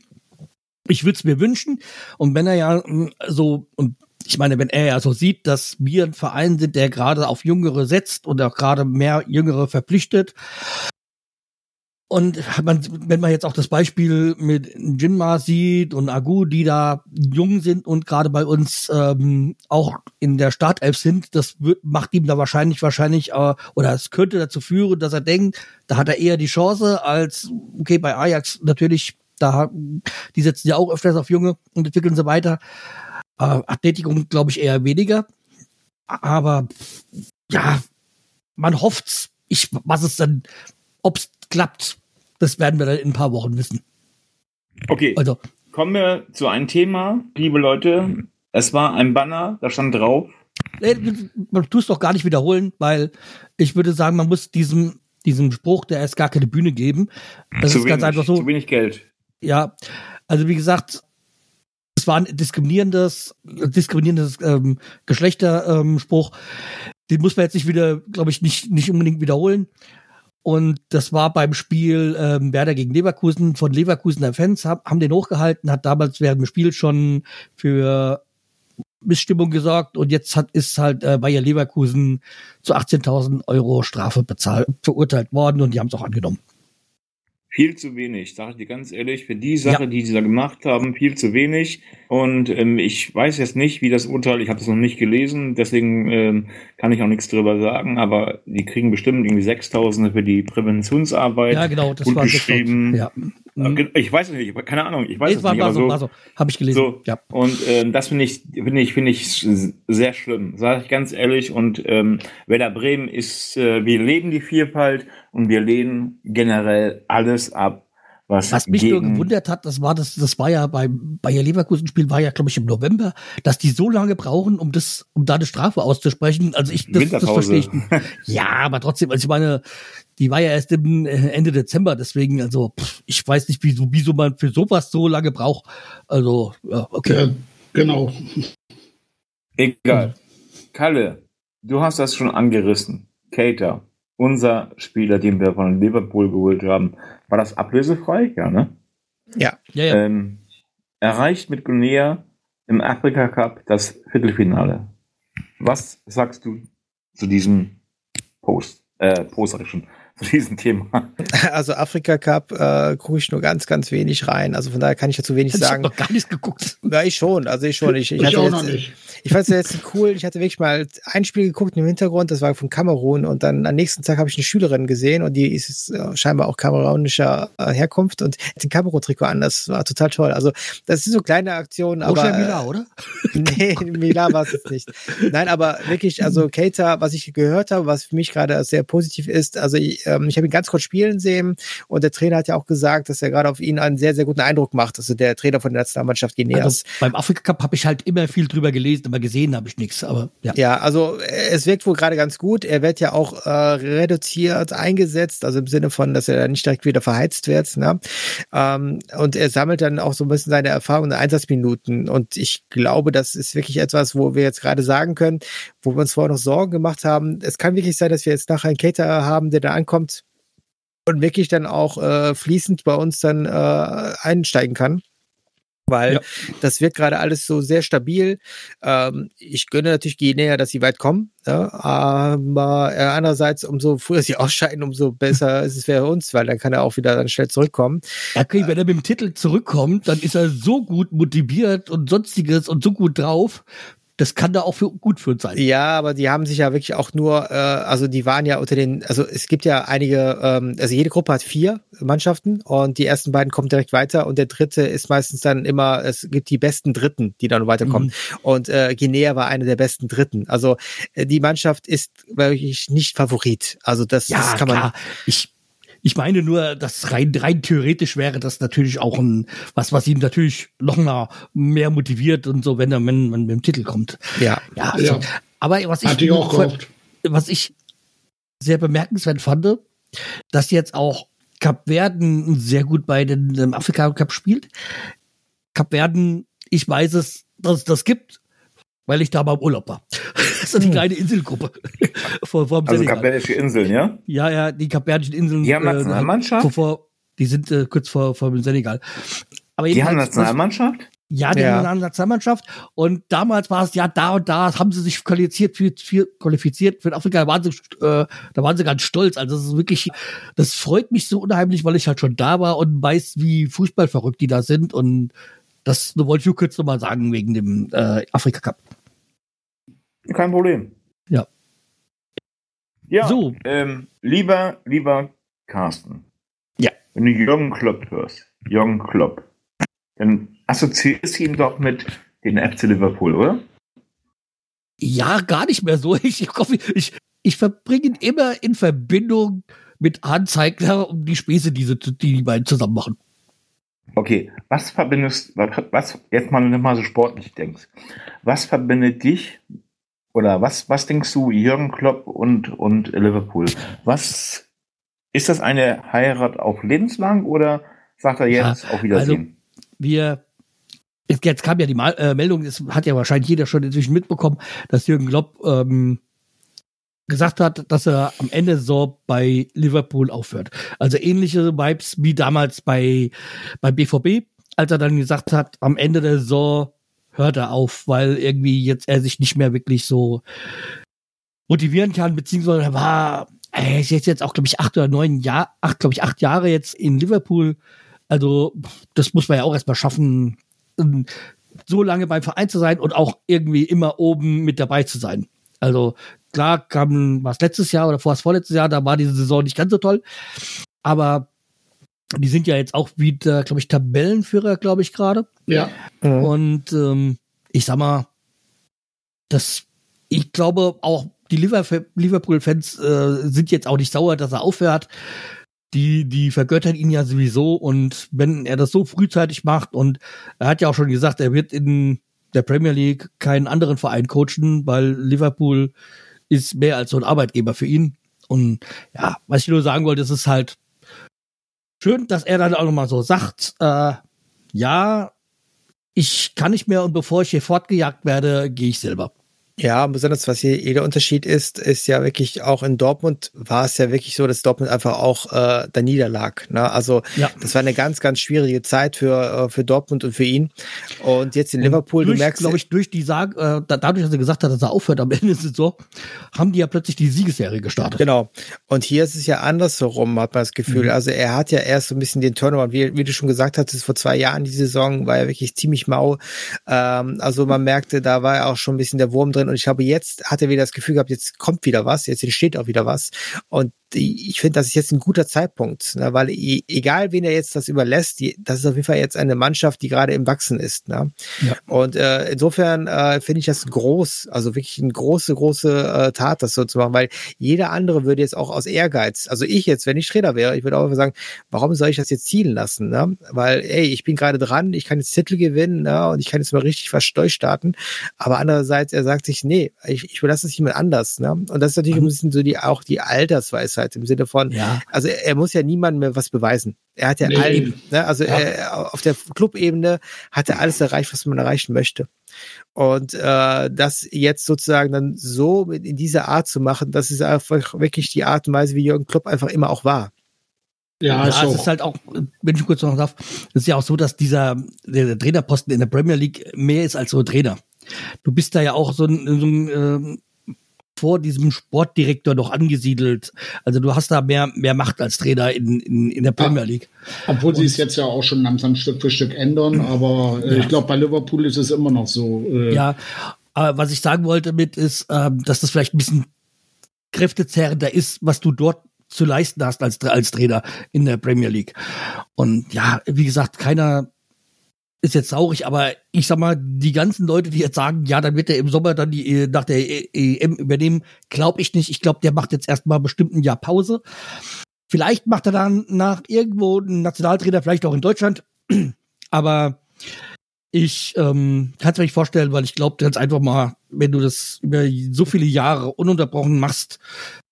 ich würde es mir wünschen. Und wenn er ja hm, so, und ich meine, wenn er ja so sieht, dass wir ein Verein sind, der gerade auf Jüngere setzt und auch gerade mehr Jüngere verpflichtet, und man, wenn man jetzt auch das Beispiel mit Jinma sieht und Agu, die da jung sind und gerade bei uns ähm, auch in der Startelf sind, das wird, macht ihm da wahrscheinlich, wahrscheinlich, äh, oder es könnte dazu führen, dass er denkt, da hat er eher die Chance als, okay, bei Ajax natürlich, da, die setzen ja auch öfters auf Junge und entwickeln sie weiter. Äh, Athletikum glaube ich eher weniger. Aber ja, man hofft's. Ich, was es dann, ob's klappt, das werden wir dann in ein paar Wochen wissen. Okay. Also. Kommen wir zu einem Thema, liebe Leute. Es war ein Banner, da stand drauf. Man tut es doch gar nicht wiederholen, weil ich würde sagen, man muss diesem, diesem Spruch, der erst gar keine Bühne geben. Das zu ist wenig, ganz einfach so. Zu wenig Geld. Ja, also wie gesagt, es war ein diskriminierendes, diskriminierendes ähm, Geschlechterspruch. Den muss man jetzt nicht wieder, glaube ich, nicht, nicht unbedingt wiederholen. Und das war beim Spiel ähm, Werder gegen Leverkusen von Leverkusener Fans, hab, haben den hochgehalten, hat damals während dem Spiel schon für Missstimmung gesorgt und jetzt hat ist halt äh, Bayer Leverkusen zu 18.000 Euro Strafe bezahlt, verurteilt worden und die haben es auch angenommen. Viel zu wenig, sage ich dir ganz ehrlich. Für die Sache, ja. die sie da gemacht haben, viel zu wenig. Und ähm, ich weiß jetzt nicht, wie das Urteil, ich habe es noch nicht gelesen, deswegen ähm, kann ich auch nichts drüber sagen, aber die kriegen bestimmt irgendwie 6000 für die Präventionsarbeit. Ja, genau, das war geschrieben. Ja. Mhm. Ich weiß es nicht, keine Ahnung, ich weiß nee, es war, nicht. War so, so, so, habe ich gelesen. So, ja. Und ähm, das finde ich, finde ich, finde ich sehr schlimm, sage ich ganz ehrlich. Und ähm, Werder Bremen ist, äh, wir leben die Vielfalt und wir lehnen generell alles ab, was, was mich nur gewundert hat, das war das, das war ja beim Bayer Leverkusen Spiel war ja glaube ich im November, dass die so lange brauchen, um das, um da eine Strafe auszusprechen. Also ich, das, das verstehe ich. Nicht. Ja, aber trotzdem, also ich meine, die war ja erst im äh, Ende Dezember, deswegen, also pff, ich weiß nicht, wieso, wieso man für sowas so lange braucht. Also, ja, okay. Ja, genau. Egal. Kalle, du hast das schon angerissen. Cater unser Spieler, den wir von Liverpool geholt haben, war das ablösefrei? Ja, ne? Ja. ja, ja. Ähm, erreicht mit Guinea im Afrika Cup das Viertelfinale. Was sagst du zu diesem Post? Äh, Post hatte ich schon zu diesem Thema? Also Afrika Cup äh, gucke ich nur ganz, ganz wenig rein. Also von daher kann ich dazu wenig ich sagen. Ich habe noch gar nichts geguckt. Ja, ich schon. Also ich schon. Ich, ich, ich auch jetzt, noch nicht. Ich fand es jetzt cool. Ich hatte wirklich mal ein Spiel geguckt im Hintergrund. Das war von Kamerun. Und dann am nächsten Tag habe ich eine Schülerin gesehen und die ist äh, scheinbar auch kamerunischer äh, Herkunft und hat den Kamerun-Trikot an. Das war total toll. Also das sind so kleine Aktionen. aber Roger Mila, oder? nee, Mila war es jetzt nicht. Nein, aber wirklich, also Keita, was ich gehört habe, was für mich gerade sehr positiv ist, also ich, ähm, ich habe ihn ganz kurz spielen sehen und der Trainer hat ja auch gesagt, dass er gerade auf ihn einen sehr, sehr guten Eindruck macht. Also der Trainer von der Nationalmannschaft Guineas. Also beim Afrika Cup habe ich halt immer viel drüber gelesen, aber gesehen habe ich nichts. Aber ja. Ja, also es wirkt wohl gerade ganz gut. Er wird ja auch äh, reduziert eingesetzt, also im Sinne von, dass er nicht direkt wieder verheizt wird. Ne? Ähm, und er sammelt dann auch so ein bisschen seine Erfahrungen in Einsatzminuten. Und ich glaube, das ist wirklich etwas, wo wir jetzt gerade sagen können, wo wir uns vorher noch Sorgen gemacht haben. Es kann wirklich sein, dass wir jetzt nachher einen Cater haben, der da ankommt und wirklich dann auch äh, fließend bei uns dann äh, einsteigen kann weil ja. das wird gerade alles so sehr stabil. Ähm, ich gönne natürlich Guinea, dass sie weit kommen, ja, aber äh, andererseits, umso früher sie ausscheiden, umso besser ist es für uns, weil dann kann er auch wieder dann schnell zurückkommen. Okay, wenn er mit dem Titel zurückkommt, dann ist er so gut motiviert und sonstiges und so gut drauf, das kann da auch für, gut für uns sein. Ja, aber die haben sich ja wirklich auch nur, äh, also die waren ja unter den, also es gibt ja einige, ähm, also jede Gruppe hat vier Mannschaften und die ersten beiden kommen direkt weiter und der dritte ist meistens dann immer, es gibt die besten Dritten, die dann weiterkommen. Mhm. Und äh, Guinea war eine der besten Dritten. Also äh, die Mannschaft ist wirklich nicht Favorit. Also das, ja, das kann klar. man. Ich ich meine nur, dass rein, rein theoretisch wäre das natürlich auch ein, was, was ihn natürlich noch mal mehr motiviert und so, wenn er wenn, wenn mit dem Titel kommt. Ja. Ja. Also, ja. Aber was ich, ich was ich sehr bemerkenswert fand, dass jetzt auch Cap Verden sehr gut bei den Afrika Cup spielt. Cap Verden, ich weiß es, dass es das gibt, weil ich da mal im Urlaub war. Das ist eine hm. kleine Inselgruppe. vor, vor also Kapverdische Inseln, ja? Ja, ja, die Kapverdischen Inseln. Die haben Nationalmannschaft? Äh, vor, die sind äh, kurz vor, vor dem Senegal. Aber die haben Nationalmannschaft? Ja, die ja. haben eine Nationalmannschaft. Und damals war es ja da und da, haben sie sich qualifiziert für, für, qualifiziert für Afrika. Da waren, sie, äh, da waren sie ganz stolz. Also das ist wirklich, das freut mich so unheimlich, weil ich halt schon da war und weiß, wie fußballverrückt die da sind. Und das wollte ich nur kurz nochmal sagen wegen dem äh, Afrika Cup. Kein Problem. Ja. Ja, so. Ähm, lieber, lieber Carsten. Ja. Wenn du Jürgen Klopp hörst, Jürgen Klopp, dann assoziierst du ihn doch mit den FC Liverpool, oder? Ja, gar nicht mehr so. Ich, ich, ich, ich verbringe ihn immer in Verbindung mit Anzeigler um die Späße, die, sie, die die beiden zusammen machen. Okay, was verbindest, was, jetzt mal, wenn du mal so sportlich denkst, was verbindet dich oder was, was denkst du, Jürgen Klopp und, und Liverpool? Was ist das eine Heirat auf lebenslang oder sagt er jetzt ja, auf Wiedersehen? Also wir Jetzt kam ja die Mal äh, Meldung, das hat ja wahrscheinlich jeder schon inzwischen mitbekommen, dass Jürgen Klopp ähm, gesagt hat, dass er am Ende so bei Liverpool aufhört. Also ähnliche Vibes wie damals bei, bei BVB, als er dann gesagt hat, am Ende der Saison hört er auf, weil irgendwie jetzt er sich nicht mehr wirklich so motivieren kann, beziehungsweise er war, er ist jetzt, auch, glaube ich, acht oder neun Jahre, acht, glaube ich, acht Jahre jetzt in Liverpool. Also, das muss man ja auch erstmal schaffen, ähm, so lange beim Verein zu sein und auch irgendwie immer oben mit dabei zu sein. Also, klar kam, was letztes Jahr oder vorher vorletztes Jahr, da war diese Saison nicht ganz so toll. Aber die sind ja jetzt auch wieder, glaube ich, Tabellenführer, glaube ich, gerade. Ja. Mhm. Und ähm, ich sag mal, das, ich glaube auch die Liverpool-Fans äh, sind jetzt auch nicht sauer, dass er aufhört. Die, die vergöttern ihn ja sowieso und wenn er das so frühzeitig macht und er hat ja auch schon gesagt, er wird in der Premier League keinen anderen Verein coachen, weil Liverpool ist mehr als so ein Arbeitgeber für ihn. Und ja, was ich nur sagen wollte, es ist halt schön, dass er dann auch nochmal so sagt, äh, ja, ich kann nicht mehr und bevor ich hier fortgejagt werde, gehe ich selber. Ja, besonders was hier jeder Unterschied ist, ist ja wirklich auch in Dortmund war es ja wirklich so, dass Dortmund einfach auch äh, da niederlag. Ne? Also ja. das war eine ganz, ganz schwierige Zeit für, äh, für Dortmund und für ihn. Und jetzt in Liverpool, durch, du merkst. glaube ich, durch die Sag, äh, dadurch, dass er gesagt hat, dass er aufhört am Ende der Saison, haben die ja plötzlich die Siegesserie gestartet. Genau. Und hier ist es ja andersherum, hat man das Gefühl. Mhm. Also er hat ja erst so ein bisschen den Turnaround, wie, wie du schon gesagt hattest, vor zwei Jahren die Saison war ja wirklich ziemlich mau. Ähm, also man merkte, da war ja auch schon ein bisschen der Wurm drin. Und ich glaube, jetzt hat er wieder das Gefühl gehabt, jetzt kommt wieder was, jetzt entsteht auch wieder was. Und ich finde, das ist jetzt ein guter Zeitpunkt, ne, weil e, egal wen er jetzt das überlässt, die, das ist auf jeden Fall jetzt eine Mannschaft, die gerade im Wachsen ist. Ne? Ja. Und äh, insofern äh, finde ich das groß, also wirklich eine große, große äh, Tat, das so zu machen, weil jeder andere würde jetzt auch aus Ehrgeiz, also ich jetzt, wenn ich Trainer wäre, ich würde auch sagen, warum soll ich das jetzt zielen lassen? Ne? Weil, ey, ich bin gerade dran, ich kann jetzt Titel gewinnen ne? und ich kann jetzt mal richtig was starten. Aber andererseits, er sagt sich, nee, ich, ich das nicht jemand anders. Ne? Und das ist natürlich mhm. ein bisschen so die auch die Altersweisheit im Sinne von, ja. also er, er muss ja niemandem mehr was beweisen. Er hat ja nee, allen, ne? also ja. er, auf der Clubebene hat er alles erreicht, was man erreichen möchte. Und äh, das jetzt sozusagen dann so in dieser Art zu machen, das ist einfach wirklich die Art und Weise, wie Jürgen Klopp einfach immer auch war. Ja, ja es ist halt auch, wenn ich kurz noch darf, es ist ja auch so, dass dieser der Trainerposten in der Premier League mehr ist als so ein Trainer. Du bist da ja auch so ein, so ein äh, vor diesem Sportdirektor noch angesiedelt. Also du hast da mehr, mehr Macht als Trainer in, in, in der Premier League. Obwohl Und, sie es jetzt ja auch schon langsam Stück für Stück ändern, aber äh, ja. ich glaube, bei Liverpool ist es immer noch so. Äh ja, aber was ich sagen wollte mit ist, äh, dass das vielleicht ein bisschen kräftezerrender ist, was du dort zu leisten hast als, als Trainer in der Premier League. Und ja, wie gesagt, keiner ist jetzt traurig, aber ich sag mal, die ganzen Leute, die jetzt sagen, ja, dann wird er im Sommer dann die äh, nach der EM übernehmen, glaube ich nicht. Ich glaube, der macht jetzt erstmal bestimmt ein Jahr Pause. Vielleicht macht er dann nach irgendwo einen Nationaltrainer, vielleicht auch in Deutschland. Aber ich ähm, kann es mir nicht vorstellen, weil ich glaube ganz einfach mal, wenn du das über so viele Jahre ununterbrochen machst,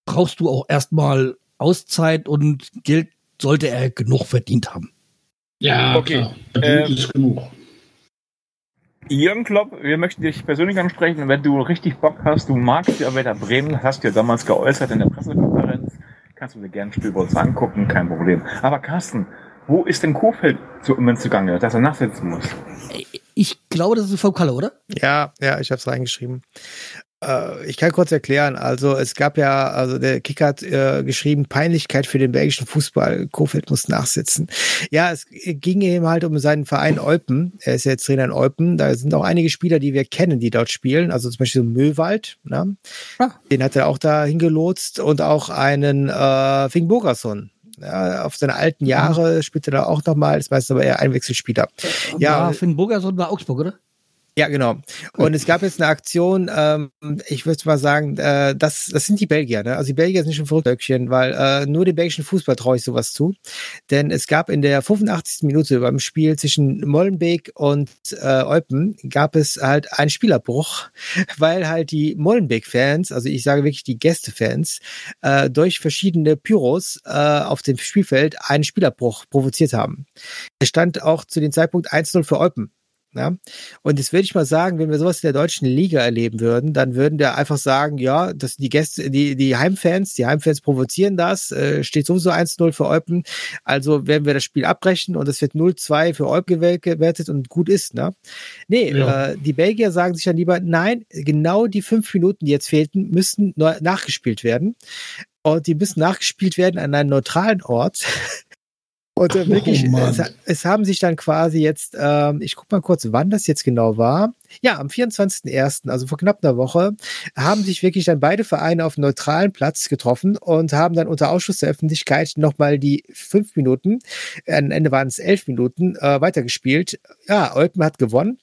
brauchst du auch erstmal Auszeit und Geld sollte er genug verdient haben. Ja, okay. Ähm, ist genug. Jürgen Klopp, wir möchten dich persönlich ansprechen. Wenn du richtig Bock hast, du magst ja Werder Bremen, hast du ja damals geäußert in der Pressekonferenz, kannst du dir gerne ein Spiel bei uns angucken, kein Problem. Aber Carsten, wo ist denn Kofeld zu, im zugange, dass er nachsitzen muss? Ich glaube, das ist Frau Kalle, oder? Ja, ja, ich habe es reingeschrieben. Äh, ich kann kurz erklären. Also es gab ja, also der Kicker hat äh, geschrieben, Peinlichkeit für den belgischen Fußball. Kofeld muss nachsitzen. Ja, es ging eben halt um seinen Verein Eupen. Er ist ja jetzt Trainer in Eupen. Da sind auch einige Spieler, die wir kennen, die dort spielen. Also zum Beispiel so Möwald, ne? Ah. den hat er auch da hingelotst und auch einen äh, Fink Bogerson. Ja, auf seine alten Jahre mhm. spielte er da auch nochmal, ist meistens aber eher Einwechselspieler. Ja, ja Finn Bogerson war Augsburg, oder? Ja, genau. Und es gab jetzt eine Aktion, ähm, ich würde mal sagen, äh, das, das sind die Belgier. Ne? Also die Belgier sind schon Verrücktöckchen, weil äh, nur dem belgischen Fußball traue ich sowas zu. Denn es gab in der 85. Minute beim Spiel zwischen Molenbeek und äh, Eupen gab es halt einen Spielerbruch, weil halt die Molenbeek-Fans, also ich sage wirklich die Gästefans, äh, durch verschiedene Pyros äh, auf dem Spielfeld einen Spielerbruch provoziert haben. Es stand auch zu dem Zeitpunkt 1-0 für Eupen. Ja? Und jetzt würde ich mal sagen, wenn wir sowas in der deutschen Liga erleben würden, dann würden wir einfach sagen, ja, dass die Gäste, die, die Heimfans, die Heimfans provozieren das, äh, steht sowieso 1-0 für Eupen, also werden wir das Spiel abbrechen und es wird 0-2 für Eupen gewertet und gut ist, ne? Nee, ja. äh, die Belgier sagen sich dann lieber, nein, genau die fünf Minuten, die jetzt fehlten, müssten nachgespielt werden. Und die müssen nachgespielt werden an einem neutralen Ort. Und äh, wirklich, oh es, es, haben sich dann quasi jetzt, ähm, ich guck mal kurz, wann das jetzt genau war. Ja, am 24.01., also vor knapp einer Woche, haben sich wirklich dann beide Vereine auf einem neutralen Platz getroffen und haben dann unter Ausschuss der Öffentlichkeit nochmal die fünf Minuten, am Ende waren es elf Minuten, äh, weitergespielt. Ja, Eupen hat gewonnen.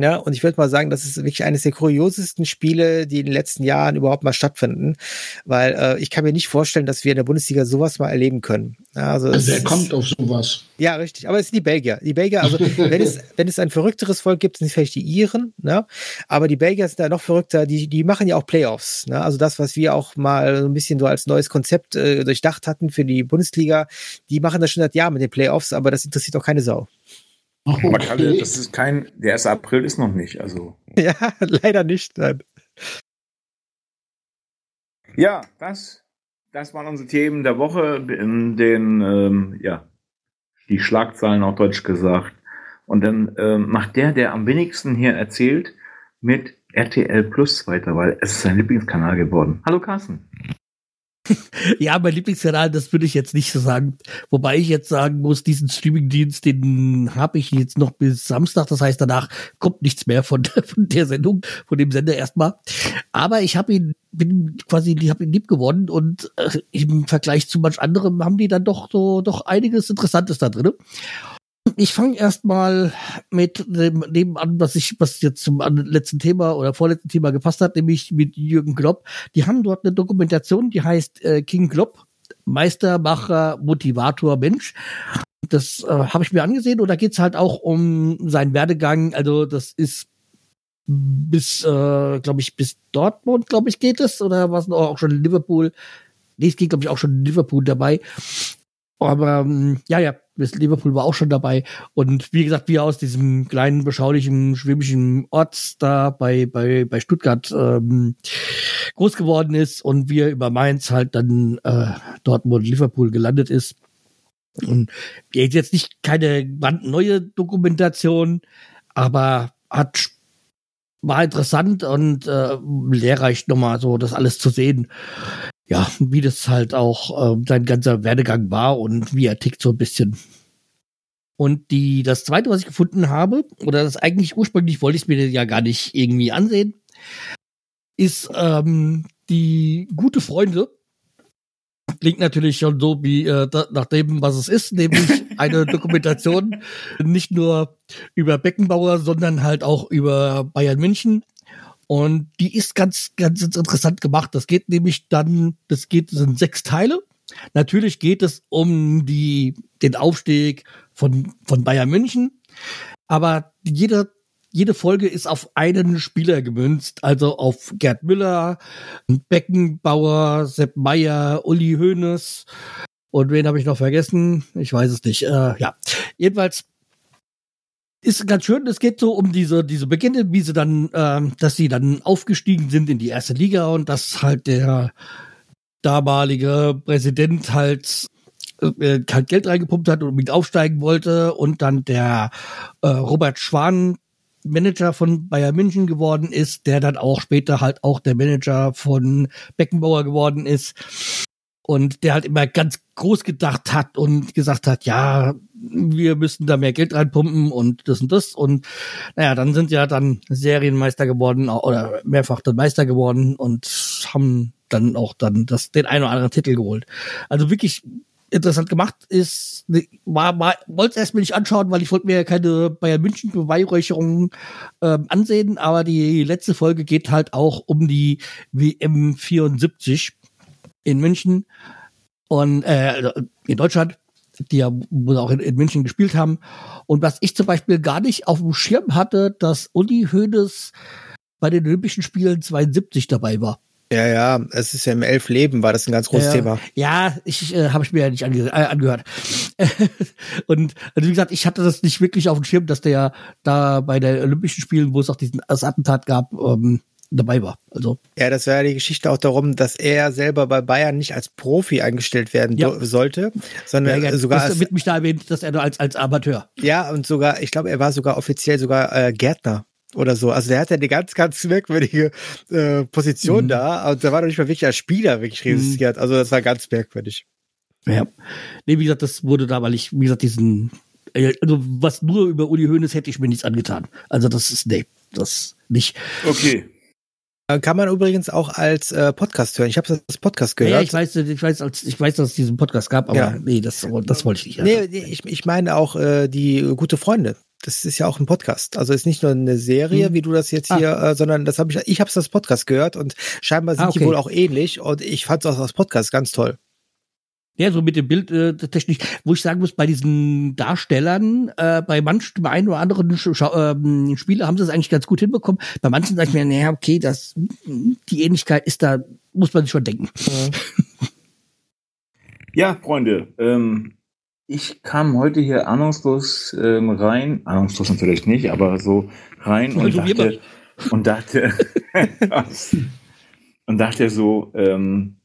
Ja, und ich würde mal sagen, das ist wirklich eines der kuriosesten Spiele, die in den letzten Jahren überhaupt mal stattfinden, weil äh, ich kann mir nicht vorstellen, dass wir in der Bundesliga sowas mal erleben können. Also, also wer kommt auf sowas? Ja, richtig. Aber es sind die Belgier. Die Belgier, also wenn es wenn es ein verrückteres Volk gibt, sind es vielleicht die Iren, ne? Aber die Belgier sind da noch verrückter. Die die machen ja auch Playoffs. Ne? Also das, was wir auch mal so ein bisschen so als neues Konzept äh, durchdacht hatten für die Bundesliga, die machen das schon seit Jahren mit den Playoffs, aber das interessiert auch keine Sau. Okay. Aber Kalle, das ist kein, der 1. April ist noch nicht, also. Ja, leider nicht. Nein. Ja, das, das waren unsere Themen der Woche, in den, ähm, ja, die Schlagzeilen auf Deutsch gesagt. Und dann ähm, macht der, der am wenigsten hier erzählt, mit RTL Plus weiter, weil es ist sein Lieblingskanal geworden. Hallo Carsten. Ja, mein Lieblingskanal, das würde ich jetzt nicht so sagen. Wobei ich jetzt sagen muss, diesen Streamingdienst, den habe ich jetzt noch bis Samstag. Das heißt, danach kommt nichts mehr von, von der Sendung, von dem Sender erstmal. Aber ich habe ihn, bin quasi, ich habe ihn lieb gewonnen und äh, im Vergleich zu manch anderem haben die dann doch so doch einiges Interessantes da drin. Ich fange erstmal mit dem dem an, was ich, was jetzt zum letzten Thema oder vorletzten Thema gepasst hat, nämlich mit Jürgen Klopp. Die haben dort eine Dokumentation, die heißt äh, King Klopp, Meistermacher, Motivator, Mensch. Das äh, habe ich mir angesehen und da geht's halt auch um seinen Werdegang. Also das ist bis, äh, glaube ich, bis Dortmund, glaube ich, geht es. Oder was auch schon in Liverpool. Nee, es geht, glaube ich, auch schon in Liverpool dabei. Aber ähm, ja, ja, Liverpool war auch schon dabei. Und wie gesagt, wie er aus diesem kleinen, beschaulichen, schwäbischen Ort da bei, bei, bei Stuttgart ähm, groß geworden ist und wie er über Mainz halt dann äh, Dortmund, Liverpool gelandet ist. Und jetzt nicht keine neue Dokumentation, aber hat war interessant und äh, lehrreich nochmal so das alles zu sehen ja, wie das halt auch äh, sein ganzer Werdegang war und wie er tickt so ein bisschen. Und die, das zweite, was ich gefunden habe, oder das eigentlich ursprünglich wollte ich mir ja gar nicht irgendwie ansehen, ist ähm, die gute Freunde. Klingt natürlich schon so wie äh, da, nach dem, was es ist, nämlich eine Dokumentation nicht nur über Beckenbauer, sondern halt auch über Bayern München und die ist ganz, ganz interessant gemacht. Das geht nämlich dann, das geht, das sind sechs Teile. Natürlich geht es um die, den Aufstieg von, von Bayern München. Aber jede, jede Folge ist auf einen Spieler gemünzt, also auf Gerd Müller, Beckenbauer, Sepp Meyer, Uli Hoeneß. Und wen habe ich noch vergessen? Ich weiß es nicht. Äh, ja, jedenfalls ist ganz schön. Es geht so um diese diese Beginne, wie sie dann, ähm, dass sie dann aufgestiegen sind in die erste Liga und dass halt der damalige Präsident halt äh, halt Geld reingepumpt hat und mit aufsteigen wollte und dann der äh, Robert Schwan Manager von Bayern München geworden ist, der dann auch später halt auch der Manager von Beckenbauer geworden ist und der halt immer ganz groß gedacht hat und gesagt hat, ja, wir müssen da mehr Geld reinpumpen und das und das. Und naja, dann sind ja dann Serienmeister geworden oder mehrfach dann Meister geworden und haben dann auch dann das, den einen oder anderen Titel geholt. Also wirklich interessant gemacht ist, war, war wollte es erstmal nicht anschauen, weil ich wollte mir keine Bayern München Beweihräucherungen ähm, ansehen, aber die letzte Folge geht halt auch um die WM 74 in München und äh, also in Deutschland die ja wohl auch in, in, München gespielt haben. Und was ich zum Beispiel gar nicht auf dem Schirm hatte, dass Uli Hoeneß bei den Olympischen Spielen 72 dabei war. Ja, ja, es ist ja im elf Leben war das ein ganz großes ja, Thema. Ja, ich äh, habe ich mir ja nicht ange äh, angehört. und also wie gesagt, ich hatte das nicht wirklich auf dem Schirm, dass der da bei den Olympischen Spielen, wo es auch diesen das Attentat gab, ähm, dabei war. Also ja, das war ja die Geschichte auch darum, dass er selber bei Bayern nicht als Profi eingestellt werden ja. sollte, sondern ja, ja, sogar das wird mich da erwähnt, dass er nur als als Amateur. Ja und sogar, ich glaube, er war sogar offiziell sogar äh, Gärtner oder so. Also der hatte eine ganz, ganz merkwürdige äh, Position mhm. da und da war doch nicht mal wirklich als Spieler wirklich mhm. registriert. Mhm. Also das war ganz merkwürdig. Ja. Nee, wie gesagt, das wurde da, weil ich, wie gesagt, diesen, äh, also was nur über Uli Hoeneß hätte ich mir nichts angetan. Also das ist, nee, das nicht. Okay. Äh, kann man übrigens auch als äh, Podcast hören. Ich habe das Podcast gehört. Ja, ich weiß, ich weiß, als, ich weiß, dass es diesen Podcast gab, aber ja. nee, das, das wollte ich nicht. Nee, nee ich, ich meine auch äh, die gute Freunde. Das ist ja auch ein Podcast. Also ist nicht nur eine Serie, hm. wie du das jetzt ah. hier, äh, sondern das habe ich, ich habe es als Podcast gehört und scheinbar sind ah, okay. die wohl auch ähnlich und ich fand es auch als Podcast ganz toll. Ja, so mit dem Bild äh, Technik, wo ich sagen muss, bei diesen Darstellern, äh, bei manchen, bei einem oder anderen Sch äh, Spieler haben sie es eigentlich ganz gut hinbekommen. Bei manchen sage ich mir, naja, okay, das, die Ähnlichkeit ist da, muss man sich schon denken. Ja, Freunde, ähm, ich kam heute hier ahnungslos ähm, rein, ahnungslos natürlich nicht, aber so rein und dachte, und dachte, und dachte so, ähm,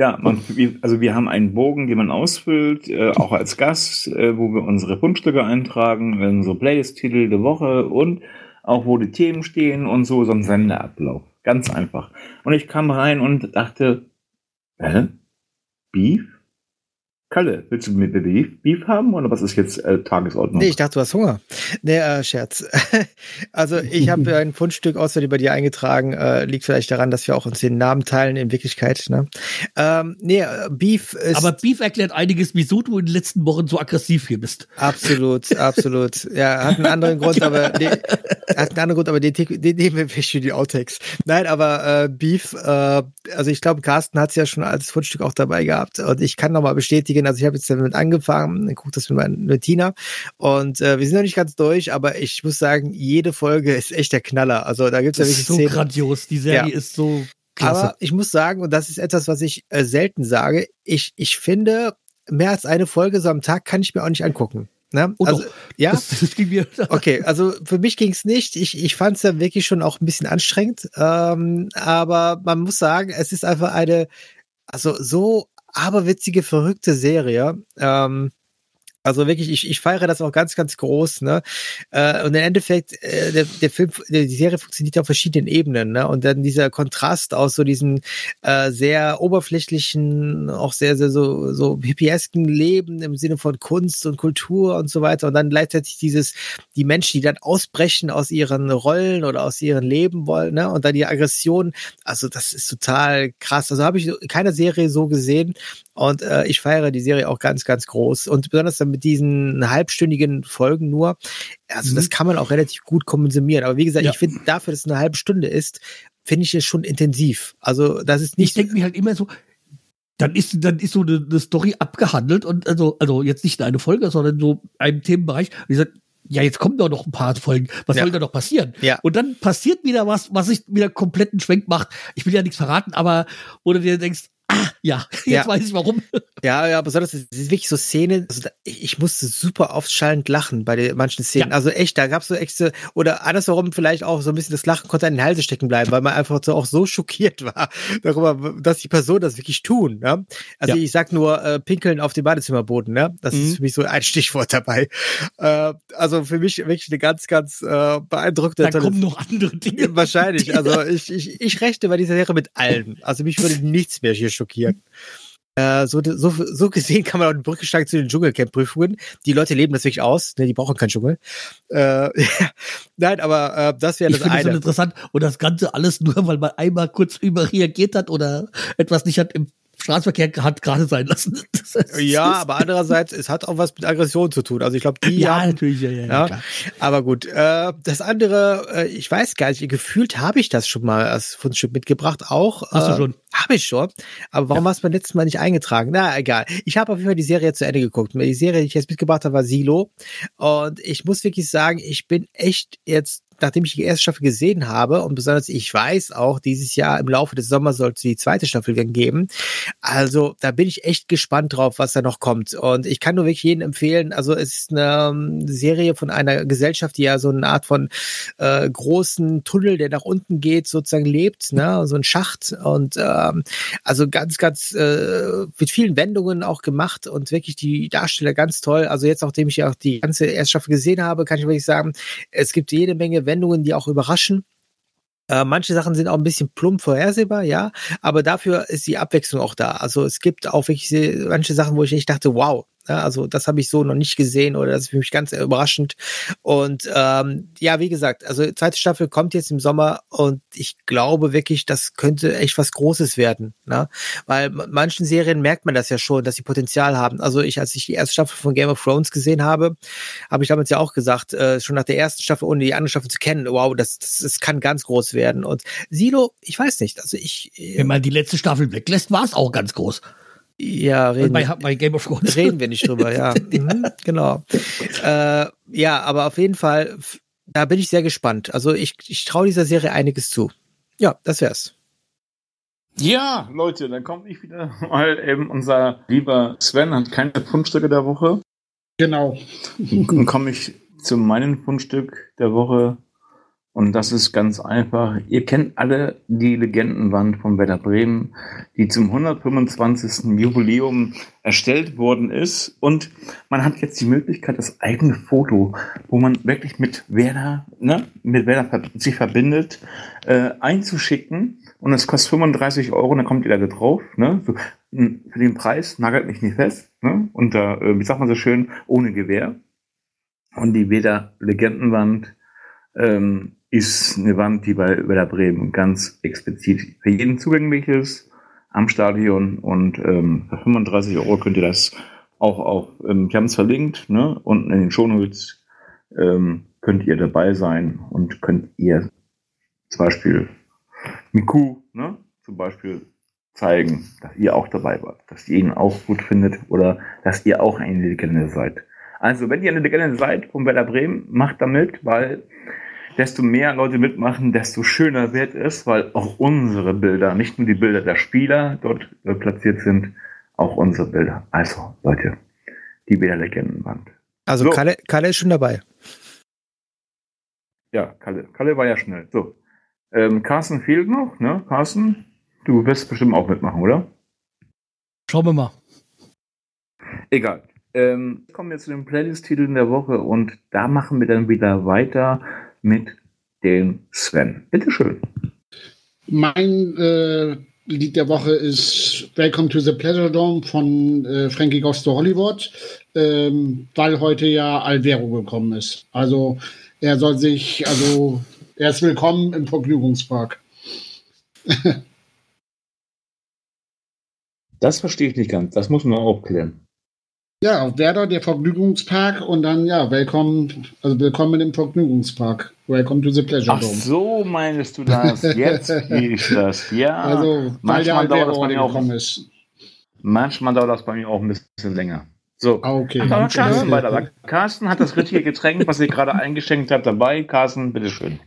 ja, man, also wir haben einen Bogen, den man ausfüllt, äh, auch als Gast, äh, wo wir unsere Fundstücke eintragen, unsere Playlist-Titel der Woche und auch wo die Themen stehen und so, so ein Sendeablauf. Ganz einfach. Und ich kam rein und dachte, hä? Beef? Kalle, willst du mit Beef, Beef haben oder was ist jetzt äh, Tagesordnung? Nee, ich dachte, du hast Hunger. Nee, äh, Scherz. also ich habe ein Fundstück außerdem bei dir eingetragen. Äh, liegt vielleicht daran, dass wir auch uns den Namen teilen in Wirklichkeit. Ne? Ähm, nee, äh, Beef ist... Aber Beef erklärt einiges, wieso du in den letzten Wochen so aggressiv hier bist. Absolut, absolut. Ja, hat einen anderen Grund, aber den, hat einen anderen Grund, aber den, den nehmen wir für die Outtakes. Nein, aber äh, Beef, äh, also ich glaube, Carsten hat es ja schon als Fundstück auch dabei gehabt und ich kann nochmal bestätigen, also ich habe jetzt damit angefangen, gucke das mit, meiner, mit Tina und äh, wir sind noch nicht ganz durch, aber ich muss sagen, jede Folge ist echt der Knaller. Also da gibt es ja wirklich so Szenen. grandios, die Serie ja. ist so klasse. Aber ich muss sagen, und das ist etwas, was ich äh, selten sage, ich, ich finde, mehr als eine Folge so am Tag kann ich mir auch nicht angucken. Ne? Oh also, doch. ja. Das, das okay, also für mich ging es nicht. Ich, ich fand es ja wirklich schon auch ein bisschen anstrengend. Ähm, aber man muss sagen, es ist einfach eine, also so aberwitzige, verrückte Serie. Ähm, also wirklich, ich, ich feiere das auch ganz, ganz groß, ne? Äh, und im Endeffekt, äh, der, der Film, die Serie funktioniert auf verschiedenen Ebenen, ne? Und dann dieser Kontrast aus so diesen äh, sehr oberflächlichen, auch sehr, sehr so, so hippiesken Leben im Sinne von Kunst und Kultur und so weiter. Und dann gleichzeitig dieses, die Menschen, die dann ausbrechen aus ihren Rollen oder aus ihren Leben wollen, ne? Und dann die Aggression. Also das ist total krass. Also habe ich keine Serie so gesehen. Und äh, ich feiere die Serie auch ganz, ganz groß. Und besonders dann mit diesen halbstündigen Folgen nur. Also mhm. das kann man auch relativ gut konsumieren. Aber wie gesagt, ja. ich finde dafür, dass es eine halbe Stunde ist, finde ich es schon intensiv. Also das ist nicht. Ich denke mir halt immer so, dann ist, dann ist so eine, eine, Story abgehandelt und also, also jetzt nicht eine Folge, sondern so ein Themenbereich. Wie gesagt, ja, jetzt kommen doch noch ein paar Folgen. Was ja. soll da noch passieren? Ja. Und dann passiert wieder was, was sich wieder kompletten Schwenk macht. Ich will ja nichts verraten, aber wo du dir denkst, ja, jetzt ja. weiß ich warum. Ja, ja, besonders, es ist wirklich so Szenen, also da, ich musste super oft schallend lachen bei den manchen Szenen. Ja. Also echt, da gab's so echte, oder andersherum vielleicht auch so ein bisschen das Lachen konnte an den Halse stecken bleiben, weil man einfach so auch so schockiert war darüber, dass die Personen das wirklich tun. Ja? Also ja. ich sag nur äh, Pinkeln auf dem Badezimmerboden, ne? Das mhm. ist für mich so ein Stichwort dabei. Äh, also für mich wirklich eine ganz, ganz äh, beeindruckende. Da kommen noch andere Dinge. Wahrscheinlich. Also ich, ich, ich rechte bei dieser Serie mit allen. Also mich würde nichts mehr hier schockieren. Äh, so, so, so gesehen kann man auch eine Brücke schlagen zu den Dschungelcamp-Prüfungen. Die Leute leben das wirklich aus, ne, die brauchen keinen Dschungel. Äh, Nein, aber äh, das wäre das ich eine. Das so interessant und das Ganze alles nur, weil man einmal kurz überreagiert hat oder etwas nicht hat im Straßenverkehr hat gerade sein lassen. ja, aber andererseits, es hat auch was mit Aggression zu tun. Also ich glaube, die ja, haben, natürlich, ja, ja, ja, klar. Aber gut, äh, das andere, äh, ich weiß gar nicht, gefühlt habe ich das schon mal als Fundstück mitgebracht, auch. Hast äh, du schon? Habe ich schon. Aber warum ja. hast du beim letzten Mal nicht eingetragen? Na, egal. Ich habe auf jeden Fall die Serie zu Ende geguckt. Die Serie, die ich jetzt mitgebracht habe, war Silo. Und ich muss wirklich sagen, ich bin echt jetzt nachdem ich die erste Staffel gesehen habe und besonders ich weiß auch, dieses Jahr im Laufe des Sommers soll es die zweite Staffel geben. Also da bin ich echt gespannt drauf, was da noch kommt. Und ich kann nur wirklich jedem empfehlen, also es ist eine ähm, Serie von einer Gesellschaft, die ja so eine Art von äh, großen Tunnel, der nach unten geht, sozusagen lebt, ne? so ein Schacht. Und ähm, also ganz, ganz äh, mit vielen Wendungen auch gemacht und wirklich die Darsteller ganz toll. Also jetzt, nachdem ich ja auch die ganze erste Staffel gesehen habe, kann ich wirklich sagen, es gibt jede Menge Wendungen, die auch überraschen. Äh, manche Sachen sind auch ein bisschen plump vorhersehbar, ja, aber dafür ist die Abwechslung auch da. Also es gibt auch wirklich manche Sachen, wo ich echt dachte, wow, ja, also das habe ich so noch nicht gesehen oder das ist für mich ganz überraschend. Und ähm, ja, wie gesagt, also zweite Staffel kommt jetzt im Sommer und ich glaube wirklich, das könnte echt was Großes werden. Ne? Weil manchen Serien merkt man das ja schon, dass sie Potenzial haben. Also ich, als ich die erste Staffel von Game of Thrones gesehen habe, habe ich damals ja auch gesagt, äh, schon nach der ersten Staffel, ohne die andere Staffel zu kennen, wow, das, das, das kann ganz groß werden. Und Silo, ich weiß nicht, also ich. Äh, Wenn man die letzte Staffel weglässt, war es auch ganz groß. Ja, reden, bei, bei Game of Thrones. reden wir nicht drüber, ja. mhm, genau. Äh, ja, aber auf jeden Fall, da bin ich sehr gespannt. Also ich, ich traue dieser Serie einiges zu. Ja, das wär's. Ja, Leute, dann komme ich wieder mal eben. Unser lieber Sven hat keine Fundstücke der Woche. Genau. Dann komme ich zu meinem Fundstück der Woche. Und das ist ganz einfach. Ihr kennt alle die Legendenwand von Werder Bremen, die zum 125. Jubiläum erstellt worden ist. Und man hat jetzt die Möglichkeit, das eigene Foto, wo man wirklich mit Werder, ne, mit Werder sich verbindet, äh, einzuschicken und es kostet 35 Euro, und dann kommt ihr da drauf, ne? So, für den Preis nagelt mich nicht fest, ne? Und da, äh, wie sagt man so schön, ohne Gewehr. Und die Veda Legendenwand ähm, ist eine Wand, die bei Werder Bremen ganz explizit für jeden zugänglich ist am Stadion und ähm, für 35 Euro könnt ihr das auch auf, ähm, ich habe es verlinkt, ne? unten in den Shownotes ähm, könnt ihr dabei sein und könnt ihr zum Beispiel Miku, ne? zum Beispiel zeigen, dass ihr auch dabei wart, dass ihr ihn auch gut findet oder dass ihr auch eine Legende seid. Also, wenn ihr eine Legende seid von Werder Bremen, macht damit, weil desto mehr Leute mitmachen, desto schöner wird es, weil auch unsere Bilder, nicht nur die Bilder der Spieler dort äh, platziert sind, auch unsere Bilder. Also, Leute, die Werder Legendenwand. Also So. Kalle, Kalle ist schon dabei. Ja, Kalle, Kalle war ja schnell. So. Ähm, Carsten fehlt noch, ne? Carsten, du wirst bestimmt auch mitmachen, oder? Schauen wir mal. Egal. Ähm, jetzt kommen wir zu den Playlist-Titeln der Woche und da machen wir dann wieder weiter mit dem Sven. Bitteschön. Mein äh, Lied der Woche ist Welcome to the Pleasure Dome von äh, Frankie Goes to Hollywood, ähm, weil heute ja Alvero gekommen ist. Also er soll sich, also er ist willkommen im Vergnügungspark. Das verstehe ich nicht ganz. Das muss man aufklären. Ja, auf Werder, der Vergnügungspark und dann ja, willkommen, also willkommen im Vergnügungspark. Welcome to the Pleasure Ach Dome. so, meinst du das? Jetzt ich das. Ja. Also, weil der manchmal dauert das bei mir auch, ist. manchmal dauert das bei mir auch ein bisschen länger. So. Ah, okay. Aber Carsten weiter. Aber Carsten hat das richtige Getränk, was ihr gerade eingeschenkt habt, dabei. Carsten, bitteschön.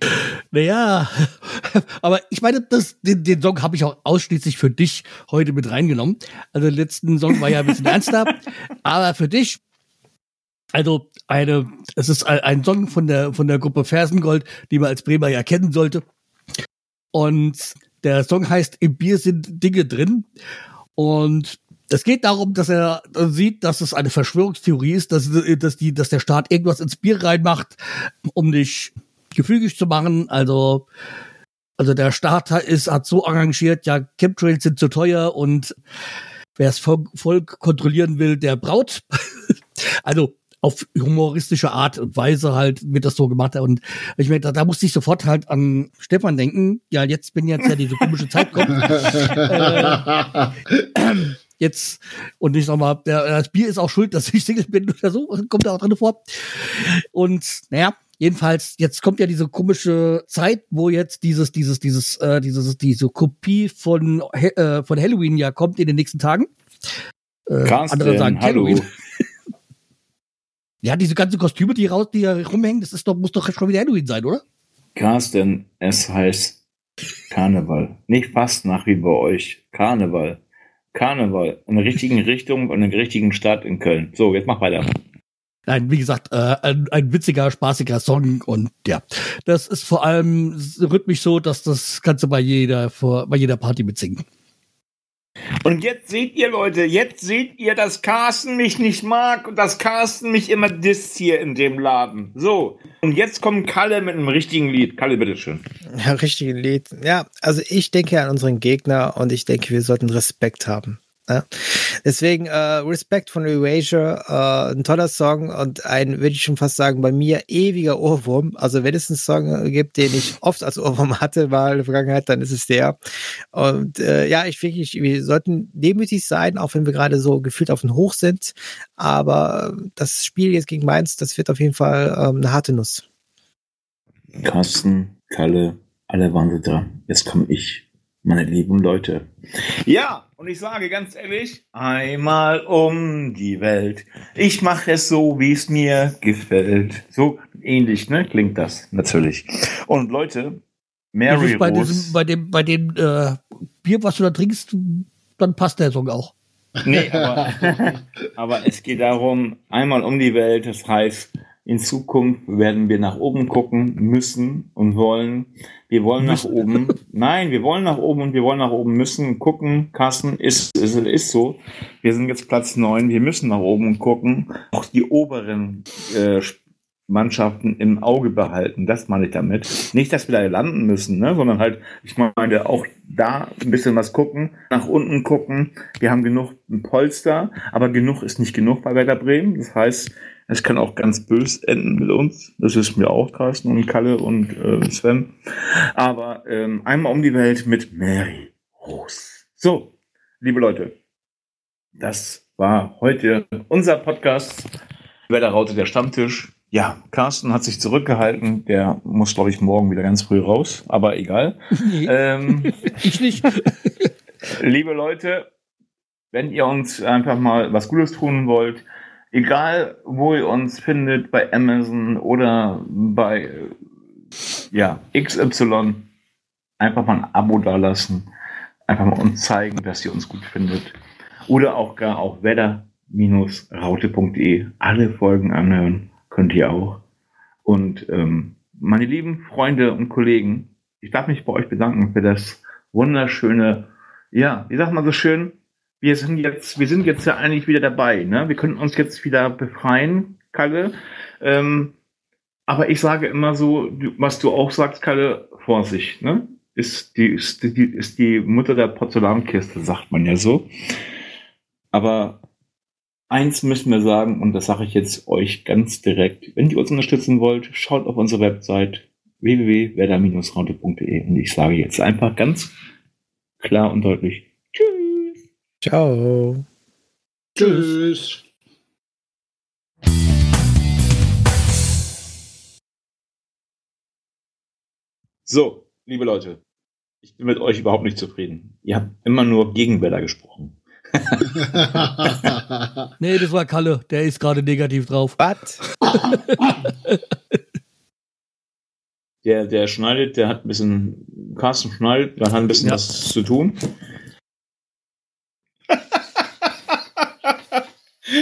Naja, aber ich meine, das, den, den Song habe ich auch ausschließlich für dich heute mit reingenommen. Also der letzten Song war ja ein bisschen ernster, aber für dich, also eine, es ist ein, ein Song von der von der Gruppe Fersengold, die man als Bremer ja kennen sollte. Und der Song heißt Im Bier sind Dinge drin. Und es geht darum, dass er sieht, dass es eine Verschwörungstheorie ist, dass, dass, die, dass der Staat irgendwas ins Bier reinmacht, um dich gefügig zu machen. Also, also der Staat hat- ist, hat so arrangiert, ja, Chemtrails sind zu teuer und wer es Volk, Volk kontrollieren will, der braut. also auf humoristische Art und Weise halt wird das so gemacht. Und ich meine, da, da musste ich sofort halt an Stefan denken. Ja, jetzt bin jetzt ja diese komische Zeit kommt. äh, jetzt, und ich sag mal, der, das Bier ist auch schuld, dass ich Single bin oder so, kommt da auch drin vor. Und naja, jedenfalls, jetzt kommt ja diese komische Zeit, wo jetzt dieses, dieses, dieses, äh, dieses, diese Kopie von, äh, von Halloween ja kommt in den nächsten Tagen. Äh, Carsten, andere sagen hallo. Halloween. Ja, diese ganzen Kostüme, die raus, die hier rumhängen, das ist doch, muss doch schon wieder Halloween sein, oder? Carsten, es heißt Karneval. Nicht Fastnacht wie bei euch. Karneval. Karneval. In der richtigen Richtung und in der richtigen Stadt in Köln. So, jetzt mach weiter. Nein, wie gesagt, äh, ein, ein witziger, spaßiger Song und ja, das ist vor allem rhythmisch so, dass das kannst du bei jeder, vor, bei jeder Party mitsingen. Und jetzt seht ihr, Leute, jetzt seht ihr, dass Carsten mich nicht mag und dass Carsten mich immer disst hier in dem Laden. So. Und jetzt kommt Kalle mit einem richtigen Lied. Kalle, bitteschön. Ja, richtigen Lied. Ja, also ich denke an unseren Gegner und ich denke, wir sollten Respekt haben. Ja? Deswegen äh, Respekt von Erasure, äh, ein toller Song und ein, würde ich schon fast sagen, bei mir ewiger Ohrwurm. Also wenn es einen Song gibt, den ich oft als Ohrwurm hatte, mal in der Vergangenheit, dann ist es der. Und äh, ja, ich finde, wir sollten demütig sein, auch wenn wir gerade so gefühlt auf dem Hoch sind. Aber das Spiel jetzt gegen Mainz, das wird auf jeden Fall ähm, eine harte Nuss. Carsten, Kalle, alle waren dran. Jetzt komme ich, meine lieben Leute. Ja, und ich sage ganz ehrlich, einmal um die Welt. Ich mache es so, wie es mir gefällt. So ähnlich, ne? Klingt das natürlich. Und Leute, Mary bei, Rose. diesem, bei dem, bei dem äh, Bier, was du da trinkst, dann passt der Song auch. Nee, aber, aber es geht darum, einmal um die Welt. Das heißt, in Zukunft werden wir nach oben gucken müssen und wollen. Wir wollen nach oben. Nein, wir wollen nach oben und wir wollen nach oben müssen gucken. Carsten, ist, ist, ist so. Wir sind jetzt Platz neun. Wir müssen nach oben gucken. Auch die oberen äh, Mannschaften im Auge behalten. Das meine ich damit. Nicht, dass wir da landen müssen, ne? sondern halt, ich meine, auch da ein bisschen was gucken, nach unten gucken. Wir haben genug Polster, aber genug ist nicht genug bei Werder Bremen. Das heißt, es kann auch ganz bös enden mit uns. Das ist mir auch Carsten und Kalle und äh, Sven. Aber ähm, einmal um die Welt mit Mary Rose. So, liebe Leute, das war heute unser Podcast. Werder Raute der Stammtisch. Ja, Carsten hat sich zurückgehalten. Der muss, glaube ich, morgen wieder ganz früh raus. Aber egal. Nee, Ähm, ich nicht. liebe Leute, wenn ihr uns einfach mal was Gutes tun wollt, egal wo ihr uns findet, bei Amazon oder bei ja, XY, einfach mal ein Abo dalassen. Einfach mal uns zeigen, dass ihr uns gut findet. Oder auch gar auf wetter-raute.de alle Folgen anhören. Könnt ihr auch. Und ähm, meine lieben Freunde und Kollegen, ich darf mich bei euch bedanken für das wunderschöne, ja, wie sagt man so schön, wir sind jetzt, wir sind jetzt ja eigentlich wieder dabei, ne? Wir können uns jetzt wieder befreien, Kalle. Ähm, aber ich sage immer so, was du auch sagst, Kalle, Vorsicht, ne? Ist die, ist die, ist die Mutter der Porzellankiste, sagt man ja so. Aber eins müssen wir sagen, und das sage ich jetzt euch ganz direkt, wenn ihr uns unterstützen wollt, schaut auf unsere Website www.werder-raute.de und ich sage jetzt einfach ganz klar und deutlich Tschüss. Ciao. Tschüss. So, liebe Leute, ich bin mit euch überhaupt nicht zufrieden. Ihr habt immer nur gegen Werder gesprochen. Nee, das war Kalle. Der ist gerade negativ drauf. Was? Der, der schneidet, der hat ein bisschen, Carsten schneidet, der hat ein bisschen Ja. was zu tun.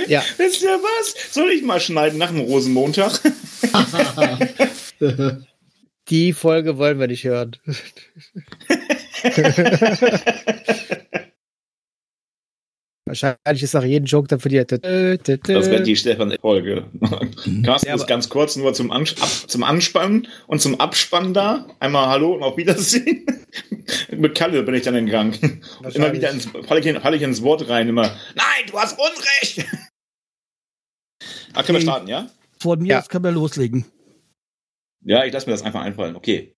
Ja. Wisst ihr was? Soll ich mal schneiden nach dem Rosenmontag? Die Folge wollen wir nicht hören. Wahrscheinlich ist nach jedem Joke dann verliert. Das wird die Stefan-Folge. Carsten Ja, ist ganz kurz nur zum, Ans ab, zum Anspannen und zum Abspannen da. Einmal Hallo und auf Wiedersehen. Mit Kalle bin ich dann in Gang. Und immer wieder ins, fall, ich in, fall ich ins Wort rein. Immer, nein, du hast Unrecht. Ah, können wir starten, ja? Von mir Ja. aus kann man loslegen. Ja, ich lasse mir das einfach einfallen. Okay.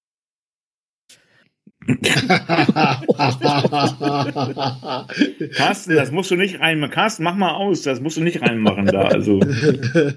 Carsten, das musst du nicht rein. Carsten, mach mal aus. Das musst du nicht reinmachen da. Also.